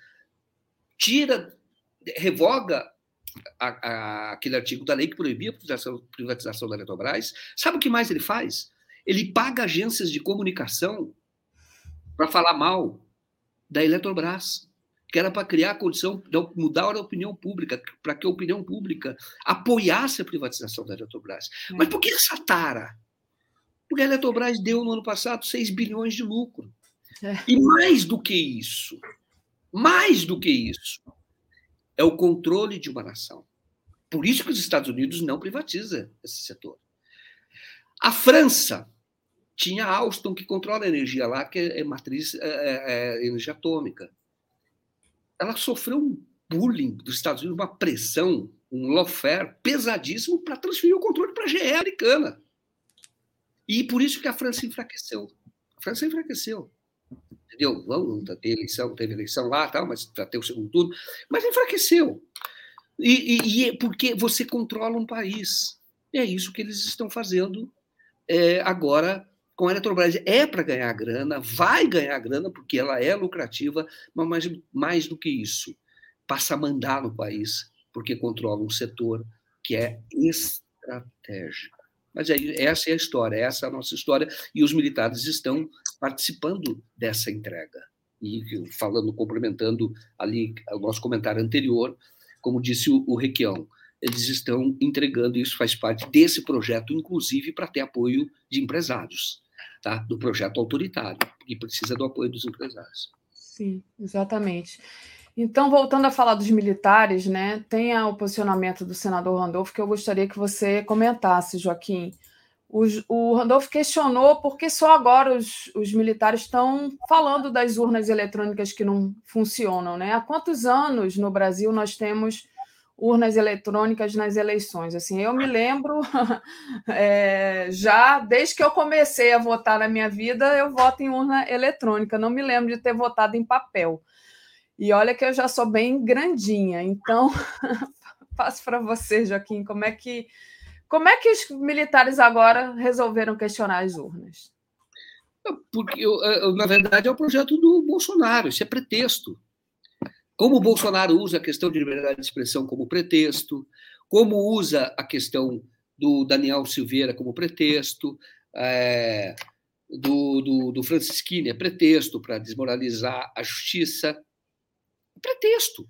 Tira, revoga a, a, aquele artigo da lei que proibia a privatização, privatização da Eletrobras. Sabe o que mais ele faz? Ele paga agências de comunicação para falar mal da Eletrobras, que era para criar a condição, mudar a opinião pública, para que a opinião pública apoiasse a privatização da Eletrobras. É. Mas por que essa tara? Porque a Eletrobras deu no ano passado 6 bilhões de lucro. É. E mais do que isso, mais do que isso, é o controle de uma nação. Por isso que os Estados Unidos não privatiza esse setor. A França tinha Alstom, que controla a energia lá, que é matriz, é, é, é energia atômica. Ela sofreu um bullying dos Estados Unidos, uma pressão, um lawfare pesadíssimo para transferir o controle para a GE americana. E por isso que a França enfraqueceu. A França enfraqueceu entendeu? Vamos ter eleição, teve eleição lá, tal, mas para ter o segundo turno, mas enfraqueceu. E, e, e, porque você controla um país. É isso que eles estão fazendo é, agora com a Eletrobras. É para ganhar grana, vai ganhar grana, porque ela é lucrativa, mas mais, mais do que isso, passa a mandar no país, porque controla um setor que é estratégico. Mas aí, essa é a história, essa é a nossa história, e os militares estão participando dessa entrega. E falando, complementando ali o nosso comentário anterior, como disse o, o Requião, eles estão entregando, isso faz parte desse projeto, inclusive para ter apoio de empresários, tá? do projeto autoritário, que precisa do apoio dos empresários. Sim, exatamente. Então, voltando a falar dos militares, né, tem o posicionamento do senador Randolfo que eu gostaria que você comentasse, Joaquim. O, Randolfo questionou por que só agora os, os militares estão falando das urnas eletrônicas que não funcionam. Né? Há quantos anos no Brasil nós temos urnas eletrônicas nas eleições? Assim, eu me lembro, é, já desde que eu comecei a votar na minha vida, eu voto em urna eletrônica. Não me lembro de ter votado em papel. E olha que eu já sou bem grandinha, então passo para você, Joaquim, como é que como é que os militares agora resolveram questionar as urnas? Porque, na verdade, é o projeto do Bolsonaro, isso é pretexto. Como o Bolsonaro usa a questão de liberdade de expressão como pretexto, como usa a questão do Daniel Silveira como pretexto, é, do, do, do Francisquini é pretexto para desmoralizar a justiça pretexto.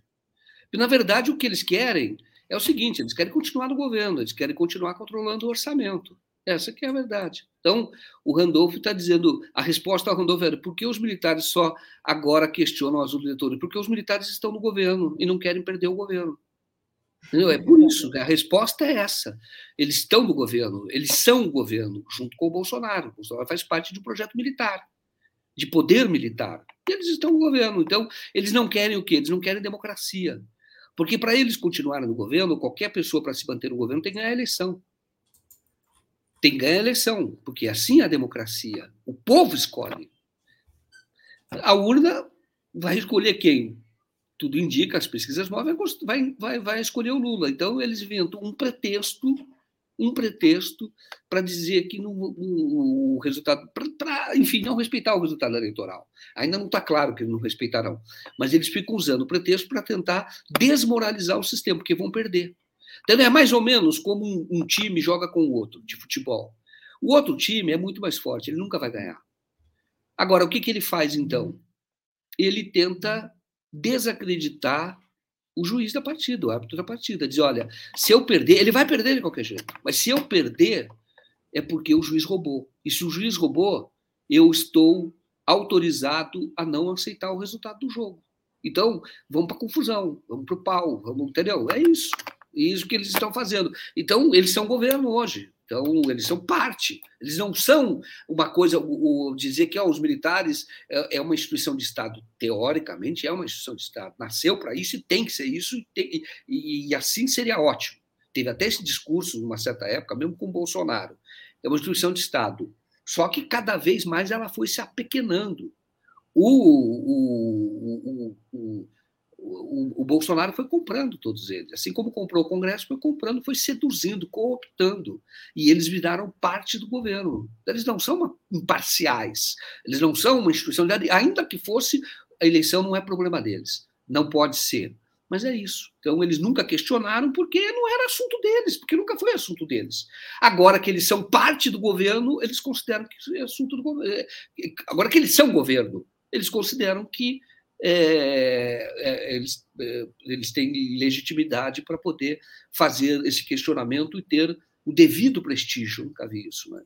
E, na verdade, o que eles querem é o seguinte: eles querem continuar no governo, eles querem continuar controlando o orçamento. Essa que é a verdade. Então, o Randolph está dizendo, a resposta ao Randolph é por que os militares só agora questionam as diretores? Porque os militares estão no governo e não querem perder o governo. Entendeu? É por isso, a resposta é essa. Eles estão no governo, eles são o governo, junto com o Bolsonaro. O Bolsonaro faz parte de um projeto militar de poder militar. E eles estão no governo. Então, eles não querem o quê? Eles não querem democracia. Porque para eles continuarem no governo, qualquer pessoa para se manter no governo tem que ganhar a eleição. Tem que ganhar a eleição, porque assim é a democracia. O povo escolhe. A urna vai escolher quem? Tudo indica, as pesquisas móveis vai, vai, vai escolher o Lula. Então, eles inventam um pretexto um pretexto para dizer que não, o, resultado, para, enfim, não respeitar o resultado eleitoral. Ainda não está claro que não respeitarão, mas eles ficam usando o pretexto para tentar desmoralizar o sistema, porque vão perder. Então é mais ou menos como um, um time joga com o outro de futebol. O outro time é muito mais forte, ele nunca vai ganhar. Agora, o que, que ele faz então? Ele tenta desacreditar o juiz da partida, o árbitro da partida. Diz: olha, se eu perder, ele vai perder de qualquer jeito, mas se eu perder, é porque o juiz roubou. E se o juiz roubou, eu estou autorizado a não aceitar o resultado do jogo. Então, vamos para confusão, vamos para o pau, vamos, entendeu? É isso. Isso que eles estão fazendo. Então, eles são governo hoje. Então, eles são parte, eles não são uma coisa, o, o dizer que ó, os militares é, é, uma instituição de Estado, teoricamente é uma instituição de Estado, nasceu para isso e tem que ser isso, e, tem, e, e, assim seria ótimo. Teve até esse discurso, numa certa época, mesmo com Bolsonaro. É uma instituição de Estado. Só que cada vez mais ela foi se apequenando. o, o, o o, o, Bolsonaro foi comprando todos eles. Assim como comprou o Congresso, foi comprando, foi seduzindo, cooptando. E eles viraram parte do governo. Eles não são imparciais. Eles não são uma instituição. Ainda que fosse, a eleição não é problema deles. Não pode ser. Mas é isso. Então, eles nunca questionaram porque não era assunto deles, porque nunca foi assunto deles. Agora que eles são parte do governo, eles consideram que é assunto do governo. É, agora que eles são governo, eles consideram que é, é, eles, é, eles têm legitimidade para poder fazer esse questionamento e ter o devido prestígio. Nunca vi isso, né?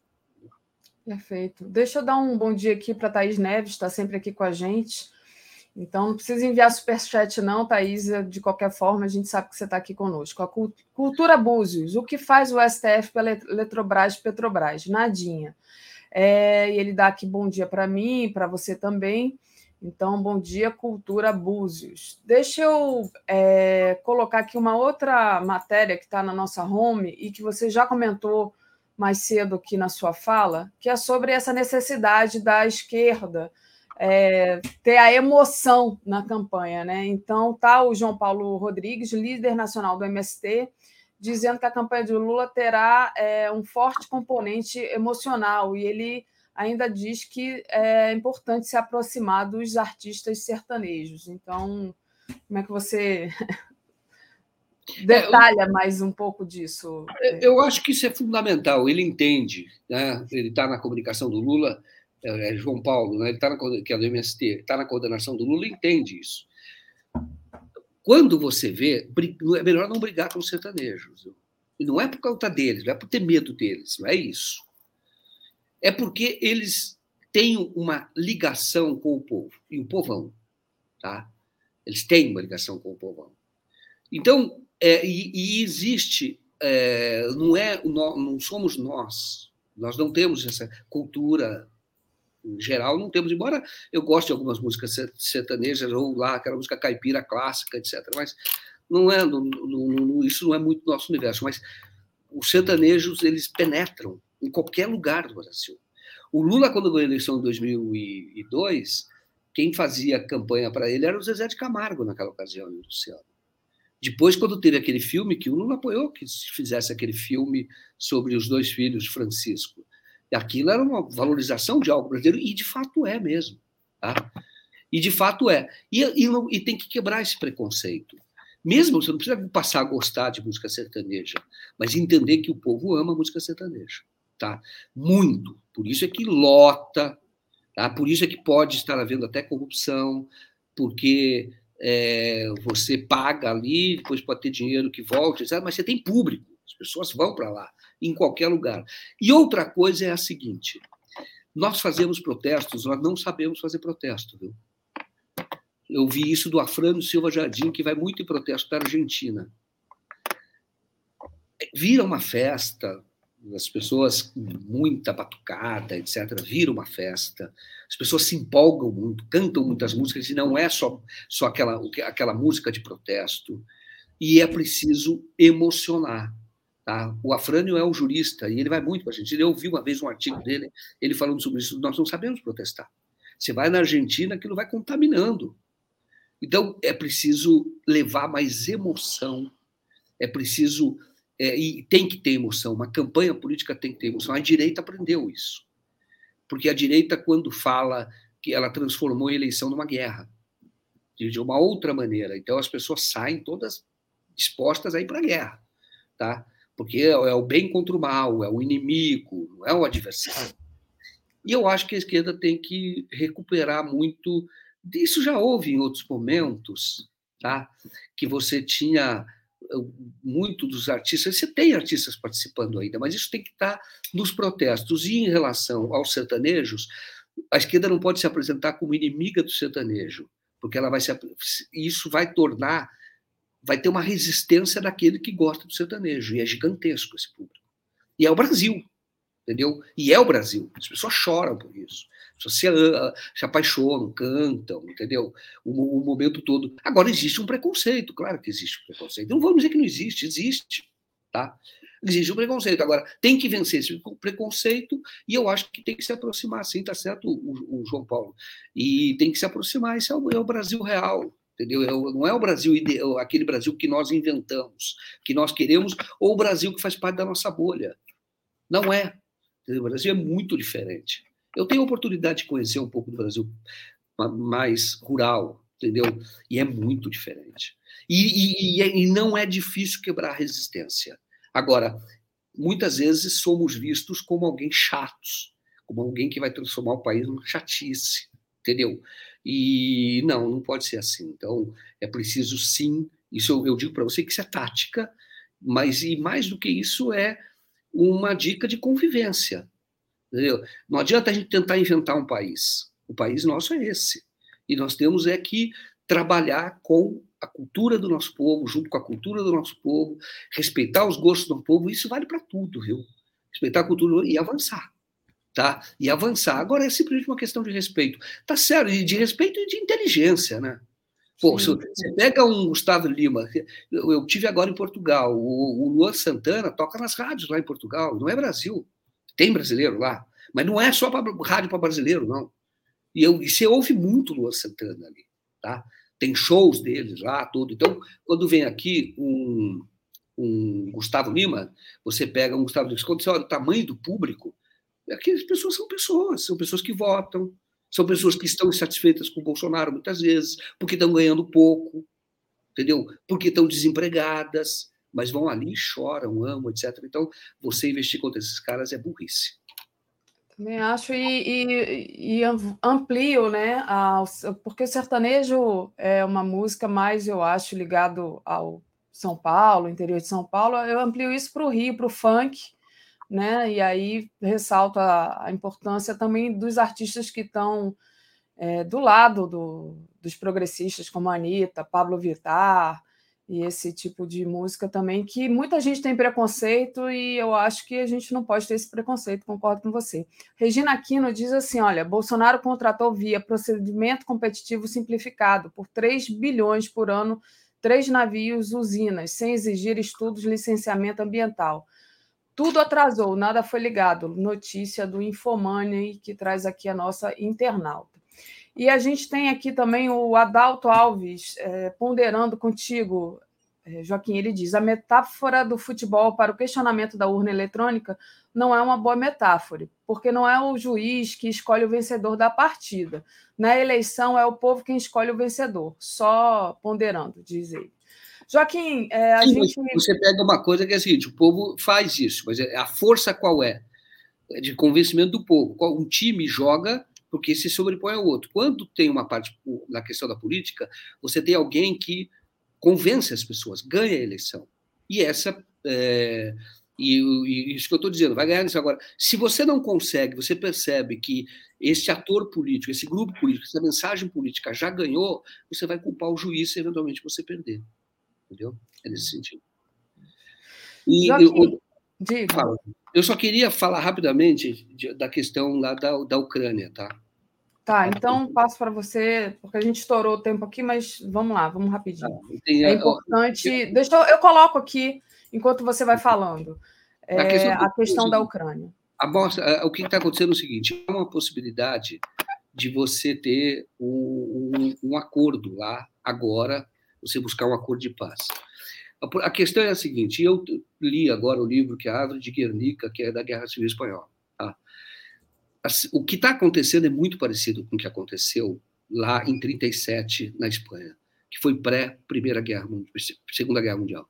Perfeito. Deixa eu dar um bom dia aqui para Thaís Neves, está sempre aqui com a gente. Então, não precisa enviar superchat, não, Thaís. De qualquer forma, a gente sabe que você está aqui conosco. A Cultura Búzios. O que faz o STF pela Eletrobras Petrobras? Nadinha. É, e ele dá aqui bom dia para mim, para você também. Então, bom dia, Cultura Búzios. Deixa eu é, colocar aqui uma outra matéria que está na nossa home e que você já comentou mais cedo aqui na sua fala, que é sobre essa necessidade da esquerda é, ter a emoção na campanha. Né? Então, tá o João Paulo Rodrigues, líder nacional do MST, dizendo que a campanha de Lula terá é, um forte componente emocional e ele ainda diz que é importante se aproximar dos artistas sertanejos. Então, como é que você detalha mais um pouco disso? Eu acho que isso é fundamental. Ele entende, né? ele está na comunicação do Lula, é, é João Paulo, né? ele está na, que é do MST, está na coordenação do Lula, entende isso. Quando você vê, é melhor não brigar com os sertanejos. E não é por causa deles, não é por ter medo deles, não é isso é porque eles têm uma ligação com o povo, e o povão. Tá? Eles têm uma ligação com o povão. Então, é, e, e, existe, é, não, é, não somos nós, nós não temos essa cultura em geral, não temos, embora eu goste de algumas músicas sertanejas, ou lá aquela música caipira clássica, etc., mas não é, não, não, isso não é muito nosso universo, mas os sertanejos, eles penetram em qualquer lugar do Brasil. O Lula, quando ganhou a eleição em 2002, quem fazia campanha para ele era o Zezé de Camargo naquela ocasião, o Luciano. Depois, quando teve aquele filme, que o Lula apoiou que se fizesse aquele filme sobre os dois filhos de Francisco. Aquilo era uma valorização de algo brasileiro, e de fato é mesmo. Tá? E de fato é. E, e, e tem que quebrar esse preconceito. Mesmo você não precisa passar a gostar de música sertaneja, mas entender que o povo ama música sertaneja tá? Muito. Por isso é que lota, tá? Por isso é que pode estar havendo até corrupção, porque é, você paga ali, depois pode ter dinheiro que volte, etc. mas você tem público, as pessoas vão para lá, em qualquer lugar. E outra coisa é a seguinte: nós fazemos protestos, nós não sabemos fazer protesto, viu? Eu vi isso do Afrânio Silva Jardim, que vai muito em protesto para a Argentina. Vira uma festa, as pessoas muita batucada, etc., viram uma festa, as pessoas se empolgam muito, cantam muitas músicas, e não é só, só aquela, aquela música de protesto, e é preciso emocionar. Tá? O Afrânio é um jurista, e ele vai muito para a Argentina. Eu ouvi uma vez um artigo dele, ele falando sobre isso, nós não sabemos protestar. Você vai na Argentina, aquilo vai contaminando. Então, é preciso levar mais emoção, é preciso é, e tem que ter emoção, uma campanha política tem que ter emoção. A direita aprendeu isso. Porque a direita, quando fala que ela transformou a eleição numa guerra, de uma outra maneira. Então as pessoas saem todas dispostas a ir para a guerra, tá? Porque é, é o bem contra o mal, é o inimigo, não é o adversário. E eu acho que a esquerda tem que recuperar muito. Isso já houve em outros momentos, tá? Que você tinha muito dos artistas, você tem artistas participando ainda, mas isso tem que estar nos protestos. E em relação aos sertanejos, a esquerda não pode se apresentar como inimiga do sertanejo, porque ela vai se, isso vai tornar, vai ter uma resistência daquele que gosta do sertanejo, e é gigantesco esse público. E é o Brasil, entendeu? E é o Brasil. As pessoas choram por isso. Pessoas se, apaixonam, cantam, entendeu? O, o, momento todo. Agora, existe um preconceito, claro que existe um preconceito. Não vamos dizer que não existe, existe, tá? Existe um preconceito. Agora, tem que vencer esse preconceito e eu acho que tem que se aproximar, sim, tá certo, o, o João Paulo? E tem que se aproximar, esse é o, é o Brasil real, entendeu? É não é o Brasil aquele Brasil que nós inventamos, que nós queremos, ou o Brasil que faz parte da nossa bolha. Não é. O Brasil é muito diferente. Eu tenho a oportunidade de conhecer um pouco do Brasil mais rural, entendeu? E é muito diferente. E, e, é, e, não é difícil quebrar a resistência. Agora, muitas vezes somos vistos como alguém chatos, como alguém que vai transformar o país numa chatice, entendeu? E não, não pode ser assim. Então, é preciso sim, isso eu, eu digo para você que isso é tática, mas e mais do que isso é uma dica de convivência. Entendeu? Não adianta a gente tentar inventar um país. O país nosso é esse. E nós temos é que trabalhar com a cultura do nosso povo, junto com a cultura do nosso povo, respeitar os gostos do povo, isso vale para tudo, viu? Respeitar a cultura e avançar. Tá? E avançar. Agora é simplesmente uma questão de respeito. Tá certo, de respeito e de inteligência, né? Pô, sim, você pega um Gustavo Lima, eu, eu tive agora em Portugal, o, o Luan Santana toca nas rádios lá em Portugal, não é Brasil. Tem brasileiro lá, mas não é só para rádio para brasileiro, não. E, eu, e você ouve muito Luan Santana ali, tá? Tem shows deles lá, tudo. Então, quando vem aqui um, um Gustavo Lima, você pega um Gustavo Lima, quando você olha o tamanho do público, aquelas pessoas são pessoas, são pessoas que votam, são pessoas que estão insatisfeitas com o Bolsonaro muitas vezes, porque estão ganhando pouco, entendeu? Porque estão desempregadas, mas vão ali, choram, amam, etc. Então, você investir contra esses caras é burrice. Também acho, e, e, e amplio, né? Porque o sertanejo é uma música mais, eu acho, ligado ao São Paulo, interior de São Paulo. Eu amplio isso para o Rio, para o funk, né? E aí ressalto a, a importância também dos artistas que estão é, do lado do, dos progressistas, como a Anitta, Pablo Vittar, e esse tipo de música também, que muita gente tem preconceito e eu acho que a gente não pode ter esse preconceito, concordo com você. Regina Aquino diz assim: olha, Bolsonaro contratou via procedimento competitivo simplificado por 3 bilhões por ano três navios usinas, sem exigir estudos licenciamento ambiental. Tudo atrasou, nada foi ligado. Notícia do Infomani, que traz aqui a nossa internauta. E a gente tem aqui também o Adalto Alves é, ponderando contigo, é, Joaquim. Ele diz: a metáfora do futebol para o questionamento da urna eletrônica não é uma boa metáfora, porque não é o juiz que escolhe o vencedor da partida. Na eleição é o povo quem escolhe o vencedor. Só ponderando, diz ele. Joaquim, é, a Sim, gente. Você pega uma coisa que é a seguinte: o povo faz isso, mas é, a força qual é? É de convencimento do povo. Um time joga porque se sobrepõe ao outro. Quando tem uma parte na questão da política, você tem alguém que convence as pessoas, ganha a eleição. E essa. É, e, e, isso que eu estou dizendo, vai ganhar nisso agora. Se você não consegue, você percebe que esse ator político, esse grupo político, essa mensagem política já ganhou, você vai culpar o juiz se eventualmente você perder. Entendeu? É nesse sentido. E eu, eu, eu só queria falar rapidamente da questão lá da, da Ucrânia, tá? Tá, então passo para você, porque a gente estourou o tempo aqui, mas vamos lá, vamos rapidinho. Tá, é importante. Deixa eu, eu coloco aqui, enquanto você vai falando, é, a questão, a questão da Ucrânia. A o que está acontecendo é o seguinte: há uma possibilidade de você ter um, um, um acordo lá, agora, você buscar um acordo de paz. A questão é a seguinte: eu li agora o livro que é a Árvore de Guernica, que é da Guerra Civil Espanhola. Tá? O que está acontecendo é muito parecido com o que aconteceu lá em 37 na Espanha, que foi pré Primeira Guerra Segunda Guerra Mundial.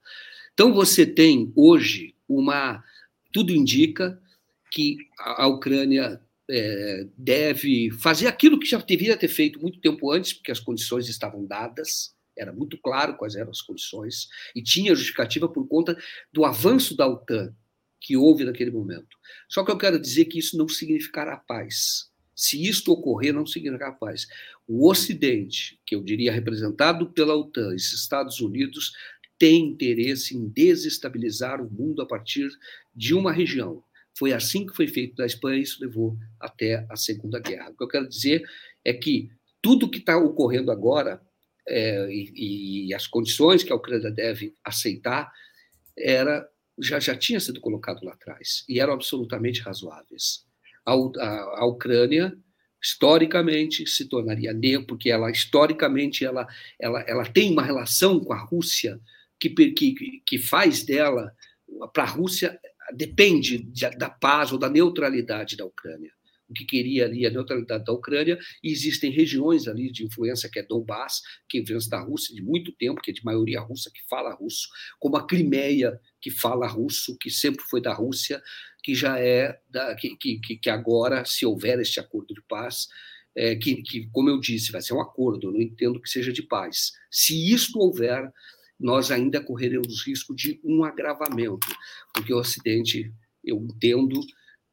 Então você tem hoje uma, tudo indica que a Ucrânia é, deve fazer aquilo que já deveria ter feito muito tempo antes, porque as condições estavam dadas, era muito claro quais eram as condições, e tinha justificativa por conta do avanço da OTAN que houve naquele momento. Só que eu quero dizer que isso não significará paz. Se isto ocorrer, não significará paz. O Ocidente, que eu diria representado pela OTAN, esses Estados Unidos, tem interesse em desestabilizar o mundo a partir de uma região. Foi assim que foi feito na Espanha e isso levou até a Segunda Guerra. O que eu quero dizer é que tudo que está ocorrendo agora é, e, e, as condições que a Ucrânia deve aceitar era já, já tinha sido colocado lá atrás e eram absolutamente razoáveis. A, a, a Ucrânia historicamente se tornaria neutro, porque ela historicamente ela, ela, ela tem uma relação com a Rússia que, que, que faz dela para a Rússia depende de, da paz ou da neutralidade da Ucrânia o que queria ali a neutralidade da Ucrânia, e existem regiões ali de influência, que é Donbass, que é influência da Rússia de muito tempo, que é de maioria russa, que fala russo, como a Crimeia, que fala russo, que sempre foi da Rússia, que já é, da, que, que, que agora, se houver este acordo de paz, é, que, que, como eu disse, vai ser um acordo, eu não entendo que seja de paz. Se isto houver, nós ainda correremos risco de um agravamento, porque o Ocidente, eu entendo,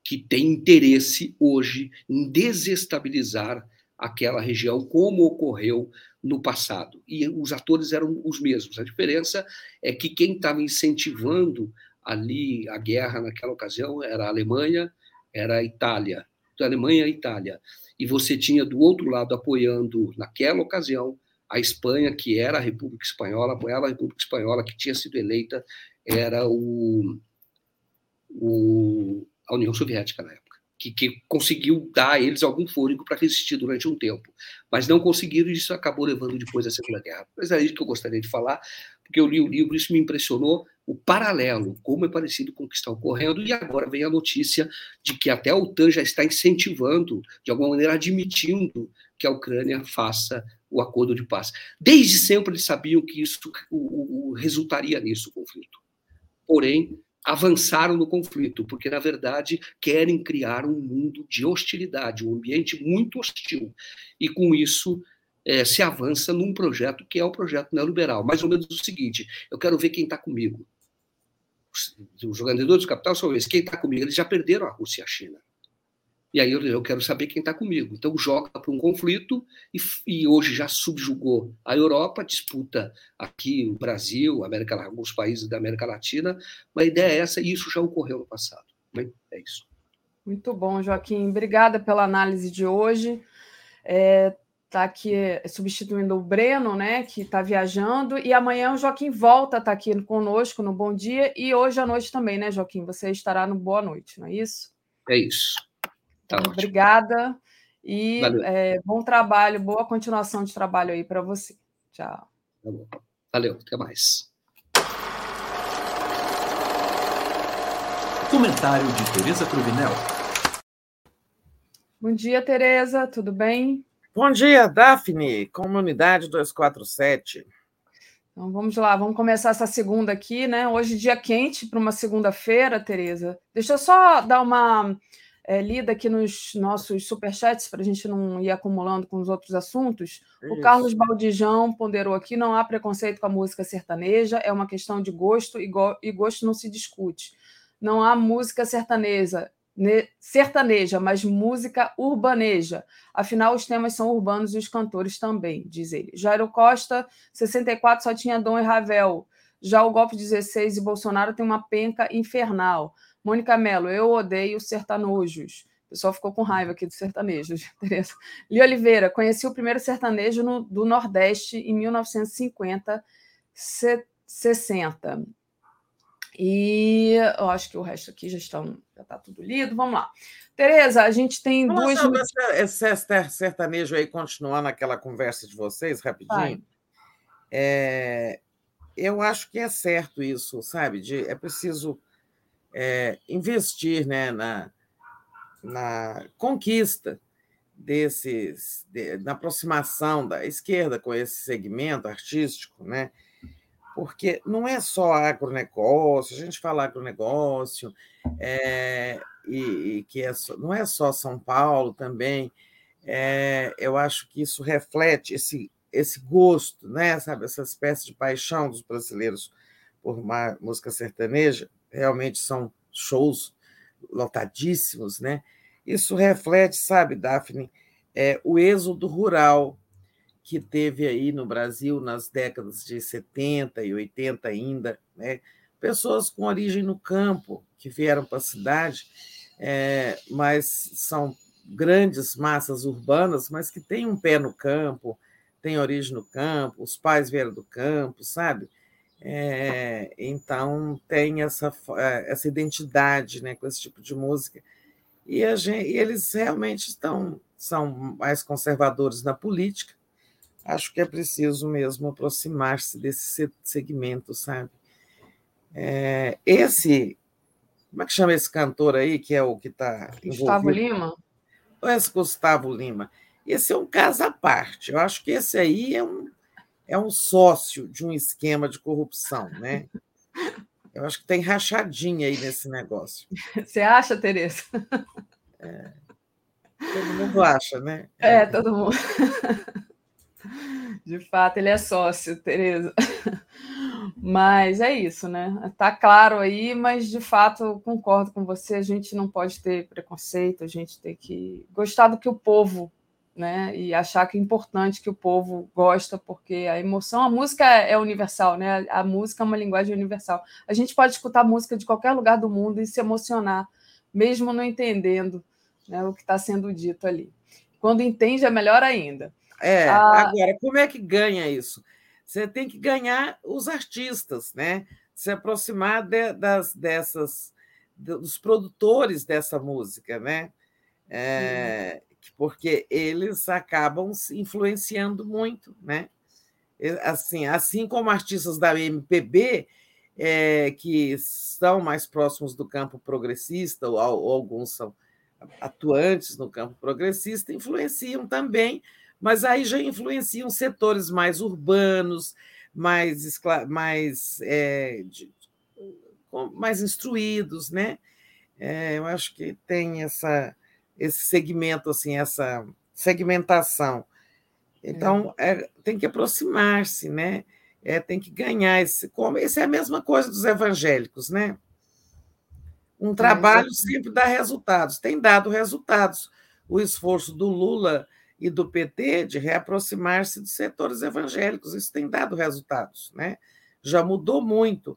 que tem interesse hoje em desestabilizar aquela região, como ocorreu no passado. E os atores eram os mesmos. A diferença é que quem estava incentivando ali a guerra naquela ocasião era a Alemanha, era a Itália. A Alemanha e Itália. E você tinha do outro lado apoiando, naquela ocasião, a Espanha, que era a República Espanhola, apoiava a República Espanhola, que tinha sido eleita, era o, o a União Soviética na época, que, que conseguiu dar a eles algum fôlego para resistir durante um tempo, mas não conseguiram e isso acabou levando depois à Segunda Guerra. Mas é isso que eu gostaria de falar, porque eu li o livro, isso me impressionou, o paralelo, como é parecido com o que está ocorrendo, e agora vem a notícia de que até a OTAN já está incentivando, de alguma maneira admitindo que a Ucrânia faça o acordo de paz. Desde sempre eles sabiam que isso o, o, resultaria nisso, o conflito. Porém, avançaram no conflito, porque, na verdade, querem criar um mundo de hostilidade, um ambiente muito hostil. E, com isso, é, se avança num projeto que é o projeto neoliberal. Mais ou menos o seguinte: eu quero ver quem está comigo. Os, jogadores do capital são esses. Quem está comigo? Eles já perderam a Rússia e a China. E aí eu, eu quero saber quem está comigo. Então joga para um conflito e, e, hoje já subjugou a Europa, disputa aqui o Brasil, América, alguns países da América Latina. Mas a ideia é essa e isso já ocorreu no passado. Bem, é isso. Muito bom, Joaquim. Obrigada pela análise de hoje. É, está aqui substituindo o Breno, né, que está viajando, e amanhã o Joaquim volta a estar tá aqui conosco no Bom Dia, e hoje à noite também, né, Joaquim? Você estará no Boa Noite, não é isso? É isso. Tá então, obrigada e é, bom trabalho, boa continuação de trabalho aí para você. Tchau. Tá Valeu, até mais. Comentário de Tereza Cruvinel. Bom dia, Tereza, tudo bem? Bom dia, Daphne, comunidade 247. Então vamos lá, vamos começar essa segunda aqui, né? Hoje dia quente para uma segunda-feira, Tereza. Deixa eu só dar uma é, lida aqui nos nossos superchats para a gente não ir acumulando com os outros assuntos. Isso. O Carlos Baldijão ponderou aqui: não há preconceito com a música sertaneja, é uma questão de gosto e, go e gosto não se discute. Não há música sertaneja, sertaneja, mas música urbaneja. Afinal, os temas são urbanos e os cantores também, diz ele. Jairo Costa, 64 só tinha Dom e Ravel. Já o golpe 16 e Bolsonaro tem uma penca infernal. Mônica Mello, eu odeio sertanojos. O pessoal ficou com raiva aqui do sertanejo. Tereza. Li Oliveira, conheci o primeiro sertanejo no, do Nordeste em 1950, 60. E eu acho que o resto aqui já estão, já está tudo lido. Vamos lá. Tereza, a gente tem Vamos duas. Esse, esse sertanejo aí, continuar naquela conversa de vocês, rapidinho. É, eu acho que é certo isso, sabe? De, é preciso é, investir né, na, na conquista desses, de, na aproximação da esquerda com esse segmento artístico, né? Porque não é só agronegócio, a gente fala agronegócio, é, e, e que é não é só São Paulo também, é, eu acho que isso reflete esse, esse gosto, né? Sabe, essa espécie de paixão dos brasileiros por uma música sertaneja, realmente são shows lotadíssimos, né? Isso reflete, sabe, Daphne, é, o êxodo rural que teve aí no Brasil nas décadas de 70 e 80 ainda, né? pessoas com origem no campo que vieram para a cidade, é, mas são grandes massas urbanas, mas que têm um pé no campo, têm origem no campo, os pais vieram do campo, sabe? É, então tem essa, é, essa identidade né, com esse tipo de música. E, gente, e eles realmente estão, são mais conservadores na política. Acho que é preciso mesmo aproximar-se desse segmento, sabe? É, esse, como é que chama esse cantor aí, que é o que está. Gustavo Lima? Esse Gustavo Lima. Esse é um caso à parte. Eu acho que esse aí é um, é um sócio de um esquema de corrupção, né? Eu acho que tem rachadinha aí nesse negócio. Você acha, Tereza? É. Todo mundo acha, né? É, todo mundo. De fato, ele é sócio, Tereza. Mas é isso, né? Tá claro aí, mas de fato concordo com você. A gente não pode ter preconceito, a gente tem que gostar do que o povo, né? E achar que é importante que o povo gosta, porque a emoção, a música é universal, né? A música é uma linguagem universal. A gente pode escutar música de qualquer lugar do mundo e se emocionar, mesmo não entendendo né, o que está sendo dito ali. Quando entende, é melhor ainda. É, ah, agora, como é que ganha isso? Você tem que ganhar os artistas, né? Se aproximar de, das, dessas, dos produtores dessa música, né? É, porque eles acabam se influenciando muito, né? Assim, assim como artistas da MPB, é, que estão mais próximos do campo progressista, ou, ou alguns são atuantes no campo progressista, influenciam também mas aí já influenciam setores mais urbanos, mais, mais, é, de, mais instruídos, né? É, eu acho que tem essa, esse segmento, assim, essa segmentação. Então, é, tem que aproximar-se, né? É, tem que ganhar esse. Como, essa é a mesma coisa dos evangélicos, né? Um trabalho sempre dá resultados, tem dado resultados. O esforço do Lula e do PT de reaproximar-se dos setores evangélicos. Isso tem dado resultados, né? Já mudou muito.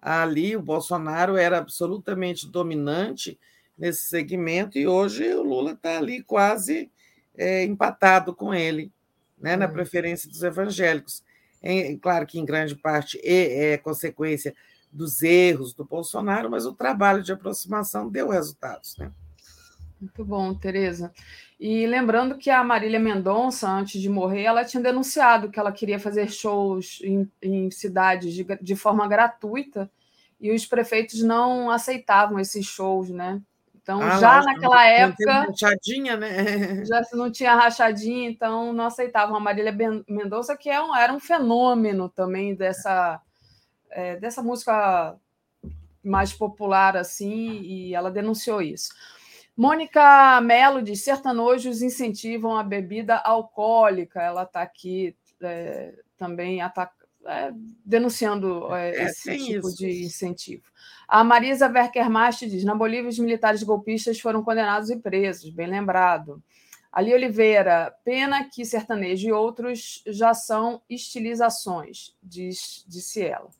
Ali o Bolsonaro era absolutamente dominante nesse segmento e hoje o Lula está ali quase é, empatado com ele, né, na uhum. preferência dos evangélicos. É, claro que em grande parte é, é consequência dos erros do Bolsonaro, mas o trabalho de aproximação deu resultados, né? Muito bom, Tereza. E lembrando que a Marília Mendonça, antes de morrer, ela tinha denunciado que ela queria fazer shows em, em cidades de, de, forma gratuita e os prefeitos não aceitavam esses shows, né? Então, ah, já naquela não, época. Não rachadinha, né? Já não tinha rachadinha, então não aceitavam a Marília Mendonça, que é um, era um fenômeno também dessa, é, dessa música mais popular, assim, e ela denunciou isso. Mônica Mello diz: sertanojos incentivam a bebida alcoólica. Ela está aqui é, também é, denunciando é, é esse tipo isso. de incentivo. A Marisa Werkermast diz: na Bolívia, os militares golpistas foram condenados e presos, bem lembrado. Ali Oliveira, pena que sertanejo e outros já são estilizações, diz, disse ela.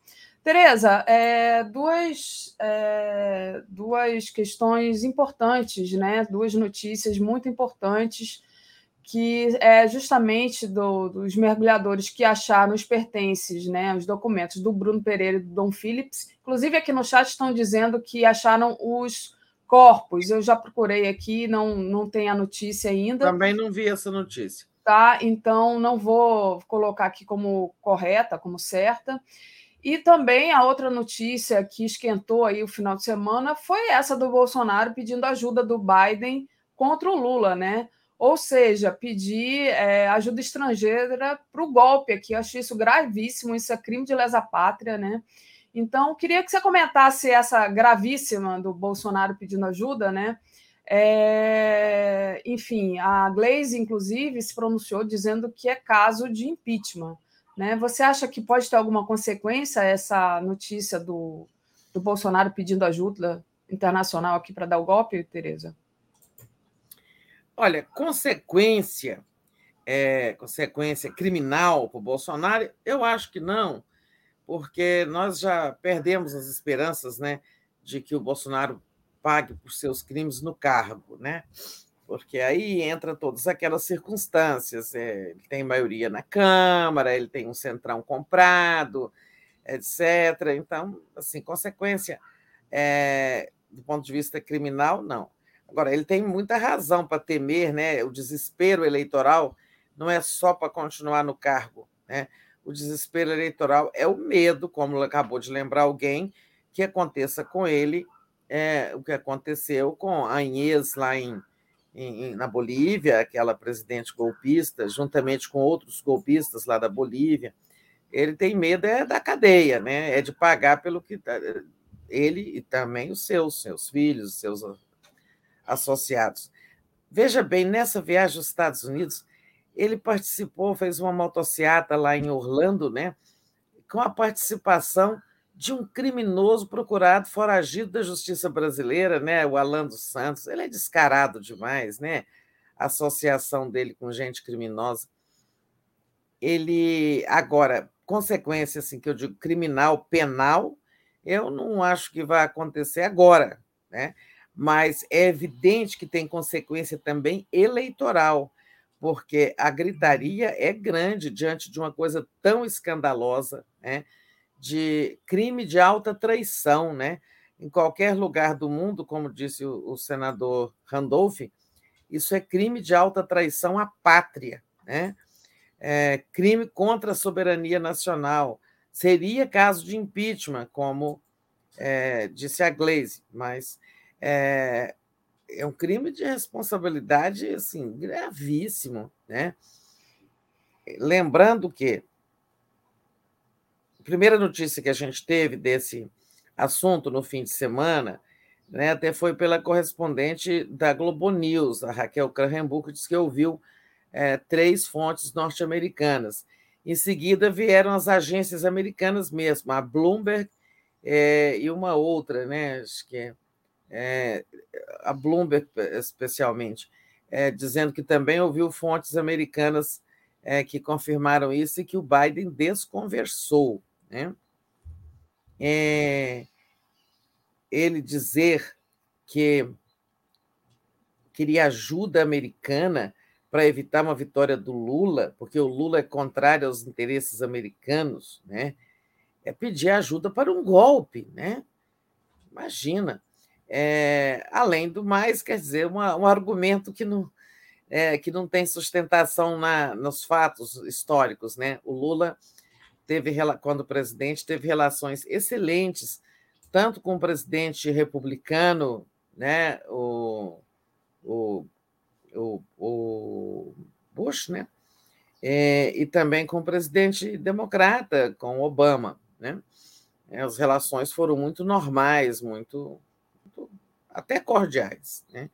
Tereza, é, duas, é, duas questões importantes, né? duas notícias muito importantes, que é justamente do, dos mergulhadores que acharam os pertences, né? os documentos do Bruno Pereira e do Dom Phillips. Inclusive, aqui no chat estão dizendo que acharam os corpos. Eu já procurei aqui, não, não tem a notícia ainda. Também não vi essa notícia. Tá, então não vou colocar aqui como correta, como certa. E também a outra notícia que esquentou aí o final de semana foi essa do Bolsonaro pedindo ajuda do Biden contra o Lula, né? Ou seja, pedir é, ajuda estrangeira para o golpe aqui. Eu achei isso gravíssimo, isso é crime de lesa pátria, né? Então, queria que você comentasse essa gravíssima do Bolsonaro pedindo ajuda, né? É, enfim, a Glaze, inclusive, se pronunciou dizendo que é caso de impeachment. Né? Você acha que pode ter alguma consequência essa notícia do, do Bolsonaro pedindo ajuda internacional aqui para dar o golpe, Tereza? Olha, consequência, é, consequência criminal para o Bolsonaro, eu acho que não, porque nós já perdemos as esperanças né, de que o Bolsonaro pague por seus crimes no cargo, né? porque aí entra todas aquelas circunstâncias. É, ele tem maioria na Câmara, ele tem um centrão comprado, etc. Então, assim, consequência é, do ponto de vista criminal, não. Agora, ele tem muita razão para temer, né? O desespero eleitoral não é só para continuar no cargo, né? O desespero eleitoral é o medo, como acabou de lembrar alguém, que aconteça com ele é, o que aconteceu com a Inês lá em em, na Bolívia, aquela presidente golpista, juntamente com outros golpistas lá da Bolívia, ele tem medo é da cadeia, né? É de pagar pelo que tá, ele e também os seus, seus filhos, seus associados. Veja bem, nessa viagem aos Estados Unidos, ele participou, fez uma motociata lá em Orlando, né? Com a participação de um criminoso procurado foragido da justiça brasileira, né? O Alan dos Santos. Ele é descarado demais, né? A associação dele com gente criminosa. Ele agora, consequência assim que eu digo criminal, penal, eu não acho que vai acontecer agora, né? Mas é evidente que tem consequência também eleitoral, porque a gritaria é grande diante de uma coisa tão escandalosa, né? de crime de alta traição, né? Em qualquer lugar do mundo, como disse o, senador Randolph, isso é crime de alta traição à pátria, né? É, crime contra a soberania nacional. Seria caso de impeachment, como é, disse a Glaze, mas é, é, um crime de responsabilidade assim, gravíssimo. Né? Lembrando que primeira notícia que a gente teve desse assunto no fim de semana, né, até foi pela correspondente da Globo News, a Raquel Cranhembuch, que disse que ouviu é, três fontes norte-americanas. Em seguida vieram as agências americanas mesmo, a Bloomberg é, e uma outra, né, acho que é, é a Bloomberg especialmente, é, dizendo que também ouviu fontes americanas é, que confirmaram isso e que o Biden desconversou né? É, ele dizer que queria ajuda americana para evitar uma vitória do Lula, porque o Lula é contrário aos interesses americanos, né? É pedir ajuda para um golpe, né? Imagina. É, além do mais, quer dizer, uma, um argumento que não, é, que não tem sustentação na, nos fatos históricos, né? O Lula teve, quando presidente, teve relações excelentes, tanto com o presidente republicano, né, o, o, o, o Bush, né, é, e também com o presidente democrata, com Obama. Né? É, as relações foram muito normais, muito, muito até cordiais. Né?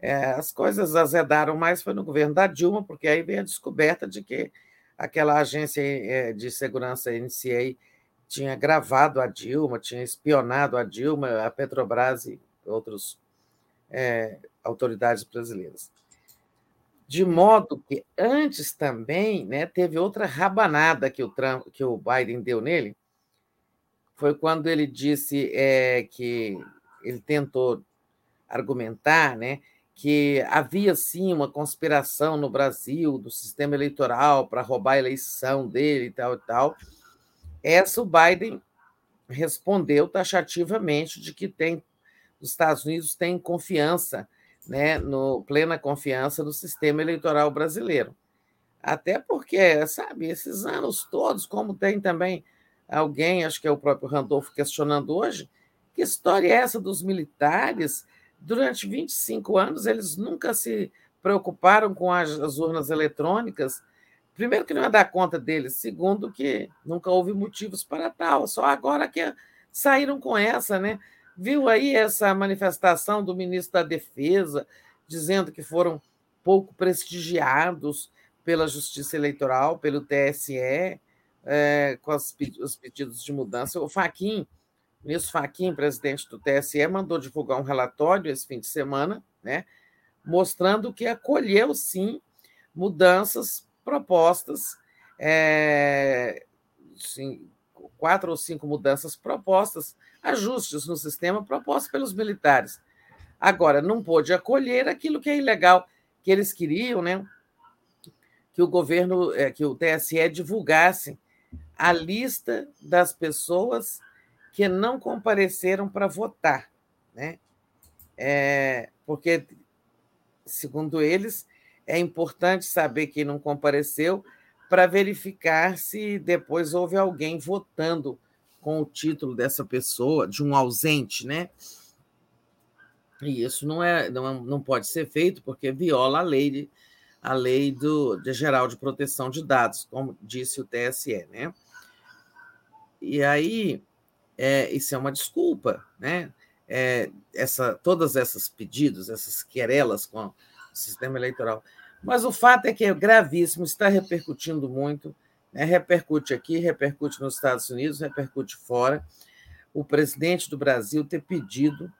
É, as coisas azedaram mais foi no governo da Dilma, porque aí veio a descoberta de que aquela agência eh, de segurança NCA tinha gravado a Dilma, tinha espionado a Dilma, a Petrobras e outras é, autoridades brasileiras. De modo que antes também né, teve outra rabanada que o, Trump, que o Biden deu nele, foi quando ele disse é, que ele tentou argumentar né, que havia sim uma conspiração no Brasil do sistema eleitoral para roubar a eleição dele e tal e tal. Essa o Biden respondeu taxativamente de que tem os Estados Unidos têm confiança, né, no plena confiança no sistema eleitoral brasileiro. Até porque, sabe, esses anos todos, como tem também alguém, acho que é o próprio Randolfo questionando hoje, que história é essa dos militares? Durante 25 anos, eles nunca se preocuparam com as, as urnas eletrônicas. Primeiro, que não ia dar conta deles. Segundo, que nunca houve motivos para tal. Só agora que saíram com essa, né? Viu aí essa manifestação do ministro da Defesa, dizendo que foram pouco prestigiados pela Justiça Eleitoral, pelo TSE, é, com os pedidos de mudança. O Faquim, ministro Faquim, presidente do TSE, mandou divulgar um relatório esse fim de semana, né, mostrando que acolheu, sim, mudanças propostas, é, sim, quatro ou cinco mudanças propostas, ajustes no sistema propostos pelos militares. Agora, não pôde acolher aquilo que é ilegal, que eles queriam, né? Que o governo, é, que o TSE divulgasse a lista das pessoas que não compareceram para votar, né? É, porque, segundo eles, é importante saber quem não compareceu para verificar se depois houve alguém votando com o título dessa pessoa, de um ausente, né? E isso não, é, não, não pode ser feito porque viola a lei, a lei do, de geral de proteção de dados, como disse o TSE. Né? E aí, é, isso é uma desculpa, né? É, essa, todas essas pedidos, essas querelas com o sistema eleitoral. Mas o fato é que é gravíssimo, está repercutindo muito, né? repercute aqui, repercute nos Estados Unidos, repercute fora. O presidente do Brasil ter pedido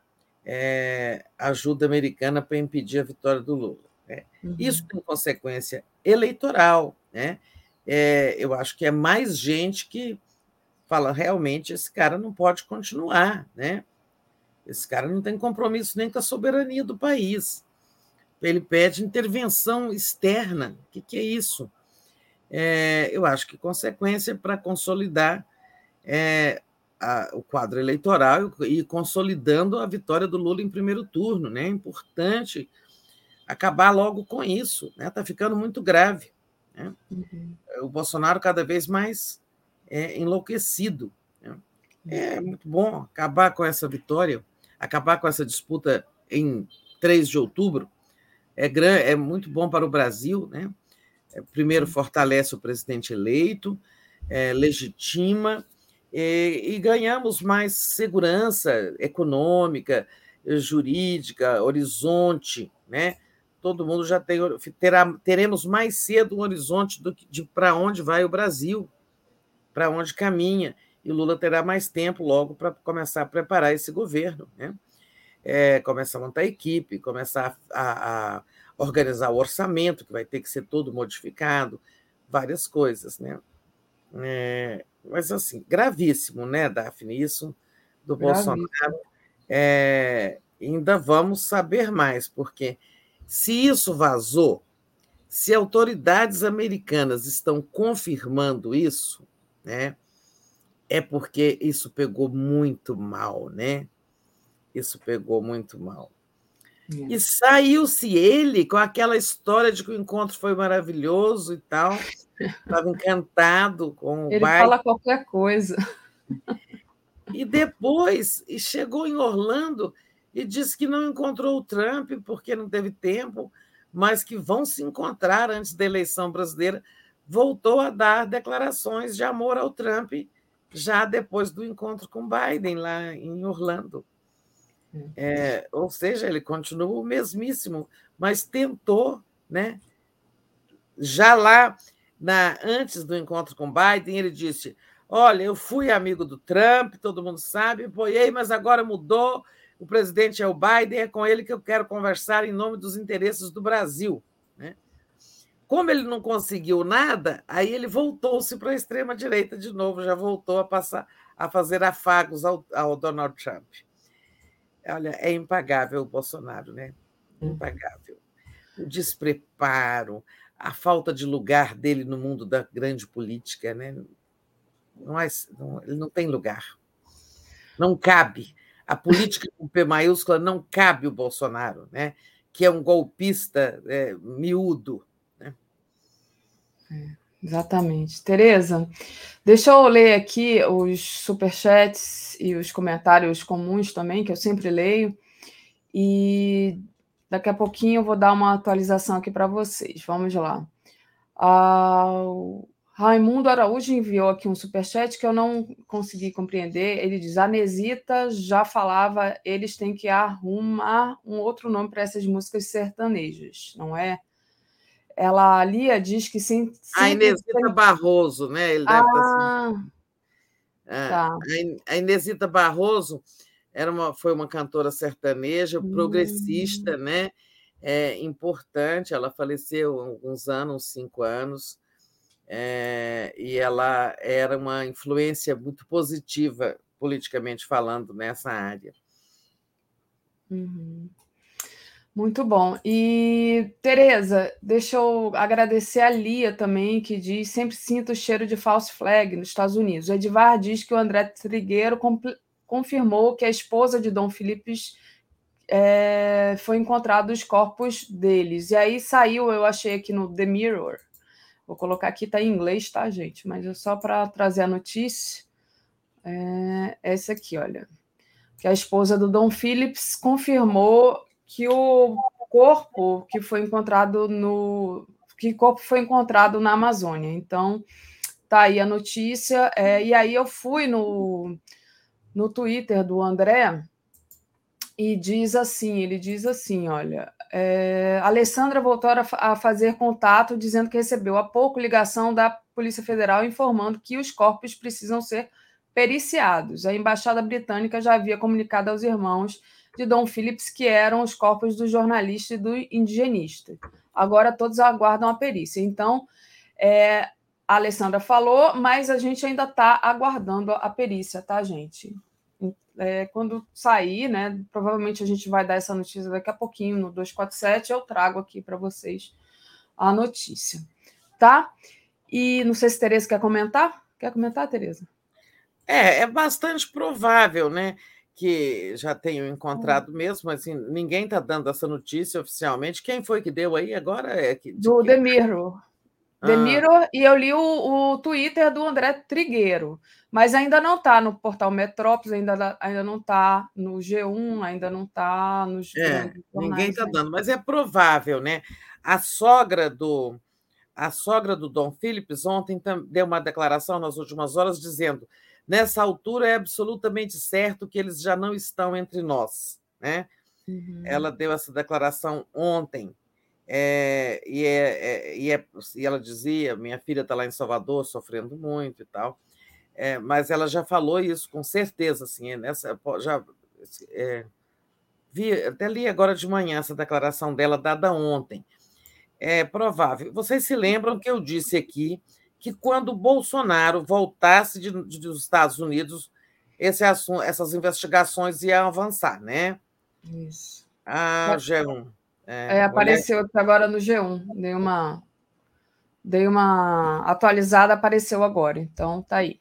é, ajuda americana para impedir a vitória do Lula. Né? Uhum. Isso tem consequência eleitoral. Né? É, eu acho que é mais gente que fala realmente esse cara não pode continuar, né? Esse cara não tem compromisso nem com a soberania do país. Ele pede intervenção externa. O que, que é isso? É, eu acho que consequência para consolidar é, a, o quadro eleitoral e consolidando a vitória do Lula em primeiro turno. Né? É importante acabar logo com isso. Está né? Tá ficando muito grave. Né? Uhum. O Bolsonaro cada vez mais é, enlouquecido. Né? É muito bom acabar com essa vitória, acabar com essa disputa em 3 de outubro. É, é muito bom para o Brasil. Né? É, primeiro, fortalece o presidente eleito, é, legitima e, e ganhamos mais segurança econômica, jurídica, horizonte, né? Todo mundo já tem, terá, teremos mais cedo um horizonte do, de para onde vai o Brasil, para onde caminha, e Lula terá mais tempo logo para começar a preparar esse governo, né? É, começar a montar a equipe, começar a, a, organizar o orçamento, que vai ter que ser todo modificado, várias coisas, né? É, mas assim, gravíssimo, né, Daphne? Isso do gravíssimo. Bolsonaro. É, ainda vamos saber mais, porque se isso vazou, se autoridades americanas estão confirmando isso, né, é porque isso pegou muito mal, né? Isso pegou muito mal. É. E saiu-se ele com aquela história de que o encontro foi maravilhoso e tal. Estava encantado com o Ele baile. fala qualquer coisa. E depois chegou em Orlando e disse que não encontrou o Trump porque não teve tempo, mas que vão se encontrar antes da eleição brasileira. Voltou a dar declarações de amor ao Trump já depois do encontro com Biden lá em Orlando. É, ou seja, ele continua o mesmíssimo, mas tentou, né? Já lá, na, antes do encontro com Biden, ele disse: Olha, eu fui amigo do Trump, todo mundo sabe, apoiei, mas agora mudou. O presidente é o Biden, é com ele que eu quero conversar em nome dos interesses do Brasil. Como ele não conseguiu nada, aí ele voltou-se para a extrema-direita de novo, já voltou a passar a fazer afagos ao, ao Donald Trump. Olha, é impagável o Bolsonaro, né? Hum. Impagável. O despreparo, a falta de lugar dele no mundo da grande política, né? Não é, não, ele não tem lugar. Não cabe. A política com P maiúscula não cabe o Bolsonaro, né? que é um golpista é, miúdo. É. Exatamente. Tereza, deixa eu ler aqui os superchats e os comentários comuns também, que eu sempre leio. E daqui a pouquinho eu vou dar uma atualização aqui para vocês. Vamos lá. Ah, Raimundo Araújo enviou aqui um superchat que eu não consegui compreender. Ele diz: a Nesita já falava, eles têm que arrumar um outro nome para essas músicas sertanejas, não é? Ela, a Lia, diz que sim. A Inesita Barroso, né? Ele deve ah, assim. é, tá. A Inesita Barroso era uma, foi uma cantora sertaneja, hum. progressista, né? É, importante. Ela faleceu há alguns anos, uns cinco anos, é, e ela era uma influência muito positiva, politicamente falando, nessa área. Uhum. Muito bom. E, Tereza, deixa eu agradecer a Lia também, que diz sempre sinto o cheiro de false flag nos Estados Unidos. O Edivar diz que o André Trigueiro confirmou que a esposa de Dom Felipe é, foi encontrado os corpos deles. E aí saiu, eu achei aqui no The Mirror. Vou colocar aqui, tá em inglês, tá, gente? Mas é só para trazer a notícia. É, essa aqui, olha. Que a esposa do Dom Phillips confirmou que o corpo que foi encontrado no que corpo foi encontrado na Amazônia. Então, tá aí a notícia. É, e aí eu fui no, no Twitter do André e diz assim, ele diz assim, olha, é, Alessandra voltou a, fazer contato dizendo que recebeu há pouco ligação da Polícia Federal informando que os corpos precisam ser periciados. A embaixada britânica já havia comunicado aos irmãos de Dom Phillips, que eram os corpos do jornalista e do indigenista. Agora todos aguardam a perícia. Então, é, a Alessandra falou, mas a gente ainda está aguardando a perícia, tá, gente? É, quando sair, né? Provavelmente a gente vai dar essa notícia daqui a pouquinho no 247. Eu trago aqui para vocês a notícia, tá? E não sei se Tereza quer comentar. Quer comentar, Tereza? É, é bastante provável, né? Que já tenho encontrado hum. mesmo, assim, ninguém está dando essa notícia oficialmente. Quem foi que deu aí agora? É que, do que... Demiro. Ah. Demiro, e eu li o, o Twitter do André Trigueiro, mas ainda não está no portal Metrópolis, ainda, ainda não está no G1, ainda não está nos. É, ninguém está dando, mas é provável, né? A sogra do. A sogra do Dom Philips ontem deu uma declaração nas últimas horas dizendo Nessa altura é absolutamente certo que eles já não estão entre nós. Né? Uhum. Ela deu essa declaração ontem. É, e, é, é, e, é, e, ela dizia: minha filha está lá em Salvador sofrendo muito e tal. É, mas ela já falou isso com certeza. Assim, nessa, já, vi, até li agora de manhã essa declaração dela, dada ontem. É provável. Vocês se lembram que eu disse aqui que quando Bolsonaro voltasse de, de, dos Estados Unidos, esse assunto, essas investigações iam avançar, né? Isso. Ah, G1. É, é, apareceu agora no G1. Dei uma, dei uma atualizada, apareceu agora. Então, tá aí.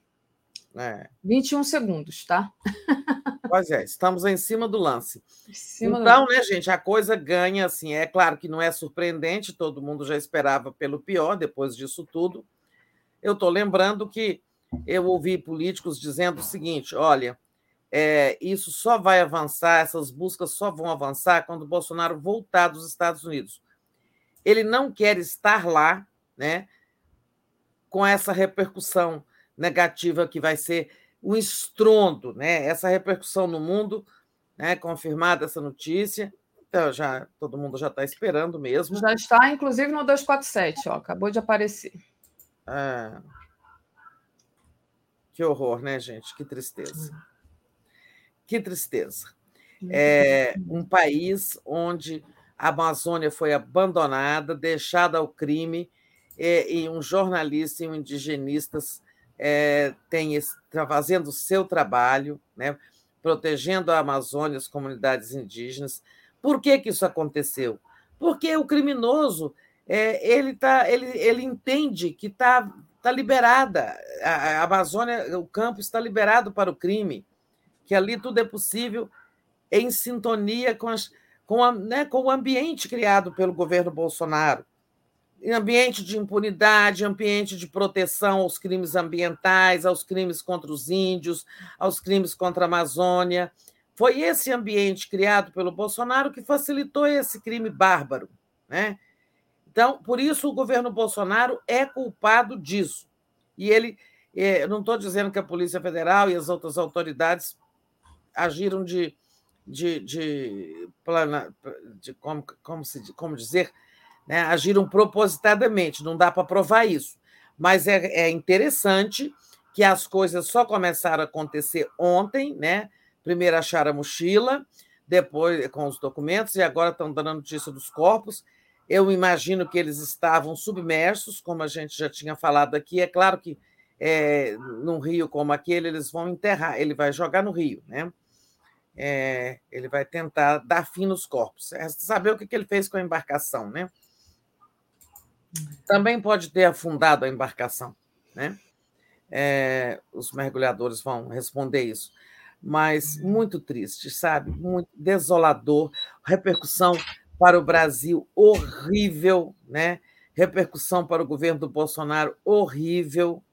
É. 21 segundos, tá? Pois é, estamos em cima do lance. Cima então, do... né, gente, a coisa ganha, assim, é claro que não é surpreendente, todo mundo já esperava pelo pior depois disso tudo, eu estou lembrando que eu ouvi políticos dizendo o seguinte: olha, é, isso só vai avançar, essas buscas só vão avançar quando o Bolsonaro voltar dos Estados Unidos. Ele não quer estar lá, né, com essa repercussão negativa que vai ser o estrondo, né, essa repercussão no mundo, né, confirmada essa notícia. Então, já todo mundo já está esperando mesmo. Já está, inclusive, no 247, ó, acabou de aparecer. Ah, que horror, né, gente? Que tristeza. Que tristeza. É um país onde a Amazônia foi abandonada, deixada ao crime, e, e um jornalista e um indigenistas é, tem fazendo o seu trabalho, né, protegendo a Amazônia, as comunidades indígenas. Por que, que isso aconteceu? Porque o criminoso é, ele, tá, ele, ele entende que está tá liberada, a, a Amazônia, o campo está liberado para o crime, que ali tudo é possível em sintonia com, as, com, a, né, com o ambiente criado pelo governo Bolsonaro. ambiente de impunidade, ambiente de proteção aos crimes ambientais, aos crimes contra os índios, aos crimes contra a Amazônia. Foi esse ambiente criado pelo Bolsonaro que facilitou esse crime bárbaro. Né? Então, por isso, o governo Bolsonaro é culpado disso. E ele, é, eu não estou dizendo que a Polícia Federal e as outras autoridades agiram de, de, de, plana, de como, como, se, como dizer, né, agiram propositadamente, não dá para provar isso. Mas é, é interessante que as coisas só começaram a acontecer ontem, né? Primeiro acharam a mochila, depois com os documentos, e agora estão dando notícia dos corpos. Eu imagino que eles estavam submersos, como a gente já tinha falado aqui. É claro que é, num rio como aquele, eles vão enterrar, ele vai jogar no rio, né? É, ele vai tentar dar fim nos corpos. É saber o que, que ele fez com a embarcação, né? Também pode ter afundado a embarcação, né? É, os mergulhadores vão responder isso. Mas muito triste, sabe? Muito desolador. Repercussão para o Brasil horrível, né? Repercussão para o governo do Bolsonaro horrível.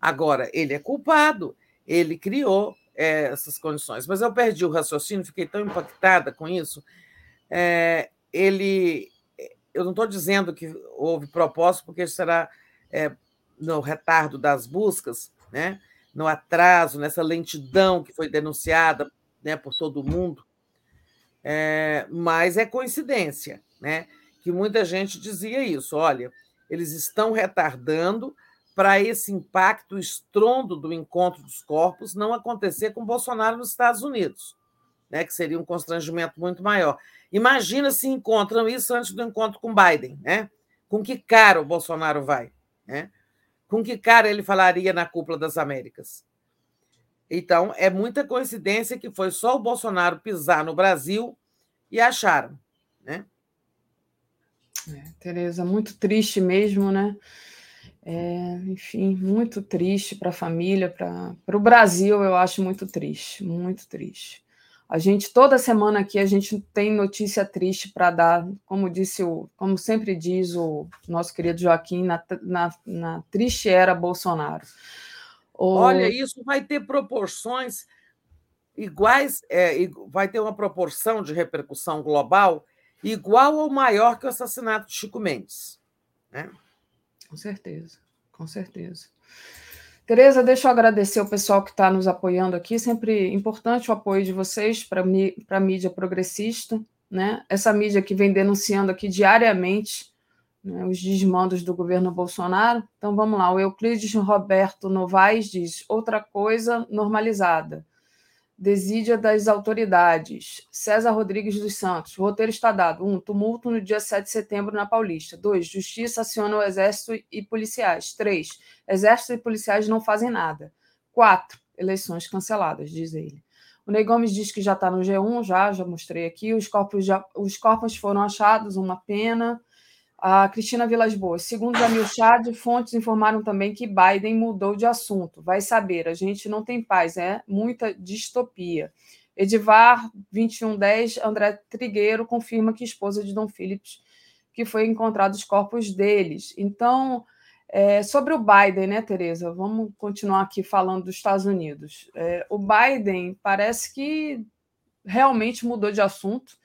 Agora, ele é culpado, ele criou é, essas condições. Mas eu perdi o raciocínio, fiquei tão impactada com isso. É, ele eu não estou dizendo que houve propósito, porque será é, no retardo das buscas, né? no atraso, nessa lentidão que foi denunciada né, por todo mundo, é, mas é coincidência, né? Que muita gente dizia isso. Olha, eles estão retardando para esse impacto, estrondo do encontro dos corpos não acontecer com Bolsonaro nos Estados Unidos, né? Que seria um constrangimento muito maior. Imagina se encontram isso antes do encontro com Biden, né? Com que cara o Bolsonaro vai, né? Com que cara ele falaria na cúpula das Américas? Então, é muita coincidência que foi só o Bolsonaro pisar no Brasil e acharam, né? É, Tereza, muito triste mesmo, né? É, enfim, muito triste para a família, para o Brasil, eu acho muito triste, muito triste. A gente toda semana aqui a gente tem notícia triste para dar, como disse o, como sempre diz o nosso querido Joaquim, na, na, na triste era Bolsonaro. O... Olha, isso vai ter proporções iguais, é, vai ter uma proporção de repercussão global igual ou maior que o assassinato de Chico Mendes. Né? Com certeza, com certeza. Tereza, deixa eu agradecer o pessoal que está nos apoiando aqui. Sempre importante o apoio de vocês para a mídia progressista, né? Essa mídia que vem denunciando aqui diariamente né, os desmandos do governo Bolsonaro. Então vamos lá. O Euclides Roberto Novaes diz outra coisa normalizada. Desídia das autoridades. César Rodrigues dos Santos. O roteiro está dado. Um, tumulto no dia 7 de setembro na Paulista. Dois, justiça aciona o exército e policiais. Três, exército e policiais não fazem nada. Quatro, eleições canceladas, diz ele. O Ney Gomes diz que já está no G1, já, já mostrei aqui. Os corpos, já, os corpos foram achados, uma pena. A Cristina Vilas Boas. Segundo Jamil Chad, fontes informaram também que Biden mudou de assunto. Vai saber, a gente não tem paz, é muita distopia. Edivar 2110, André Trigueiro confirma que esposa de Dom Phillips, que foi encontrado os corpos deles. Então, é, sobre o Biden, né, Tereza? Vamos continuar aqui falando dos Estados Unidos. É, o Biden parece que realmente mudou de assunto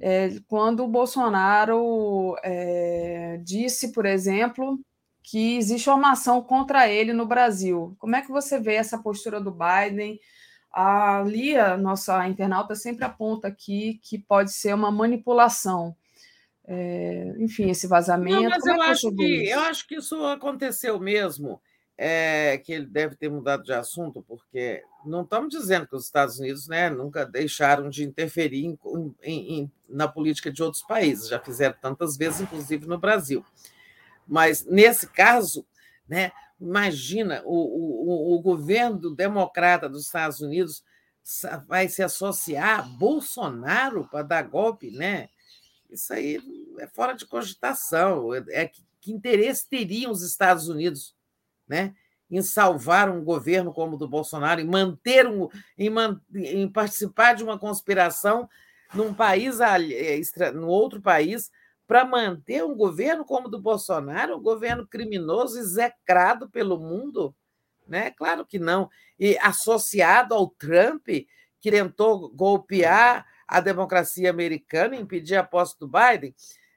é, quando o Bolsonaro é, disse, por exemplo, que existe uma ação contra ele no Brasil. Como é que você vê essa postura do Biden? A Lia, nossa internauta, sempre aponta aqui que pode ser uma manipulação. É, enfim, esse vazamento. Não, mas eu, é acho que, eu acho que isso aconteceu mesmo é, que ele deve ter mudado de assunto, porque não estamos dizendo que os Estados Unidos né, nunca deixaram de interferir em, em, em, na política de outros países, já fizeram tantas vezes, inclusive no Brasil. Mas, nesse caso, né, imagina o, o, o governo democrata dos Estados Unidos vai se associar a Bolsonaro para dar golpe, né? Isso aí é fora de cogitação. É que, que interesse teriam os Estados Unidos né? em salvar um governo como o do Bolsonaro, em manter um, em, man, em participar de uma conspiração num país, no outro país, para manter um governo como o do Bolsonaro, um governo criminoso, execrado pelo mundo? Né? Claro que não. E associado ao Trump, que tentou golpear a democracia americana, impedir a posse do Biden,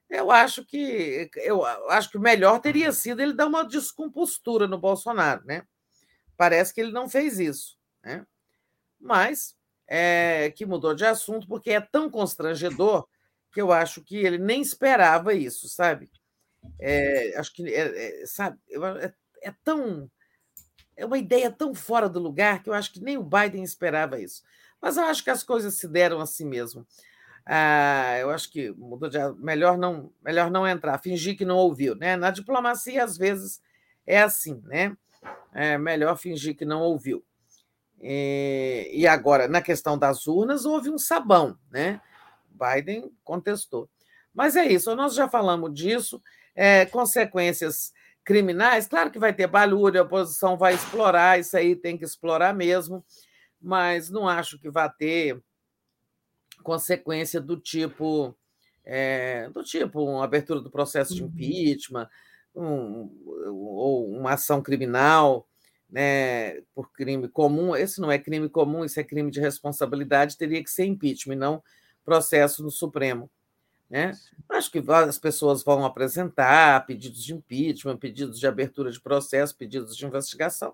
eu acho que eu acho que o melhor teria sido ele dar uma descompostura no Bolsonaro, né? Parece que ele não fez isso, né? Mas é, que mudou de assunto porque é tão constrangedor que eu acho que ele nem esperava isso, sabe? É, acho que é, é sabe, é, é tão é uma ideia tão fora do lugar que eu acho que nem o Biden esperava isso. Mas eu acho que as coisas se deram assim mesmo. Ah, eu acho que mudou de melhor não melhor não entrar, fingir que não ouviu, né? Na diplomacia às vezes é assim, né? É melhor fingir que não ouviu. E, e agora na questão das urnas houve um sabão, né? Biden contestou. Mas é isso, nós já falamos disso. É, consequências criminais, claro que vai ter balúrdia, a oposição vai explorar, isso aí tem que explorar mesmo mas não acho que vá ter consequência do tipo é, do tipo uma abertura do processo de uhum. impeachment um, ou uma ação criminal né, por crime comum. Esse não é crime comum, isso é crime de responsabilidade, teria que ser impeachment, não processo no Supremo. Né? Acho que as pessoas vão apresentar pedidos de impeachment, pedidos de abertura de processo, pedidos de investigação.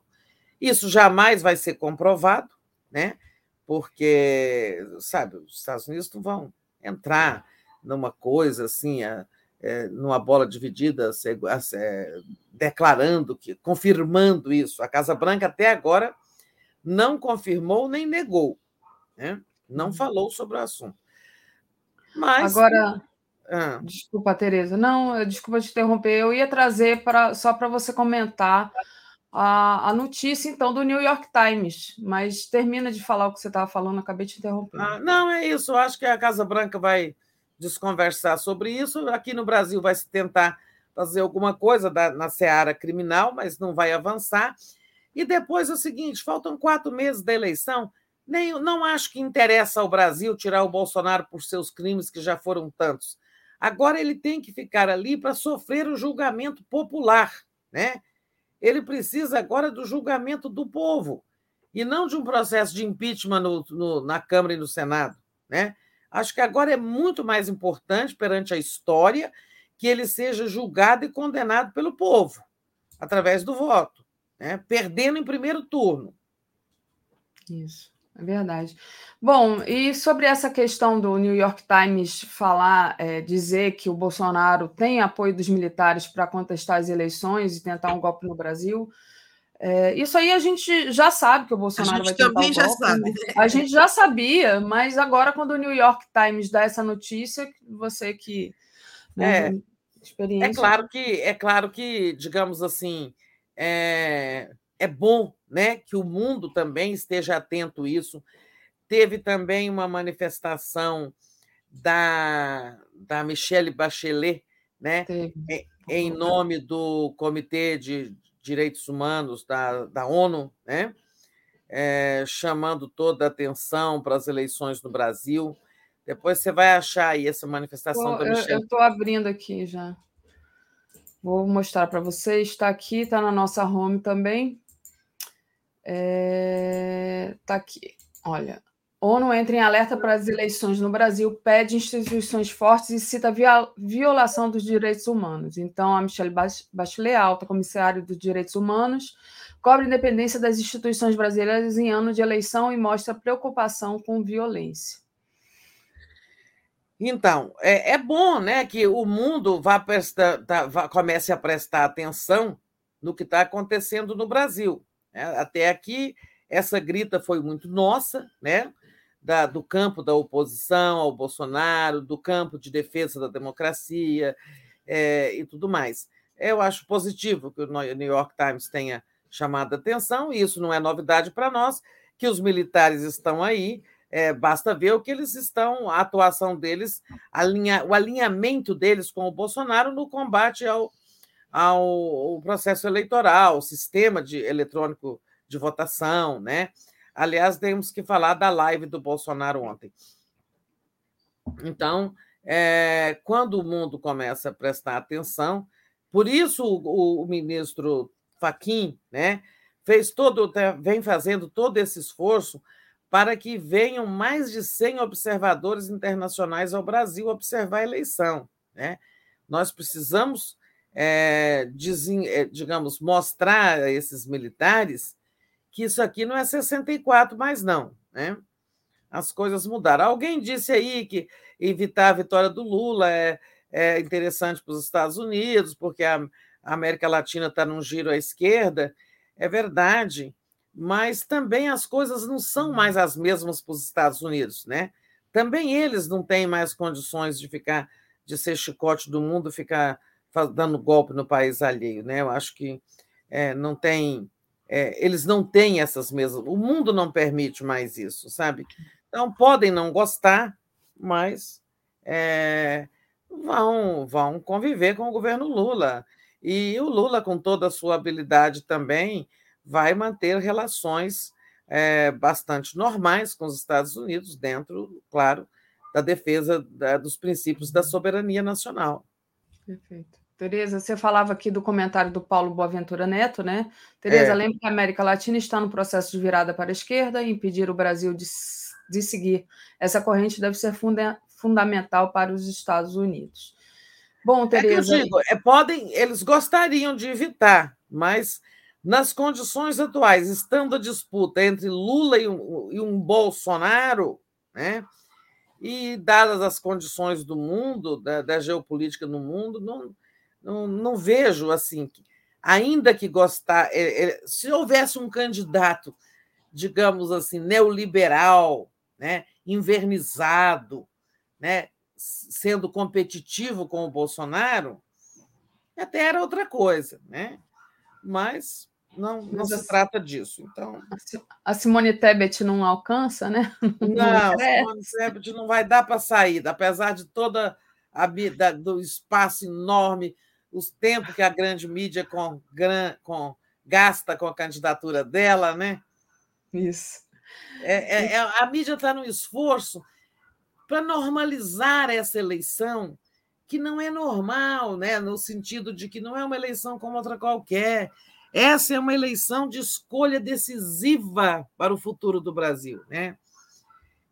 Isso jamais vai ser comprovado, né? Porque, sabe, os Estados Unidos não vão entrar numa coisa assim, é, é, numa bola dividida, é, declarando que, confirmando isso. A Casa Branca até agora não confirmou nem negou, né? não uhum. falou sobre o assunto. Mas agora, ah. desculpa, Tereza, não, desculpa te interromper. Eu ia trazer para só para você comentar a, a notícia, então, do New York Times. Mas termina de falar o que você estava falando, acabei de interromper. Ah, não, é isso. Eu acho que a Casa Branca vai desconversar sobre isso. Aqui no Brasil vai se tentar fazer alguma coisa da, na seara criminal, mas não vai avançar. E depois é o seguinte: faltam quatro meses da eleição. Nem, não acho que interessa ao Brasil tirar o Bolsonaro por seus crimes, que já foram tantos. Agora ele tem que ficar ali para sofrer o julgamento popular, né? Ele precisa agora do julgamento do povo e não de um processo de impeachment no, no, na Câmara e no Senado. Né? Acho que agora é muito mais importante perante a história que ele seja julgado e condenado pelo povo, através do voto, né? perdendo em primeiro turno. Isso. É verdade. Bom, e sobre essa questão do New York Times falar, é, dizer que o Bolsonaro tem apoio dos militares para contestar as eleições e tentar um golpe no Brasil, é, isso aí a gente já sabe que o Bolsonaro vai tentar também um golpe. Já sabe. Né? A gente já sabia, mas agora quando o New York Times dá essa notícia, você que né, é, experiência. É claro que é claro que, digamos assim, é, é bom né, que o mundo também esteja atento a isso. Teve também uma manifestação da, da Michelle Bachelet, né, em, em nome do Comitê de Direitos Humanos da, da ONU, né, é, chamando toda a atenção para as eleições no Brasil. Depois você vai achar aí essa manifestação Pô, da Michelle. Eu estou abrindo aqui já. Vou mostrar para vocês. Está aqui, está na nossa home também. É, tá aqui. Olha, ONU entra em alerta para as eleições no Brasil, pede instituições fortes e cita violação dos direitos humanos. Então, a Michelle Bachelet, alta comissária dos direitos humanos, cobre a independência das instituições brasileiras em ano de eleição e mostra preocupação com violência. Então, é, é bom né, que o mundo vá prestar, tá, vá, comece a prestar atenção no que está acontecendo no Brasil. Né? Até aqui, essa grita foi muito nossa, né? Da, do campo da oposição ao Bolsonaro, do campo de defesa da democracia é, e tudo mais. Eu acho positivo que o New York Times tenha chamado a atenção, e isso não é novidade para nós, que os militares estão aí, é, basta ver o que eles estão, a atuação deles, alinha, o alinhamento deles com o Bolsonaro no combate ao, ao processo eleitoral, o sistema de eletrônico de votação, né? Aliás, temos que falar da live do Bolsonaro ontem. Então, é, quando o mundo começa a prestar atenção, por isso o, o ministro Faquim né, fez todo, vem fazendo todo esse esforço para que venham mais de 100 observadores internacionais ao Brasil observar a eleição. Né? Nós precisamos, é, digamos, mostrar a esses militares que isso aqui não é 64 mais não. Né? As coisas mudaram. Alguém disse aí que evitar a vitória do Lula é, é interessante para os Estados Unidos, porque a, América Latina está num giro à esquerda. É verdade, mas também as coisas não são mais as mesmas para os Estados Unidos, né? Também eles não têm mais condições de ficar, de ser chicote do mundo, ficar dando golpe no país alheio, né? Eu acho que é, não tem, é, eles não têm essas mesmas, o mundo não permite mais isso, sabe? Então podem não gostar, mas é, vão, vão conviver com o governo Lula. E o Lula, com toda a sua habilidade também, vai manter relações é, bastante normais com os Estados Unidos, dentro, claro, da defesa da, dos princípios da soberania nacional. Perfeito. Tereza, você falava aqui do comentário do Paulo Boaventura Neto, né? Tereza, é. lembra que a América Latina está no processo de virada para a esquerda e impedir o Brasil de, de seguir essa corrente deve ser funda fundamental para os Estados Unidos. Bom, Tereza. É que eu digo, é, podem, eles gostariam de evitar, mas nas condições atuais, estando a disputa entre Lula e um, e um Bolsonaro, né? e dadas as condições do mundo, da, da geopolítica no mundo, não, não, não, vejo assim, ainda que gostar, é, é, se houvesse um candidato, digamos assim, neoliberal, né, invernizado, né, sendo competitivo com o Bolsonaro, até era outra coisa, né? Mas não, não Mas se trata disso. Então, a Simone Tebet não alcança, né? Não, a Simone Tebet não vai dar para sair, apesar de toda a da, do espaço enorme, os tempos que a grande mídia com, com, gasta com a candidatura dela, né? Isso. É, é, é a mídia está no esforço para normalizar essa eleição, que não é normal, né? no sentido de que não é uma eleição como outra qualquer essa é uma eleição de escolha decisiva para o futuro do Brasil, né?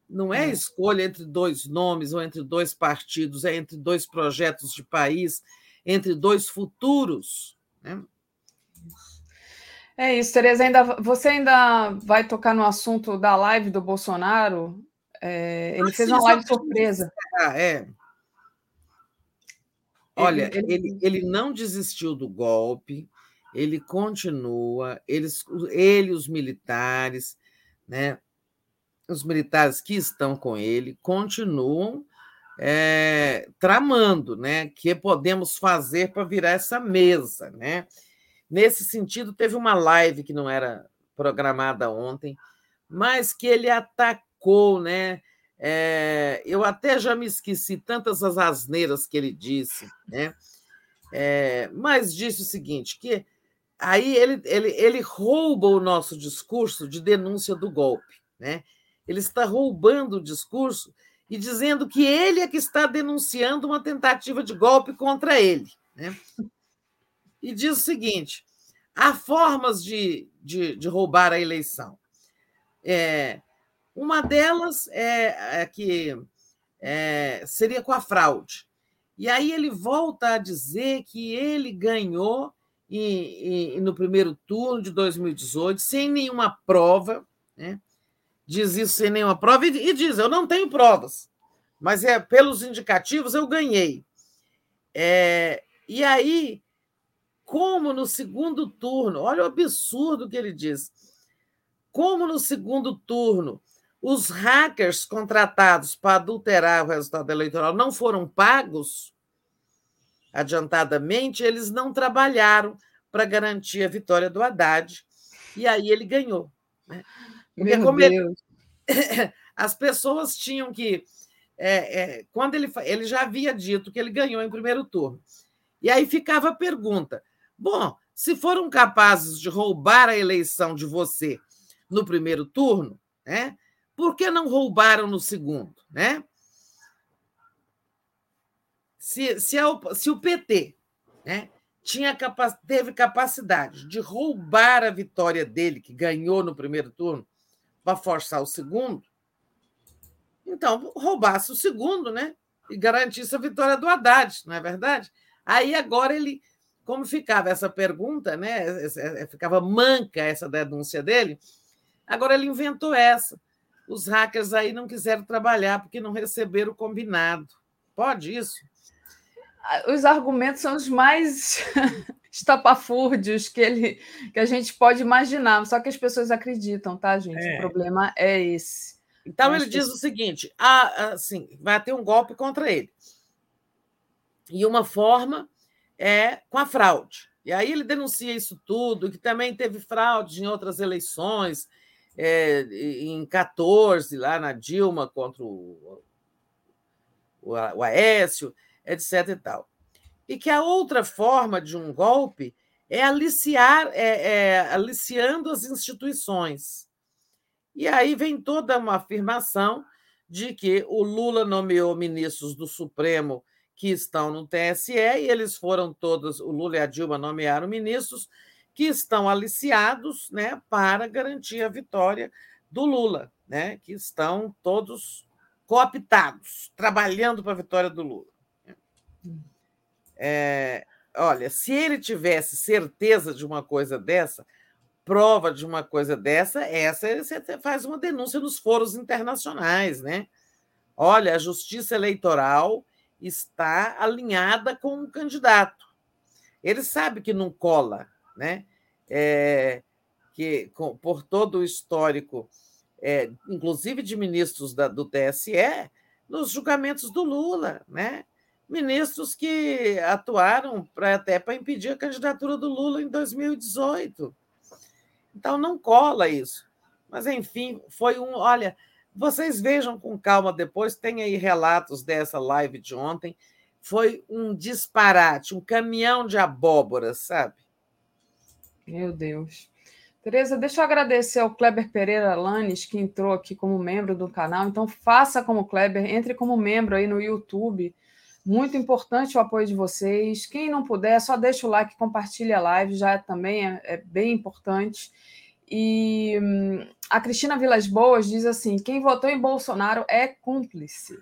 Não é, é escolha entre dois nomes ou entre dois partidos, é entre dois projetos de país, entre dois futuros. Né? É isso, Tereza. Ainda, você ainda vai tocar no assunto da live do Bolsonaro? É, ele ah, fez sim, uma live surpresa. Ah, é. Olha, ele, ele, ele não desistiu do golpe, ele continua, eles, ele os militares, né, os militares que estão com ele continuam é, tramando, né, que podemos fazer para virar essa mesa, né? Nesse sentido, teve uma live que não era programada ontem, mas que ele atacou, né? É, eu até já me esqueci tantas as asneiras que ele disse, né? É, mas disse o seguinte: que aí ele, ele, ele rouba o nosso discurso de denúncia do golpe. Né? Ele está roubando o discurso e dizendo que ele é que está denunciando uma tentativa de golpe contra ele. Né? E diz o seguinte: há formas de, de, de roubar a eleição. É, uma delas é, é que é, seria com a fraude. E aí ele volta a dizer que ele ganhou e, e, no primeiro turno de 2018, sem nenhuma prova, né? Diz isso sem nenhuma prova, e, diz: Eu não tenho provas, mas é pelos indicativos eu ganhei. É, e aí, como no segundo turno, olha o absurdo que ele diz. Como no segundo turno os hackers contratados para adulterar o resultado eleitoral não foram pagos, adiantadamente, eles não trabalharam para garantir a vitória do Haddad, e aí ele ganhou. Né? Porque Meu Deus. Ele... as pessoas tinham que. É, é, quando ele, ele já havia dito que ele ganhou em primeiro turno. E aí ficava a pergunta: bom, se foram capazes de roubar a eleição de você no primeiro turno, né, por que não roubaram no segundo? Né? se, se, a, se o PT né, tinha capa teve capacidade de roubar a vitória dele, que ganhou no primeiro turno, para forçar o segundo, então roubasse o segundo, né? E garantisse a vitória do Haddad, não é verdade? Aí agora ele, como ficava essa pergunta, né? Ficava manca essa denúncia dele, agora ele inventou essa. Os hackers aí não quiseram trabalhar porque não receberam o combinado. Pode isso? os argumentos são os mais estapafúrdios que, ele, que a gente pode imaginar, só que as pessoas acreditam, tá, gente? É. O problema é esse. Então, ele diz o seguinte: ah, assim, vai ter um golpe contra ele. E uma forma é com a fraude. E aí ele denuncia isso tudo, que também teve fraude em outras eleições, é, em 14, lá na Dilma contra o, o, o Aécio etc. E, tal. E que a outra forma de um golpe é aliciar, é, é, aliciando as instituições. E aí vem toda uma afirmação de que o Lula nomeou ministros do Supremo que estão no TSE e eles foram todos, o Lula e a Dilma nomearam ministros que estão aliciados né, para garantir a vitória do Lula, né, que estão todos cooptados, trabalhando para a vitória do Lula. É, olha, se ele tivesse certeza de uma coisa dessa, prova de uma coisa dessa, essa você faz uma denúncia nos foros internacionais, né? Olha, a justiça eleitoral está alinhada com o candidato. Ele sabe que não cola, né? É, que com, por todo o histórico, é, inclusive de ministros da, do TSE, nos julgamentos do Lula, né? Ministros que atuaram pra, até para impedir a candidatura do Lula em 2018. Então não cola isso. Mas, enfim, foi um. Olha, vocês vejam com calma depois, tem aí relatos dessa live de ontem. Foi um disparate, um caminhão de abóboras, sabe? Meu Deus. Tereza, deixa eu agradecer ao Kleber Pereira Lanes, que entrou aqui como membro do canal. Então, faça como Kleber, entre como membro aí no YouTube muito importante o apoio de vocês. Quem não puder, só deixa o like, compartilha a live, já também é, é bem importante. E hum, a Cristina Vilas Boas diz assim: quem votou em Bolsonaro é cúmplice.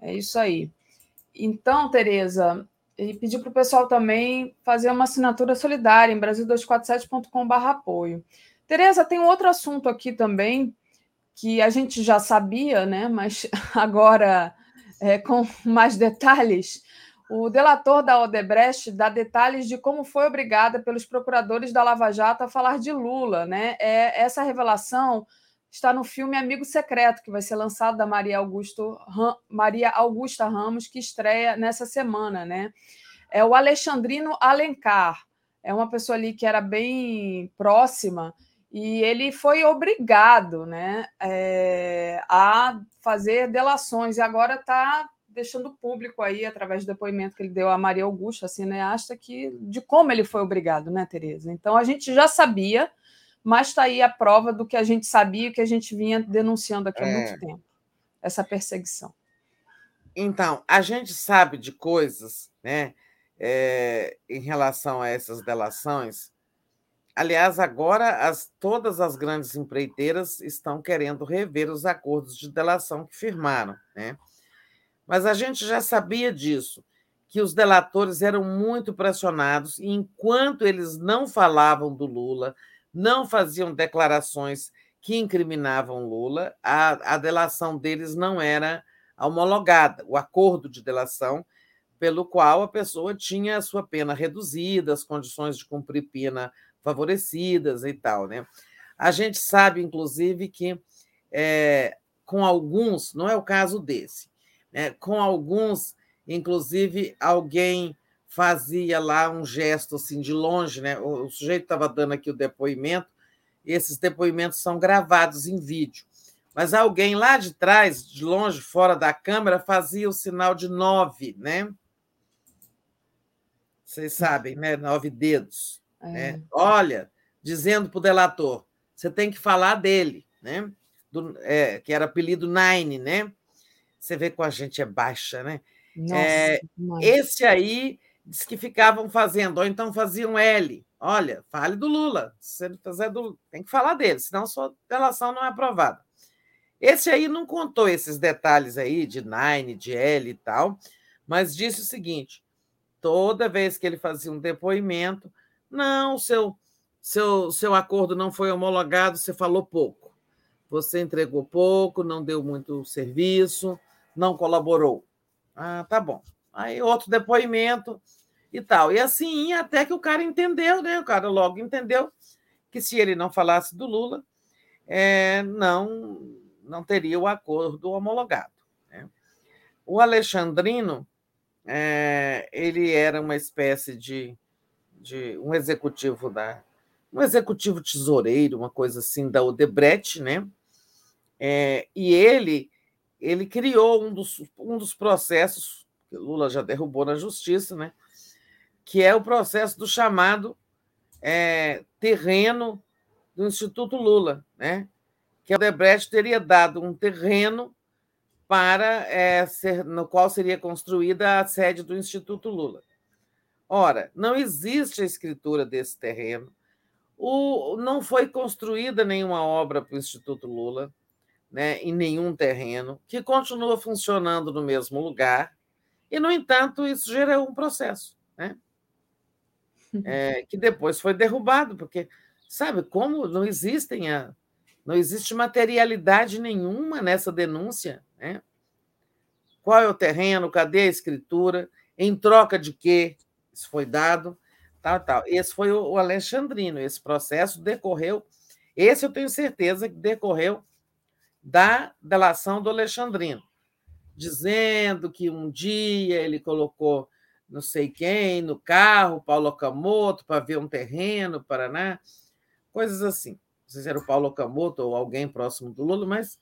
É isso aí. Então, Tereza, e pedir para o pessoal também fazer uma assinatura solidária em brasil247.com.br apoio. Tereza, tem outro assunto aqui também que a gente já sabia, né? Mas agora é, com mais detalhes, o delator da Odebrecht dá detalhes de como foi obrigada pelos procuradores da Lava Jato a falar de Lula. Né? É, essa revelação está no filme Amigo Secreto, que vai ser lançado da Maria, Augusto, Maria Augusta Ramos, que estreia nessa semana. Né? É o Alexandrino Alencar, é uma pessoa ali que era bem próxima e ele foi obrigado né, é, a fazer delações, e agora está deixando público aí, através do depoimento que ele deu a Maria Augusta, a cineasta, que, de como ele foi obrigado, né, Tereza? Então, a gente já sabia, mas está aí a prova do que a gente sabia e que a gente vinha denunciando aqui há é. muito tempo, essa perseguição. Então, a gente sabe de coisas, né, é, em relação a essas delações, Aliás, agora as, todas as grandes empreiteiras estão querendo rever os acordos de delação que firmaram. Né? Mas a gente já sabia disso, que os delatores eram muito pressionados, e enquanto eles não falavam do Lula, não faziam declarações que incriminavam Lula, a, a delação deles não era homologada, o acordo de delação, pelo qual a pessoa tinha a sua pena reduzida, as condições de cumprir pena favorecidas e tal. Né? A gente sabe, inclusive, que é, com alguns, não é o caso desse, né? com alguns, inclusive, alguém fazia lá um gesto assim de longe, né? O, o sujeito estava dando aqui o depoimento, e esses depoimentos são gravados em vídeo. Mas alguém lá de trás, de longe, fora da câmera, fazia o sinal de nove, né? Vocês sabem, né? Nove dedos. É. Né? Olha, dizendo para o delator, você tem que falar dele, né? Do, é, que era apelido Nine, né? Você vê que a gente é baixa, né? Nossa, é, esse aí diz que ficavam fazendo, ou então faziam L. Olha, fale do Lula. Se ele fizer do tem que falar dele, senão sua relação não é aprovada. Esse aí não contou esses detalhes aí de Nine, de L e tal, mas disse o seguinte: toda vez que ele fazia um depoimento, não, seu seu seu acordo não foi homologado, você falou pouco. Você entregou pouco, não deu muito serviço, não colaborou. Ah, tá bom. Aí outro depoimento e tal. E assim até que o cara entendeu, né? O cara logo entendeu que se ele não falasse do Lula, é, não não teria o acordo homologado. Né? O Alexandrino é, ele era uma espécie de, de um executivo da um executivo tesoureiro, uma coisa assim da Odebrecht, né? É, e ele ele criou um dos, um dos processos que Lula já derrubou na justiça, né? Que é o processo do chamado é, terreno do Instituto Lula, né? Que a Odebrecht teria dado um terreno para é, ser, no qual seria construída a sede do Instituto Lula. Ora, não existe a escritura desse terreno, o, não foi construída nenhuma obra para o Instituto Lula, né, em nenhum terreno, que continua funcionando no mesmo lugar, e, no entanto, isso gerou um processo, né, é, que depois foi derrubado, porque, sabe, como não existem a, não existe materialidade nenhuma nessa denúncia. Né? Qual é o terreno? Cadê a escritura? Em troca de quê? Isso foi dado tal, tal. Esse foi o Alexandrino. Esse processo decorreu. Esse eu tenho certeza que decorreu da delação do Alexandrino, dizendo que um dia ele colocou não sei quem no carro, Paulo Okamoto, para ver um terreno, Paraná, coisas assim. Não sei se era o Paulo Okamoto ou alguém próximo do Lula, mas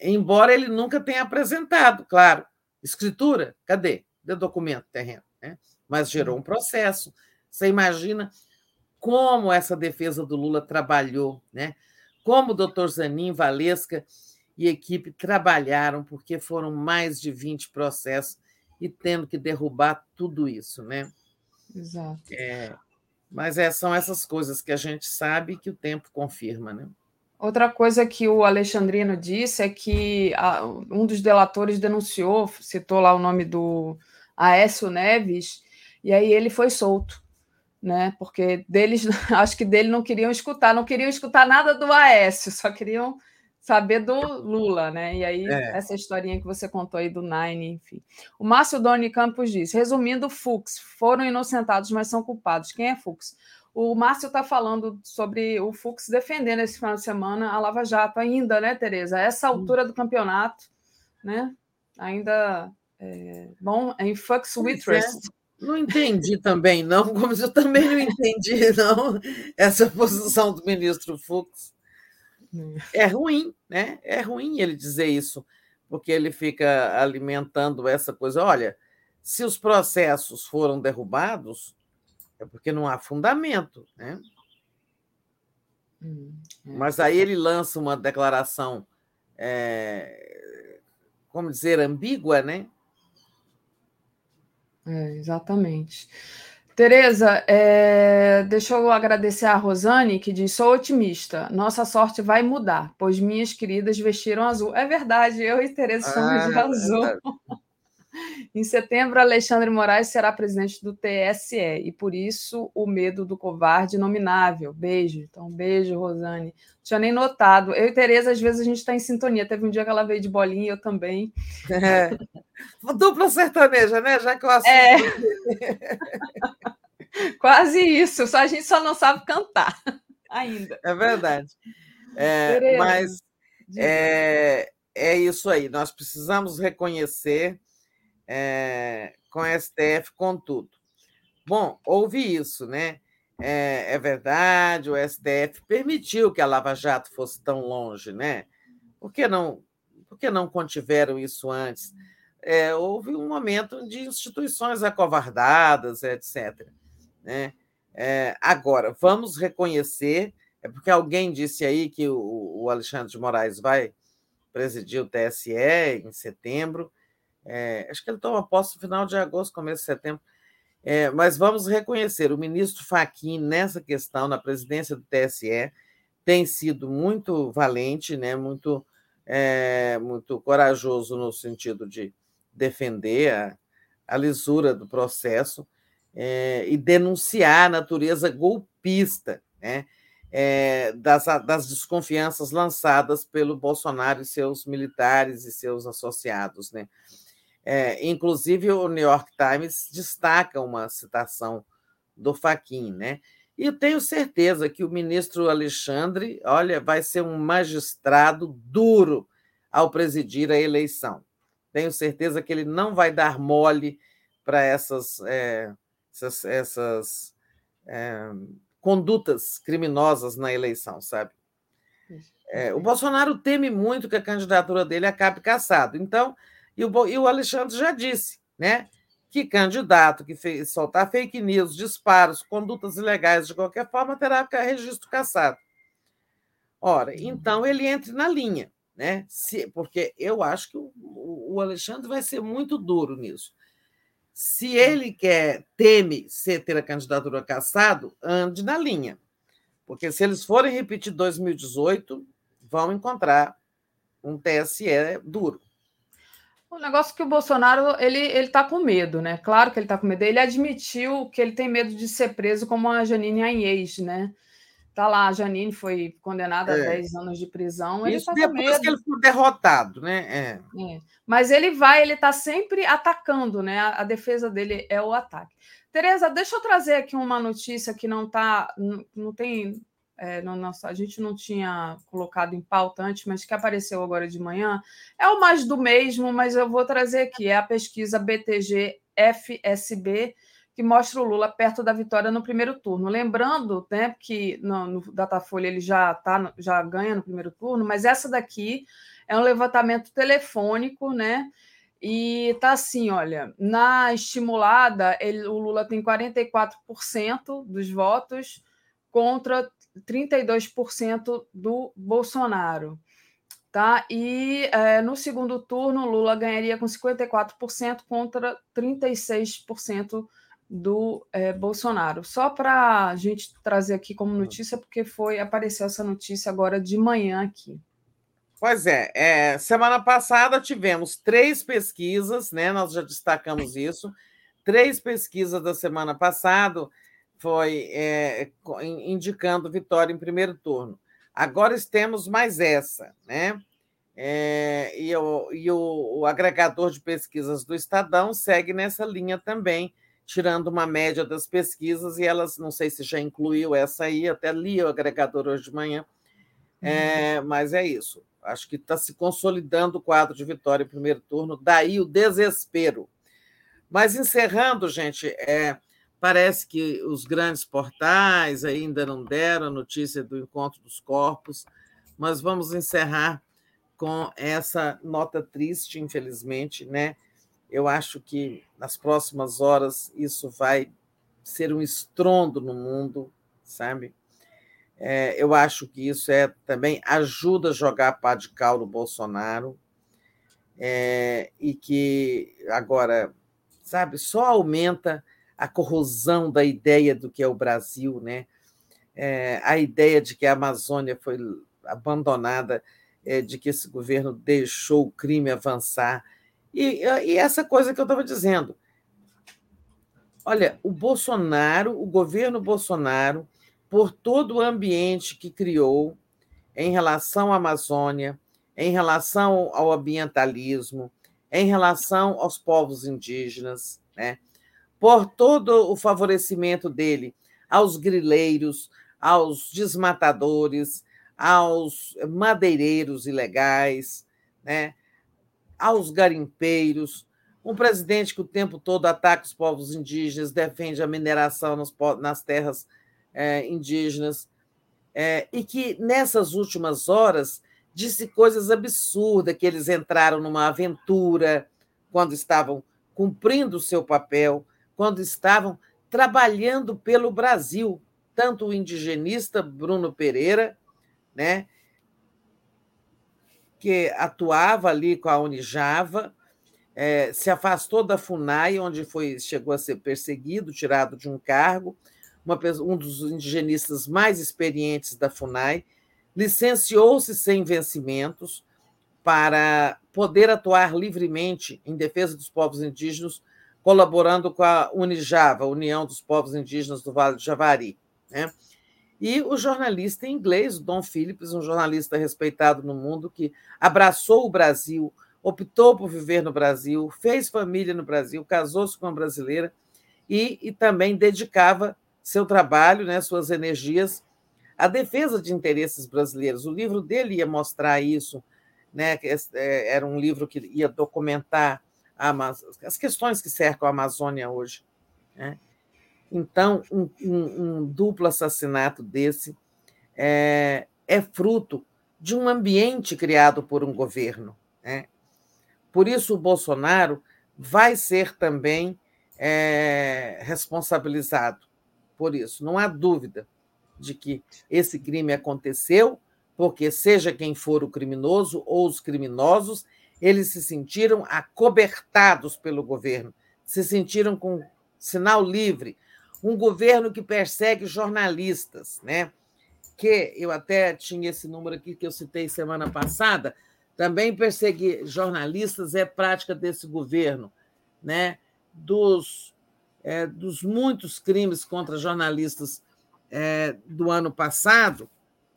embora ele nunca tenha apresentado, claro, escritura, cadê? De documento, terreno, né? Mas gerou um processo, você imagina como essa defesa do Lula trabalhou, né? Como o doutor Zanin, Valesca e equipe trabalharam, porque foram mais de 20 processos e tendo que derrubar tudo isso, né? Exato. É, mas é, são essas coisas que a gente sabe que o tempo confirma, né? Outra coisa que o Alexandrino disse é que um dos delatores denunciou, citou lá o nome do Aécio Neves, e aí ele foi solto né? Porque deles, acho que dele não queriam escutar, não queriam escutar nada do Aécio, só queriam saber do Lula, né? E aí, é. essa historinha que você contou aí do Nine, enfim. O Márcio Doni Campos diz: resumindo, Fux, foram inocentados, mas são culpados. Quem é Fux? O Márcio está falando sobre o Fux defendendo esse final de semana a Lava Jato, ainda, né, Tereza? A essa altura do campeonato, né? Ainda. É, bom, em Fux Wittress. É. Não entendi também, não, como eu também não entendi, não, essa posição do ministro Fux. É ruim, né? É ruim ele dizer isso, porque ele fica alimentando essa coisa. Olha, se os processos foram derrubados, é porque não há fundamento, né? Hum, é. Mas aí ele lança uma declaração, é, como dizer, ambígua, né? É, exatamente. Tereza, é, deixa eu agradecer a Rosane, que diz: sou otimista, nossa sorte vai mudar, pois minhas queridas vestiram azul. É verdade, eu e Tereza somos ah, de é azul. Em setembro, Alexandre Moraes será presidente do TSE e por isso o medo do covarde inominável. Beijo. Então, beijo, Rosane. Não tinha nem notado. Eu e Tereza, às vezes, a gente está em sintonia. Teve um dia que ela veio de bolinha, eu também. É. Dupla sertaneja, né? Já que eu assunto... É. Quase isso. Só a gente só não sabe cantar ainda. É verdade. É, mas é, é isso aí. Nós precisamos reconhecer é, com a STF, com tudo. Bom, houve isso, né? É, é, verdade, o STF permitiu que a Lava Jato fosse tão longe, né? Por que não, por que não contiveram isso antes? É, houve um momento de instituições acovardadas, etc. Né? É, agora, vamos reconhecer, é porque alguém disse aí que o, o Alexandre de Moraes vai presidir o TSE em setembro, É, acho que ele toma posse no final de agosto, começo de setembro. É, mas vamos reconhecer, o ministro Fachin, nessa questão, na presidência do TSE, tem sido muito valente, né, muito, é, muito corajoso no sentido de defender a, a lisura do processo é, e denunciar a natureza golpista né, é, das, das desconfianças lançadas pelo Bolsonaro e seus militares e seus associados. Né? É, inclusive, o New York Times destaca uma citação do Faquin, né? E eu tenho certeza que o ministro Alexandre, olha, vai ser um magistrado duro ao presidir a eleição. Tenho certeza que ele não vai dar mole para essas, é, essas, essas é, condutas criminosas na eleição, sabe? É, o Bolsonaro teme muito que a candidatura dele acabe caçado. Então, e o, e o Alexandre já disse, né? Que candidato que fez, soltar fake news, disparos, condutas ilegais de qualquer forma terá registro cassado. Ora, então ele entre na linha, né? Se, porque eu acho que o, o Alexandre vai ser muito duro nisso. Se ele quer, teme ser, ter a candidatura cassado, ande na linha. Porque se eles forem repetir 2018, vão encontrar um TSE duro. O negócio é que o Bolsonaro ele ele está com medo, né? Claro que ele está com medo. Ele admitiu que ele tem medo de ser preso como a Janine Anhes, né? Tá lá, a Janine foi condenada é. a 10 anos de prisão. Ele Isso tá depois que ele foi derrotado, né? É. É. Mas ele vai, ele está sempre atacando, né? A, a, defesa dele é o ataque. Tereza, deixa eu trazer aqui uma notícia que não tá, não, não tem é, no nosso, a gente não tinha colocado em pauta antes, mas que apareceu agora de manhã, é o mais do mesmo, mas eu vou trazer aqui, é a pesquisa BTG FSB, que mostra o Lula perto da vitória no primeiro turno. Lembrando né, que no, no Datafolha ele já, tá, já ganha no primeiro turno, mas essa daqui é um levantamento telefônico, né? E tá assim, olha, na estimulada, ele, o Lula tem 44% dos votos contra 32% do Bolsonaro. Tá? E é, no segundo turno, Lula ganharia com 54% contra 36% do é, Bolsonaro. Só para a gente trazer aqui como notícia, porque foi apareceu essa notícia agora de manhã aqui. Pois é, é, semana passada tivemos três pesquisas, né? Nós já destacamos isso, três pesquisas da semana passada foi é, indicando vitória em primeiro turno. Agora temos mais essa, né? É, e, o, e o, o, agregador de pesquisas do Estadão segue nessa linha também, tirando uma média das pesquisas, e elas, não sei se já incluiu essa aí, até li o agregador hoje de manhã, é, mas é isso. Acho que está se consolidando o quadro de vitória em primeiro turno, daí o desespero. Mas encerrando, gente, é, Parece que os grandes portais ainda não deram a notícia do encontro dos corpos, mas vamos encerrar com essa nota triste, infelizmente, né? Eu acho que nas próximas horas isso vai ser um estrondo no mundo, sabe? É, eu acho que isso é também ajuda a jogar a pá de cal no Bolsonaro é, e que agora, sabe, só aumenta a corrosão da ideia do que é o Brasil, né? É, a ideia de que a Amazônia foi abandonada, é, de que esse governo deixou o crime avançar. E, e essa coisa que eu estava dizendo. Olha, o Bolsonaro, o governo Bolsonaro, por todo o ambiente que criou em relação à Amazônia, em relação ao ambientalismo, em relação aos povos indígenas, né? Por todo o favorecimento dele aos grileiros, aos desmatadores, aos madeireiros ilegais, né? aos garimpeiros, um presidente que o tempo todo ataca os povos indígenas, defende a mineração nas, nas terras é, indígenas, é, e que nessas últimas horas disse coisas absurdas, que eles entraram numa aventura quando estavam cumprindo o seu papel, quando estavam trabalhando pelo Brasil, tanto o indigenista Bruno Pereira, né, que atuava ali com a Unijava, é, se afastou da FUNAI, onde foi, chegou a ser perseguido, tirado de um cargo, uma, um dos indigenistas mais experientes da FUNAI, licenciou-se sem vencimentos para poder atuar livremente em defesa dos povos indígenas, colaborando com a Unijava, União dos Povos Indígenas do Vale do Javari. Né? E o jornalista inglês, Don Phillips, um jornalista respeitado no mundo, que abraçou o Brasil, optou por viver no Brasil, fez família no Brasil, casou-se com uma brasileira e, e também dedicava seu trabalho, né, suas energias à defesa de interesses brasileiros. O livro dele ia mostrar isso, né, é, era um livro que ia documentar as questões que cercam a Amazônia hoje. Né? Então, um, um, um, duplo assassinato desse é, é, fruto de um ambiente criado por um governo. Né? Por isso, o Bolsonaro vai ser também é, responsabilizado por isso. Não há dúvida de que esse crime aconteceu, porque, seja quem for o criminoso ou os criminosos, eles se sentiram acobertados pelo governo, se sentiram com sinal livre. Um governo que persegue jornalistas, né? que eu até tinha esse número aqui que eu citei semana passada, também perseguir jornalistas é prática desse governo, né? dos, é, dos muitos crimes contra jornalistas é, do ano passado,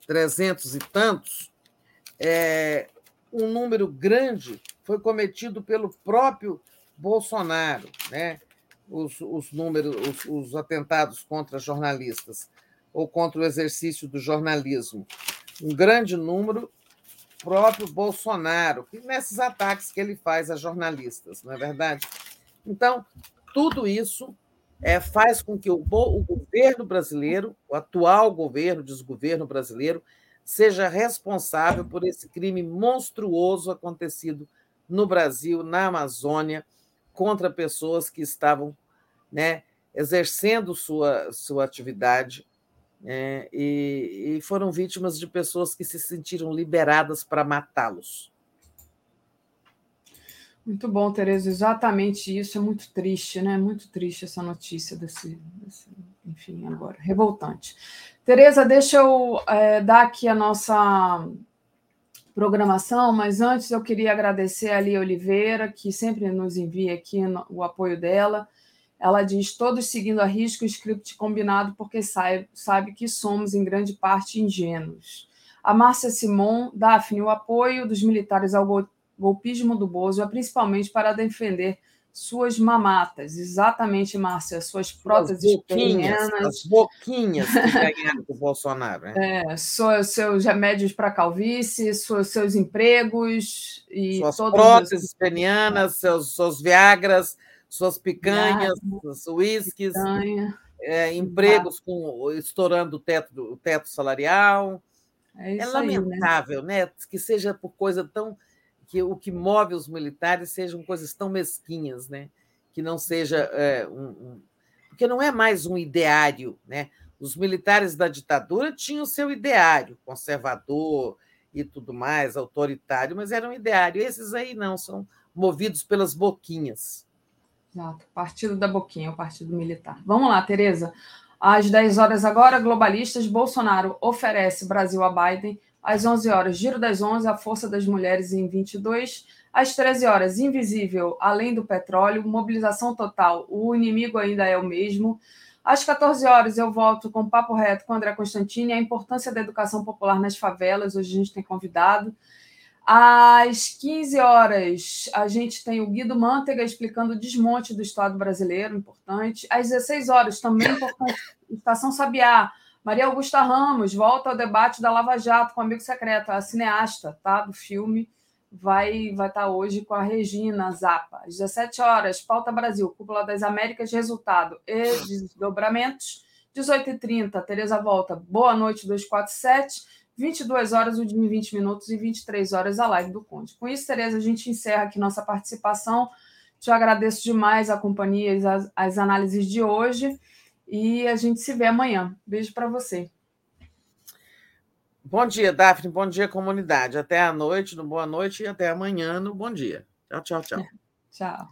trezentos e tantos, é, um número grande foi cometido pelo próprio Bolsonaro, né? os, os números, os, os atentados contra jornalistas ou contra o exercício do jornalismo. Um grande número próprio Bolsonaro, nesses ataques que ele faz a jornalistas, não é verdade? Então, tudo isso é, faz com que o, o governo brasileiro, o atual governo, desgoverno brasileiro, seja responsável por esse crime monstruoso acontecido no Brasil, na Amazônia, contra pessoas que estavam né, exercendo sua, sua atividade é, e, e foram vítimas de pessoas que se sentiram liberadas para matá-los. Muito bom, Tereza, exatamente isso. É muito triste, né? Muito triste essa notícia desse, desse enfim, agora, revoltante. Tereza, deixa eu é, dar aqui a nossa programação, mas antes eu queria agradecer a Lia Oliveira, que sempre nos envia aqui o apoio dela. Ela diz: todos seguindo a risco o script combinado, porque sabe, sabe que somos, em grande parte, ingênuos. A Márcia Simon, Daphne, o apoio dos militares ao golpismo do Bozo é principalmente para defender suas mamatas. Exatamente, Márcia, suas próteses boquinhas, As boquinhas que ganharam com o Bolsonaro. Né? É, seus remédios para calvície, seus, seus empregos e suas próteses os... penianas, seus, seus viagras, suas picanhas, seus uísques, é, empregos com, estourando o teto, o teto salarial. É, é lamentável, aí, né? né? Que seja por coisa tão que o que move os militares sejam coisas tão mesquinhas, né? que não seja é, um, um, porque não é mais um ideário, né? Os militares da ditadura tinham seu ideário conservador e tudo mais, autoritário, mas era um ideário. Esses aí não são movidos pelas boquinhas. Exato, partido da boquinha, o partido militar. Vamos lá, Tereza. Às 10 horas agora, globalistas, Bolsonaro oferece Brasil a Biden às 11 horas, Giro das 11, a Força das Mulheres em 22. Às 13 horas, Invisível, Além do Petróleo, Mobilização Total, o inimigo ainda é o mesmo. Às 14 horas, eu volto com Papo Reto com André Constantini, a importância da educação popular nas favelas. Hoje a gente tem convidado. Às 15 horas, a gente tem o Guido Mantega explicando o desmonte do Estado brasileiro, importante. Às 16 horas, também importante, Estação Sabiá, Maria Augusta Ramos volta ao debate da Lava Jato com amigo secreto, a cineasta tá, do filme, vai vai estar tá hoje com a Regina Zappa. Às 17 horas, Pauta Brasil, Cúpula das Américas, resultado e desdobramentos. 18h30, Tereza volta. Boa noite, 247. 22 horas, o dia em 20 minutos e 23 horas a live do Conde. Com isso, Tereza, a gente encerra aqui nossa participação. Te agradeço demais a companhia e as, as análises de hoje. E a gente se vê amanhã. Beijo para você. Bom dia, Daphne. Bom dia, comunidade. Até a noite, no boa noite e até amanhã no bom dia. Tchau, tchau, tchau. Tchau.